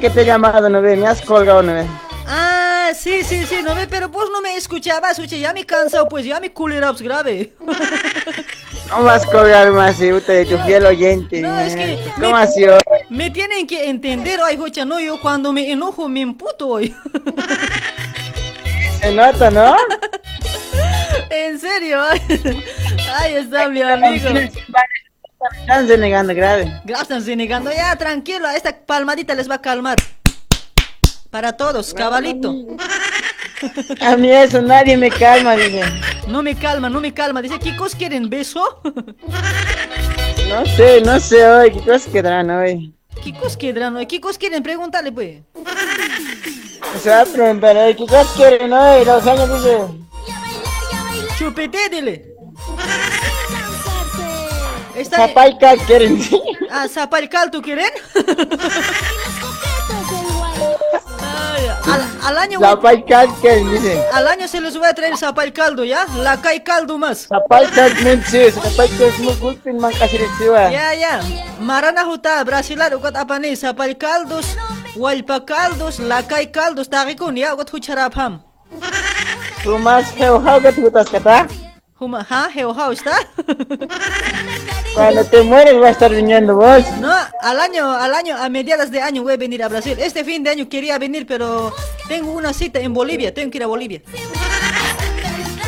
Que te he llamado, no ve, me has colgado, no ve. ah, sí, sí, sí, no ve, pero pues no me escuchabas, oye, ya me cansado, pues ya mi culeraps grave. No vas a colgar más, eh, de tu fiel oyente. No, es que ¿Cómo me- ha sido? Me tienen que entender, ay, jocha, no, yo cuando me enojo me emputo hoy. Se nota, ¿no? en serio, ay, Ahí está mi amigo. Están renegando grave. Gracias, negando. Ya, tranquilo, esta palmadita les va a calmar. Para todos, cabalito. A mí eso, nadie me calma, dice. No me calma, no me calma. Dice, ¿qué cosas quieren? ¿Beso? No sé, no sé hoy, qué cosas quedarán hoy. ¿Qué cosas quedarán hoy? ¿Qué cosas quieren? Pregúntale, pues. Se va a preguntar, hoy, ¿qué cosas quieren hoy? Los años dice. Chupete, dile. Está... Zapaica quieren. Ah, zapalcal, ¿tú quieren? Ay, al año Zapay caldo, ¿qué dice? Al año se les voy a traer zapay caldo, ¿ya? La cae caldo más. Zapay caldo, sí, zapay caldo, muy gulpin man kasi reciba. Ya, ya. Marana juta, brasilar, ukat apa nih? Zapay caldos, walpa caldos, la cae caldos, tarikun, ya? Ukat hucharap ham. Tu mas heu heu kat hutas kata? Huma, ha, heu how está? Cuando te mueres va a estar viniendo vos. No, al año, al año, a mediados de año voy a venir a Brasil. Este fin de año quería venir, pero tengo una cita en Bolivia, tengo que ir a Bolivia.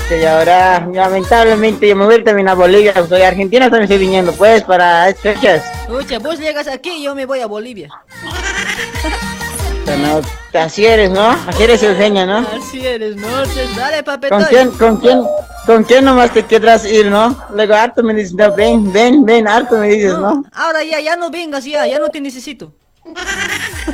Que ya ahora, lamentablemente, yo me voy también a Bolivia, soy argentina, también estoy viniendo, pues, para estas fechas. Escucha, vos llegas aquí y yo me voy a Bolivia. No, así eres, ¿no? Así eres Eugenia, ¿no? Así eres, no, dale papetoy. ¿Con quién, con quién, con quién nomás te querrás ir, no? Luego harto me dices, no, ven, ven, ven, harto me dices, ¿no? Ahora ya, ya no vengas ya, ya no te necesito.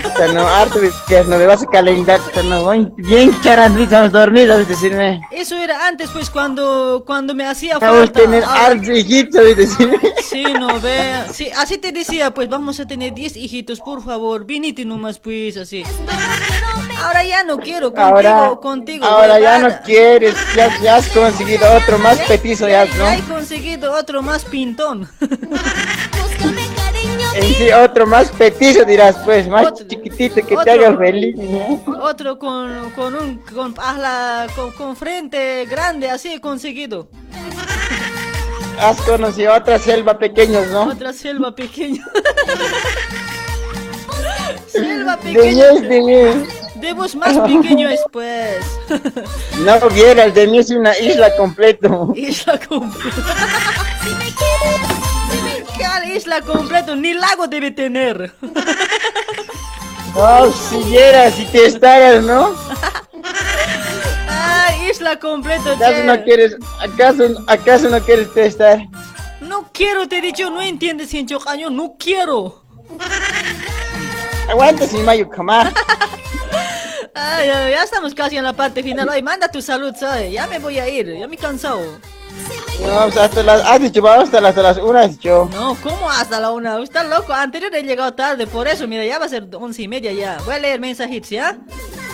O sea, no, harto me dices, no me vas a calentar, o sea, no, voy bien charandito, vamos dormidos, decirme. Eso era antes, pues, cuando, cuando me hacía Vamos a falta. tener Ahora- harto hijito, decirme. Sí, no ve. Sí, así te decía, pues vamos a tener 10 hijitos, por favor. Vinite nomás, pues, así. Ahora ya no quiero contigo, Ahora, contigo. ahora ya no quieres, ya, ya has conseguido otro más petizo ya, Ya he ¿no? conseguido otro más pintón. En sí, otro más petizo dirás, pues, más chiquitito que te haga feliz, ¿no? Otro con, con un con, la- con, con frente grande, así he conseguido. Has conocido otra selva pequeños, ¿no? Otra selva pequeña. selva pequeña. de mí. De vos más pequeño es, pues. No vieras, de mí es una isla completo. Isla completa. ¿Qué isla completo? Ni lago debe tener. No, si vieras, si te estaras, ¿no? Ah, isla completo, ¿Acaso che. no quieres, acaso, acaso no quieres testar? No quiero, te he dicho, no entiendes, Cincho Caño, no quiero. Aguanta sin mayo, ay, ya estamos casi en la parte final. Ay, manda tu salud, ¿sabes? Ya me voy a ir, ya me he cansado. Vamos hasta las, has dicho, vamos hasta las, hasta las una, has dicho. No, ¿cómo hasta la una? Está loco, anterior he llegado tarde, por eso, mira, ya va a ser once y media ya. Voy a leer mensajitos, ¿ya?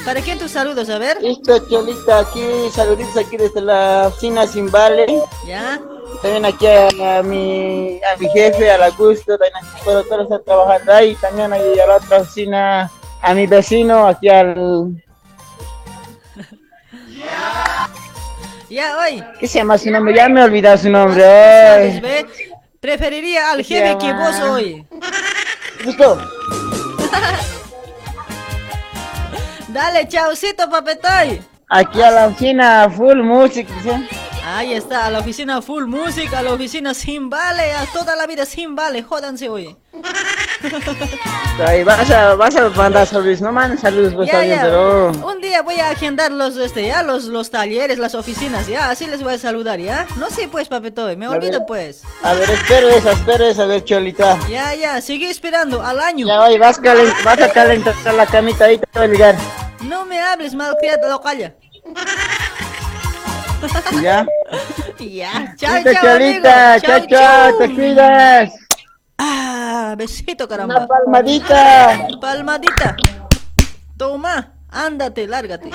¿Para quién tus saludos? A ver. Listo, Cholita, aquí, saluditos aquí desde la oficina sin vale. ¿Ya? También aquí a, a mi, a mi jefe, al Augusto, también aquí todos están trabajando ahí. También ahí a la otra oficina, a mi vecino, aquí al... Ya, hoy. ¿Qué se llama su nombre? Ya me he olvidado su nombre. ¿Sabes, ay. Preferiría al ¿Qué se jefe que vos hoy. Listo. Dale, chaucito, papetoy. Aquí a la oficina, full music. ¿sí? Ahí está, a la oficina full music, a la oficina sin vale, a toda la vida sin vale, jódanse hoy. Ahí vas a, vas a mandar saludos, no mandes saludos, pues Ya, está bien, ya. pero... Un día voy a agendar los, este, ya, los, los talleres, las oficinas, ya, así les voy a saludar, ya. No sé, pues, papetoy, me A olvido, ver. pues. A ver, espero esa, espero esa, a ver, Cholita. Ya, ya, sigue esperando, al año. Ya, oye, vas, calen- vas a calentar la camita ahí, te voy a ligar. No me hables, malcriado, calla. ¿Ya? Ya, chao, chao, Cholita, chao, chao, te cuidas. Ah, besito, caramba. Una palmadita. Palmadita. Toma, ándate, lárgate.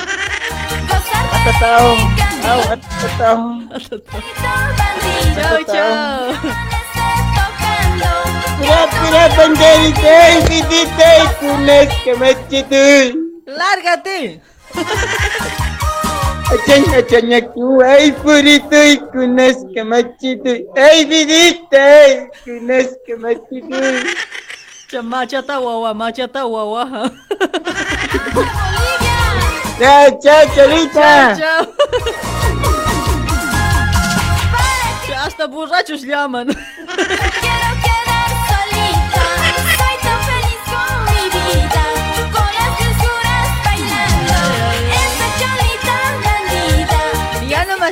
Atatao, au, atatao. Chao, chao. Pura, pura, banderita, y vidita, y kunes, que me chitu. Lárgate. Achaña, achaña, ku, ay, purito, y kunes, que me chitu. Ay, vidita, y kunes, que me chitu. Cha- Machata guagua, machata guagua. Chao, chao, Cholita. Chao, chao. Ya Hasta borrachos llaman.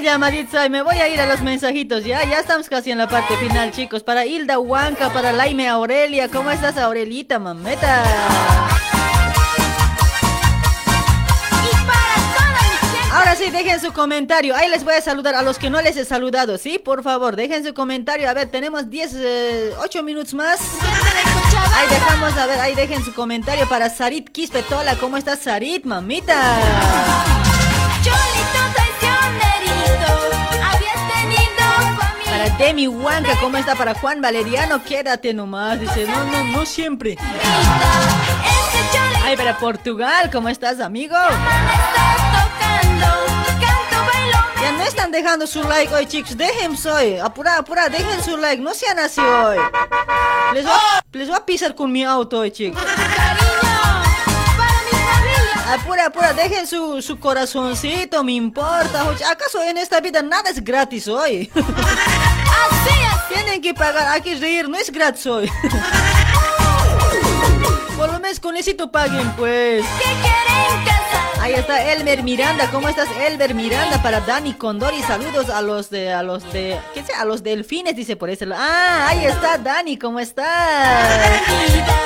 Nomás llamadita y me voy a ir a los mensajitos, ya, ya estamos casi en la parte final, chicos. Para Hilda Huanca, para Laime Aurelia, ¿cómo estás, Aurelita, mameta? Ahora sí, dejen su comentario. Ahí les voy a saludar a los que no les he saludado, ¿sí? Por favor, dejen su comentario. A ver, tenemos 10, eh, 8 minutos más. Ahí dejamos a ver, ahí dejen su comentario para Sarit Quispetola. ¿Cómo estás, Sarit, mamita? Demi Huanca, ¿cómo está? Para Juan Valeriano, quédate nomás. Dice, no, no, no siempre. Ay, para Portugal, ¿cómo estás, amigo? Ya no están dejando su like hoy, chicos. Dejen hoy. Apura, apura, dejen su like. No sean así hoy. Les voy, a, les voy a pisar con mi auto hoy, chicos. Apura, apura, dejen su, su corazoncito, me importa. ¿Acaso en esta vida nada es gratis hoy? Tienen que pagar, hay que reír, no es gratis hoy. Por lo menos con eso paguen, pues. Ahí está Elmer Miranda, ¿cómo estás Elmer Miranda? Para Dani Condori, saludos a los de, a los de, ¿qué sé? A los delfines, dice por ese lado. Ah, ahí está Dani, ¿cómo estás?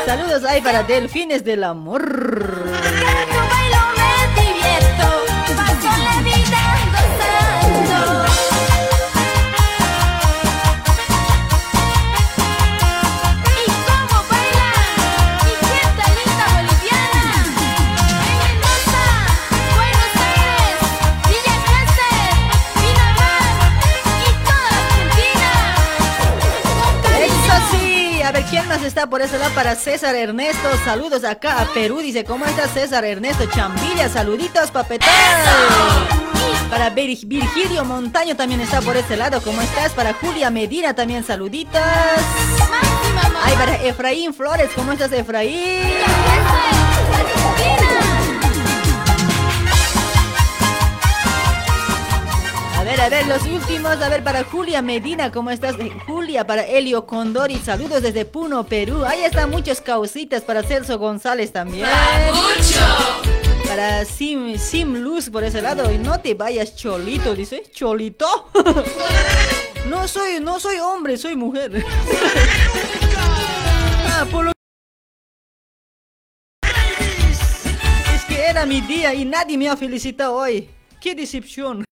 Saludos ahí para Delfines del Amor. Está por ese lado? Para César Ernesto, saludos acá a Perú. Dice, ¿cómo está César Ernesto Chambilla? Saluditos, papetal. Para Virgilio Montaño también está por ese lado. ¿Cómo estás? Para Julia Medina también saluditos. Ay, para Efraín Flores, ¿cómo estás, Efraín? Ver, a ver, los últimos. A ver, para Julia Medina, ¿cómo estás? Julia, para Elio Condori, saludos desde Puno, Perú. Ahí están muchos causitas para Celso González también. ¡Mucho! Para Sim, Sim Luz por ese lado. Y no te vayas cholito, dice. ¿Cholito? no soy, no soy hombre, soy mujer. ah, por lo Es que era mi día y nadie me ha felicitado hoy. ¡Qué decepción!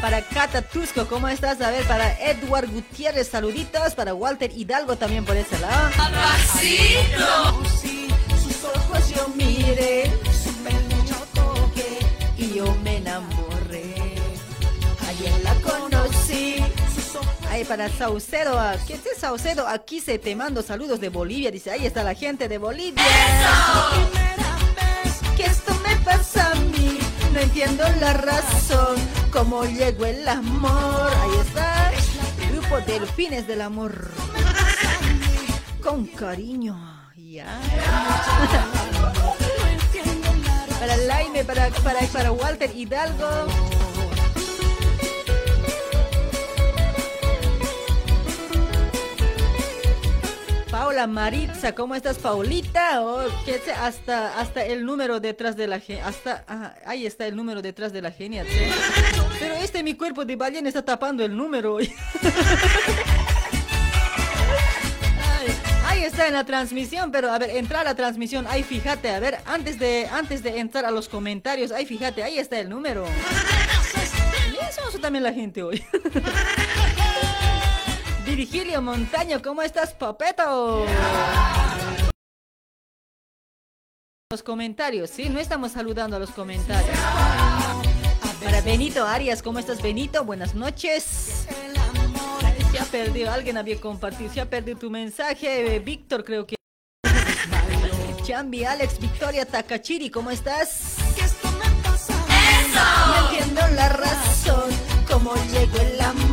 Para Cata Tusco, ¿cómo estás? A ver, para Edward Gutiérrez, saluditos. Para Walter Hidalgo también por ese lado. Sí, sus ojos yo miré, su toqué y yo me enamoré. Ayer la conocí. Ahí para Saucedo, ¿qué es Saucedo? Aquí se te mando saludos de Bolivia. Dice, ahí está la gente de Bolivia. Vez que esto me pasa a mí no entiendo la razón, cómo llegó el amor. Ahí está, grupo Delfines del Amor. Con cariño, ya. para Laime, para, para, para Walter Hidalgo. Paula Maritza, ¿cómo estás, Paulita? Oh, ¿qué hasta, hasta el número detrás de la hasta ahí está el número detrás de la genia. Pero este mi cuerpo de ballena está tapando el número. ahí está en la transmisión, pero a ver, entrar a la transmisión, ahí fíjate, a ver, antes de, antes de entrar a los comentarios, ahí fíjate, ahí está el número. Y eso también la gente hoy. Virgilio Montaño, ¿cómo estás, papeto? Los comentarios, sí, no estamos saludando a los comentarios. Para Benito Arias, ¿cómo estás, Benito? Buenas noches. Se ha perdido, alguien había compartido, se ha perdido tu mensaje. Víctor, creo que. Chambi, Alex, Victoria Takachiri, ¿cómo estás? No entiendo la razón, cómo llegó el amor.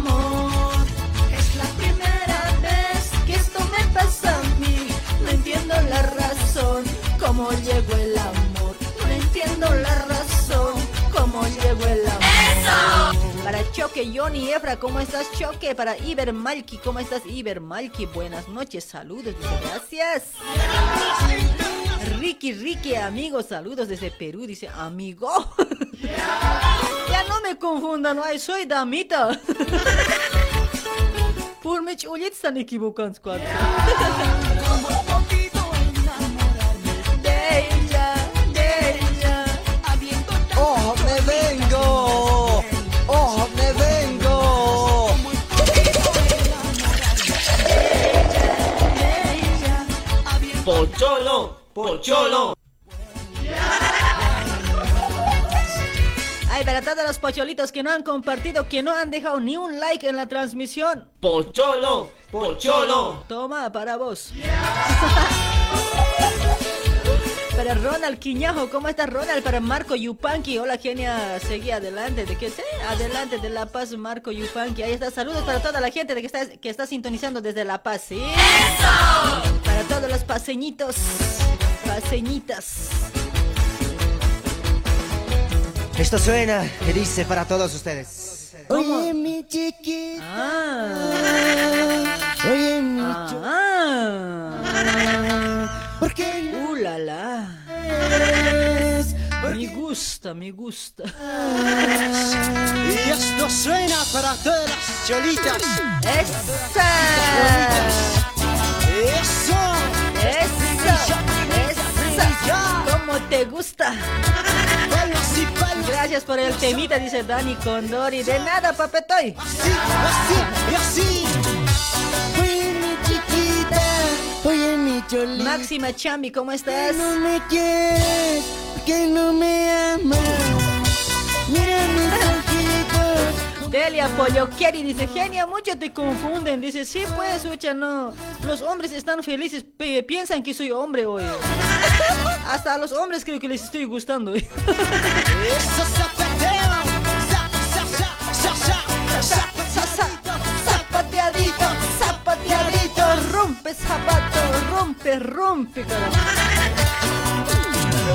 Choque, Johnny Efra, ¿cómo estás, Choque? Para Iber Malki, ¿cómo estás, Iber Malki? Buenas noches, saludos, gracias. Ricky, Ricky, amigo, saludos desde Perú, dice, amigo. ya no me confundan, ay, soy damita. Por uliet están equivocados Pocholo. Ay, para todos los pocholitos que no han compartido, que no han dejado ni un like en la transmisión. Pocholo, pocholo. Toma, para vos. Para Ronald Quiñajo, ¿cómo estás Ronald? Para Marco Yupanqui, hola genia, seguí adelante, ¿de qué sé? Adelante de La Paz, Marco Yupanqui, ahí está, saludos para toda la gente de que está, que está sintonizando desde La Paz, ¿sí? ¡Eso! Para todos los paseñitos, paseñitas. Esto suena y dice para todos ustedes. Oye, mi chiquita. Ah. Oye, mi Ah. ¿Por qué Uh, la, la. Me gusta, me gusta. Y esto suena para todas las cholitas. ¡Esa! ¡Eso! ¡Eso! ¿Cómo te gusta? Gracias por el temita, dice Dani Condori. De nada, papetoy. Así, así, así. Mi chiquita. Oye, mi cholita. Máxima Chambi, ¿cómo estás? no me quieres, que no me amas. Delia dice, genia, mucho te confunden. Dice, sí, pues, escucha, no. Los hombres están felices, piensan que soy hombre hoy. Hasta a los hombres creo que les estoy gustando. Zapateadito, zapateadito, rompe zapato, rompe, rompe, carajo.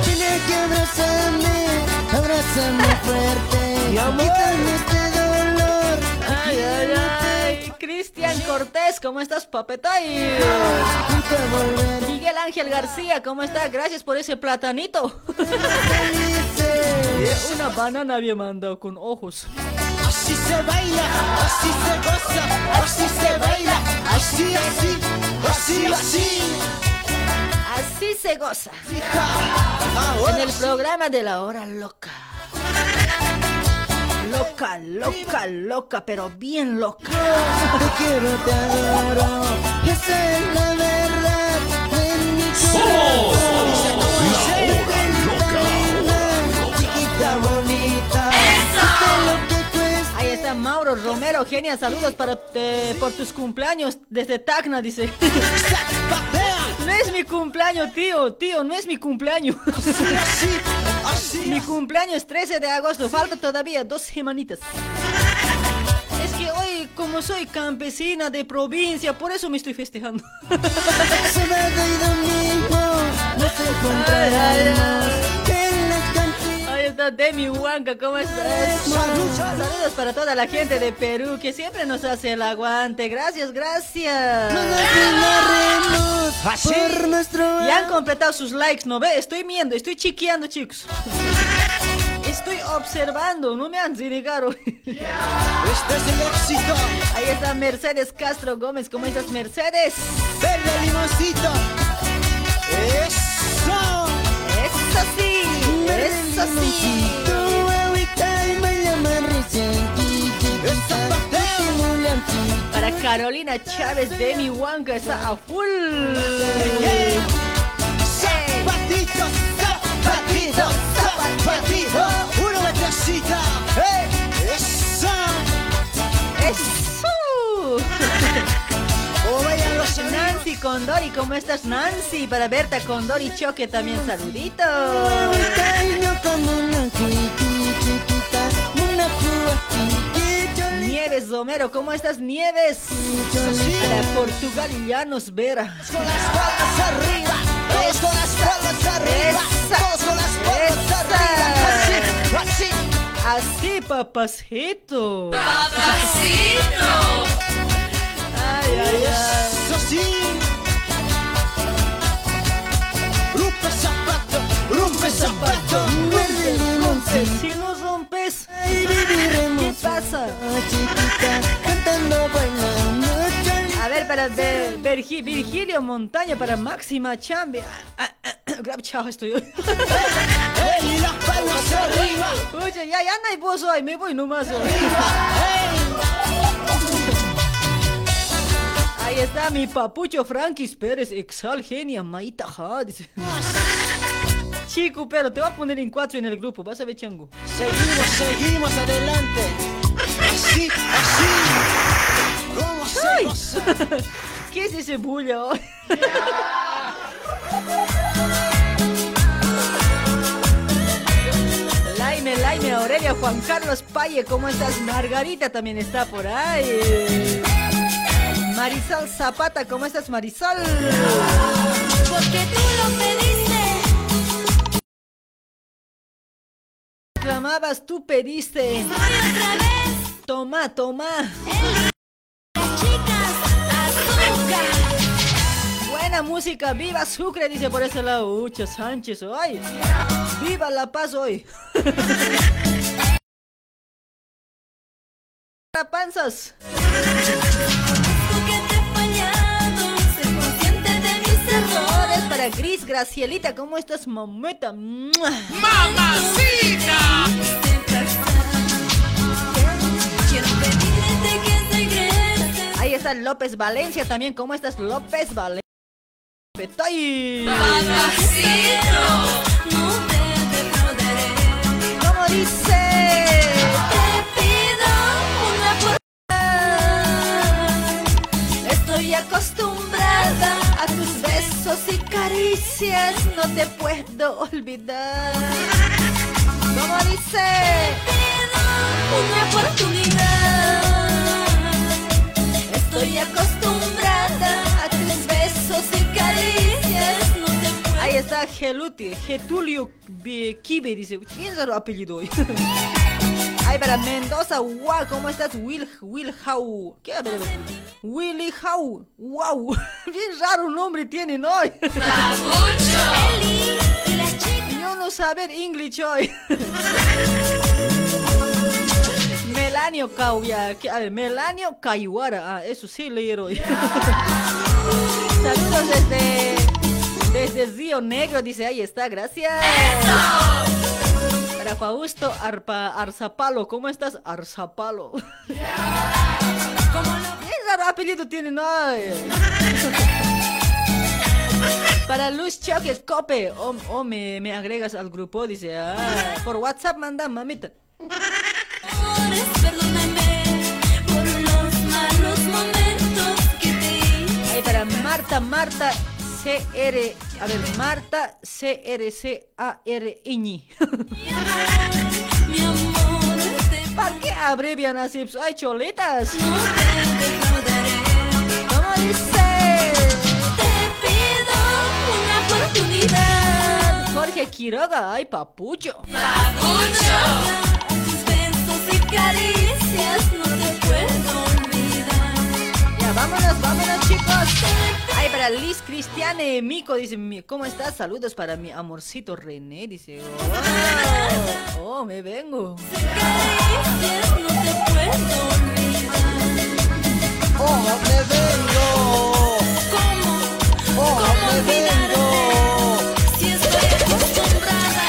Tienes que abrazarme, abrázame fuerte. Mi amor. Quítame este dolor. Ay, ay, ay. Cristian Cortés, ¿cómo estás, papetay? Miguel Ángel García, ¿cómo está? Gracias por ese platanito. Una banana había mandado con ojos. Así se baila, así se goza, así se baila, así, así, así, así. Así se goza. En el programa de la hora loca. Loca, loca, loca, pero bien loca. Te quiero, te adoro, esa es la verdad de mi. Ahí está Mauro Romero, genia, saludos para eh, por tus cumpleaños desde Tacna, dice. No es mi cumpleaños, tío, tío, no es mi cumpleaños. Mi cumpleaños es 13 de agosto, falta todavía dos semanitas. Es que hoy, como soy campesina de provincia, por eso me estoy festejando. Domingo Demi Huanca, ¿cómo estás? Saludos para toda la gente de Perú que siempre nos hace el aguante. Gracias, gracias. Así. Por nuestro Ya han completado sus likes, ¿no ve? Estoy viendo, estoy chiqueando, chicos. Estoy observando, no me han denegado. Este es el éxito. Ahí está Mercedes Castro Gómez, ¿cómo estás, Mercedes? Verde limoncito. Eso. Para Carolina Chávez, Demi Huanca está a full. Zapatito, zapatito, zapatito. Uno de casita. Eso. ¡Eso! O los Nancy Condori, ¿cómo estás Nancy? Para Berta Condori Choque también saludito. Nieves Romero, ¿cómo estás Nieves? Para Portugal y Llanos Vera. Con las palmas. Así, así. Así, papacito. Papacito. Ay, ay. Eso sí. Rompe zapato, rompe zapato. Limoncito. Si no rompes, Ahí viviremos. ¿qué pasa? Chiquita, cantando, bailando. A ver, para de- Virgi- Virgilio Montaña, para Máxima Chambi. Ah, ah, ah, Grab chao, estoy hoy. Y las palmas arriba. Oye, ya, ya no hay voz hoy, me voy nomás hoy. Ahí está mi papucho Frankis Pérez, exal genia, maita ja, dice. chico, pero te voy a poner en cuatro en el grupo, vas a ver, chango. Seguimos, seguimos adelante. Así, así. ¿Cómo hacemos? ¿Qué es ese bulla hoy? Laime, Laime, Aurelia, Juan Carlos Paye, ¿cómo estás? Margarita también está por ahí. Marisol Zapata, ¿cómo estás, Marisol? Porque tú lo pediste. Clamabas, tú pediste. Toma, toma. Buena música, viva Sucre, dice por ese lado. Ucho Sánchez, hoy. Viva La Paz hoy. panzas. Gris, Gracielita, ¿cómo estás, mameta? ¡Mamacita! Ahí está López Valencia también, ¿cómo estás, López Valencia? Estoy. ¿Cómo dice? Besos y caricias, no te puedo olvidar. ¿Cómo dice? Una oportunidad. Estoy acostumbrada a tus besos y caricias, no te puedo Ahí está Geluti, Getulio Kibe, dice. ¿Quién es el apellido hoy? Ay, para Mendoza, wow, ¿cómo estás? Will, Will How. ¿Qué? Willy How. Wow. Bien raro nombre tienen hoy. Yo no saber English hoy. Melanio Cauya. ¿Qué? A ver, Melanio Cayuara. Ah, eso sí leer hoy. Saludos desde, desde Río Negro, dice, ahí está, gracias. Para Fausto Arpa, Arzapalo, ¿cómo estás? Arzapalo. ¿Qué raro apellido tienen hoy? Para Luz Choques Cope, o oh, me, me agregas al grupo, dice, ah, por WhatsApp manda, mamita. Ahí para Marta, Marta CR, a ver, Marta CRCAR Iñi. ¿Para qué abrevian así? Pues, ¡Ay, choletas! ¿Cómo dice? Una oportunidad. Jorge Quiroga, ¡ay, papucho! Tus besos y caricias no te puedo vámonos, vámonos, chicos. Ay, para Liz Cristiane Mico, dice, ¿cómo estás? Saludos para mi amorcito René, dice. Oh, oh, me vengo. Oh, me vengo. ¿Cómo? Oh, ¿Cómo me vengo. Si estoy acostumbrada.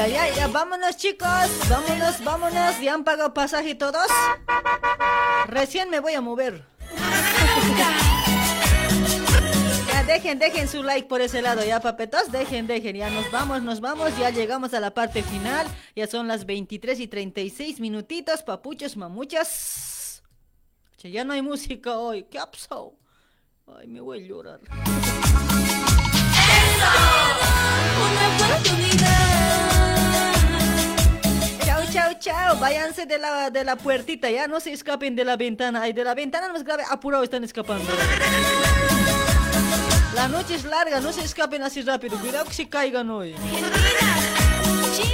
Ay, ay, ya, vámonos, chicos. Vámonos, vámonos. ¿Ya han pagado pasaje todos? Recién me voy a mover. Ya, dejen, dejen su like por ese lado, ya, papetos. Dejen, dejen. Ya nos vamos, nos vamos. Ya llegamos a la parte final. Ya son las 23 y 36 minutitos, papuchos, mamuchas. Che, ya no hay música hoy. ¿Qué pasado? Ay, me voy a llorar. Chao, chao. Váyanse de la, de la puertita, ya no se escapen de la ventana. Ay, de la ventana más grave, apurado están escapando. La noche es larga, no se escapen así rápido. Cuidado que se caigan hoy.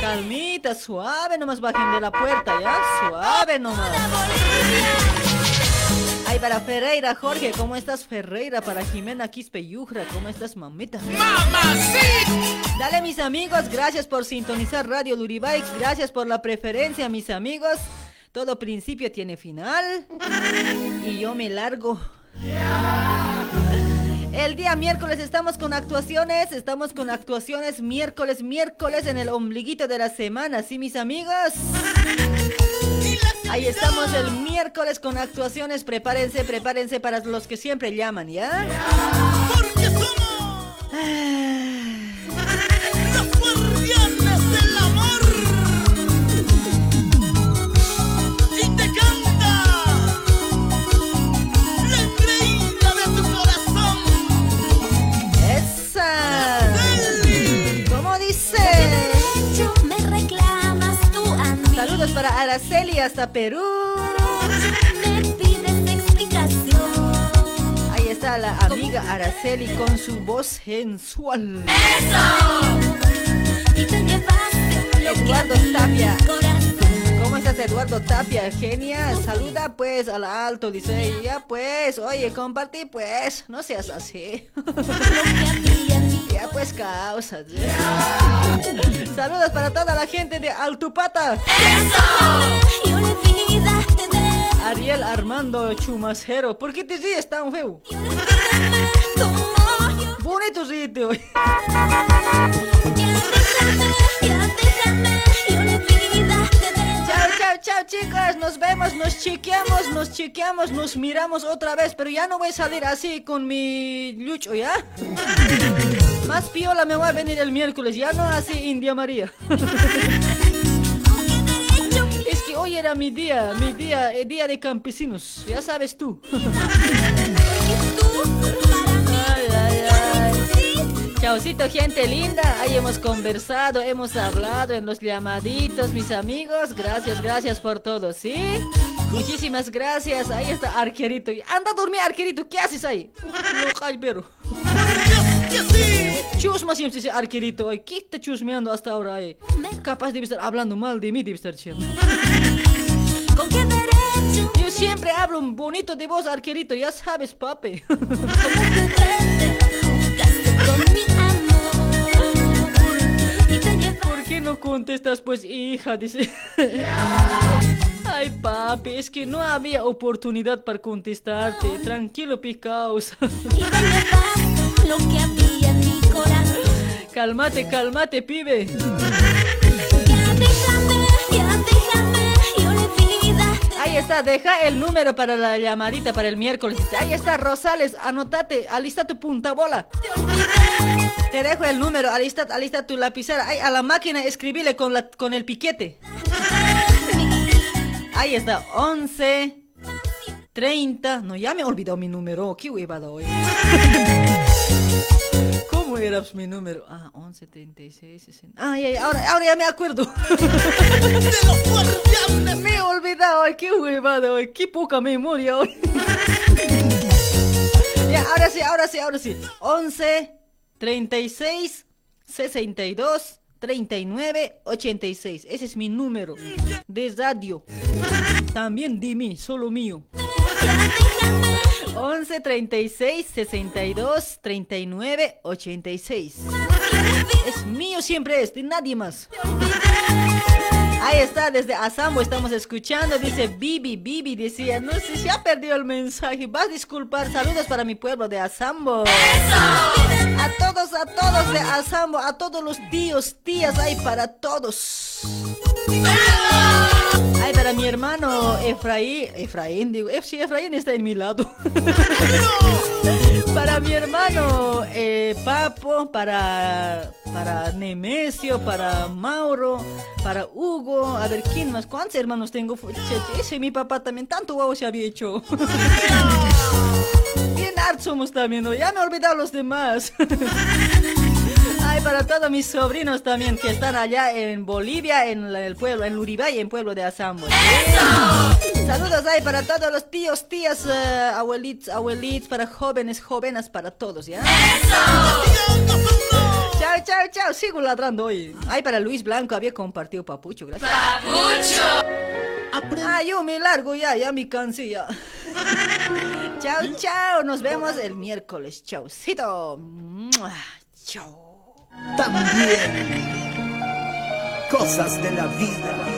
Calmita, suave, nomás bajen de la puerta, ¿ya? Suave nomás. Ay, para Ferreira, Jorge, ¿cómo estás, Ferreira? Para Jimena Quispe Yujra, ¿cómo estás, mamita? Dale, mis amigos, gracias por sintonizar Radio Luribay. Gracias por la preferencia, mis amigos. Todo principio tiene final. Y yo me largo. El día miércoles estamos con actuaciones, estamos con actuaciones miércoles, miércoles en el ombliguito de la semana, ¿sí mis amigos? Ahí estamos el miércoles con actuaciones, prepárense, prepárense para los que siempre llaman, ¿ya? Amiga Araceli hasta Perú. Ahí está la amiga Araceli con su voz sensual. Eduardo Tapia. ¿Cómo estás, Eduardo Tapia? Genial. Saluda pues al alto, dice. Ya pues, oye, compartí pues. No seas así. Ya pues, causas. Saludos para toda la gente de Altupata. Ariel Armando Chumacero. ¿Por qué te ríes tan feo? Bonito ríete hoy. Chao, chao, chao chicas, nos vemos, nos chequeamos, nos chequeamos, nos miramos otra vez, pero ya no voy a salir así con mi lucho, ¿ya? Más piola me voy a venir el miércoles, ya no así India María. Es que hoy era mi día, mi día, el día de campesinos, ya sabes tú. Chaucito, gente linda. Ahí hemos conversado, hemos hablado en los llamaditos, mis amigos. Gracias, gracias por todo, ¿sí? Muchísimas gracias. Ahí está Arquerito. Anda a dormir, Arquerito. ¿Qué haces ahí? Pero. Chusma siempre dice Arquerito. ¿Qué está chusmeando hasta ahora? Ahí? Capaz de estar hablando mal de mí, debe estar diciendo. Yo siempre hablo un bonito de voz, Arquerito. Ya sabes, papi. qué no contestas pues hija? Dice. Ay papi, es que no había oportunidad para contestarte. Tranquilo, picaos. Cálmate, cálmate, pibe. Ahí está, deja el número para la llamadita para el miércoles. Ahí está, Rosales, anótate, alista tu punta bola. Te dejo el número, alista, alista tu lapicera. Ahí a la máquina escribile con, con el piquete. Ahí está, 11 30. No, ya me he olvidado mi número. Qué huevada hoy. ¿Cómo era mi número? Ah, 11 36 60. Ah, ya, ya, ahora, ahora ya me acuerdo. me he olvidado. Qué huevada hoy. Qué poca memoria hoy. ya, ahora sí, ahora sí, ahora sí. 11 36 62 39 86. Ese es mi número de radio. También de mí, solo mío. 11 36 62 39 86. Es mío siempre es, de nadie más. Ahí está, desde Asambo estamos escuchando. Dice Bibi, Bibi decía, no sé si ha perdido el mensaje. Vas a disculpar. Saludos para mi pueblo de Asambo. A todos, a todos de Asambo, a todos los tíos, tías, hay para todos. Para mi hermano Efraín, Efraín, digo, Ef- sí, Efraín está en mi lado. para mi hermano eh, Papo, para, para Nemesio, para Mauro, para Hugo, a ver, ¿quién más? ¿Cuántos hermanos tengo? Ese mi papá también, tanto guau se había hecho. Bien hartos somos también, ¿no? Ya me he olvidado los demás. Ay, para todos mis sobrinos también que están allá en Bolivia, en el pueblo, en Luribay, en pueblo de Asambo. Saludos ahí para todos los tíos, tías, eh, abuelitos, abuelitos, para jóvenes, jóvenes, para todos, ¿ya? Chao, chao, chao. Sigo ladrando hoy. Ay, para Luis Blanco había compartido papucho, gracias. Ah, yo me largo ya, ya me cansé ya. chao, chao. Nos vemos el miércoles. Chaucito. Chao. También cosas de la vida.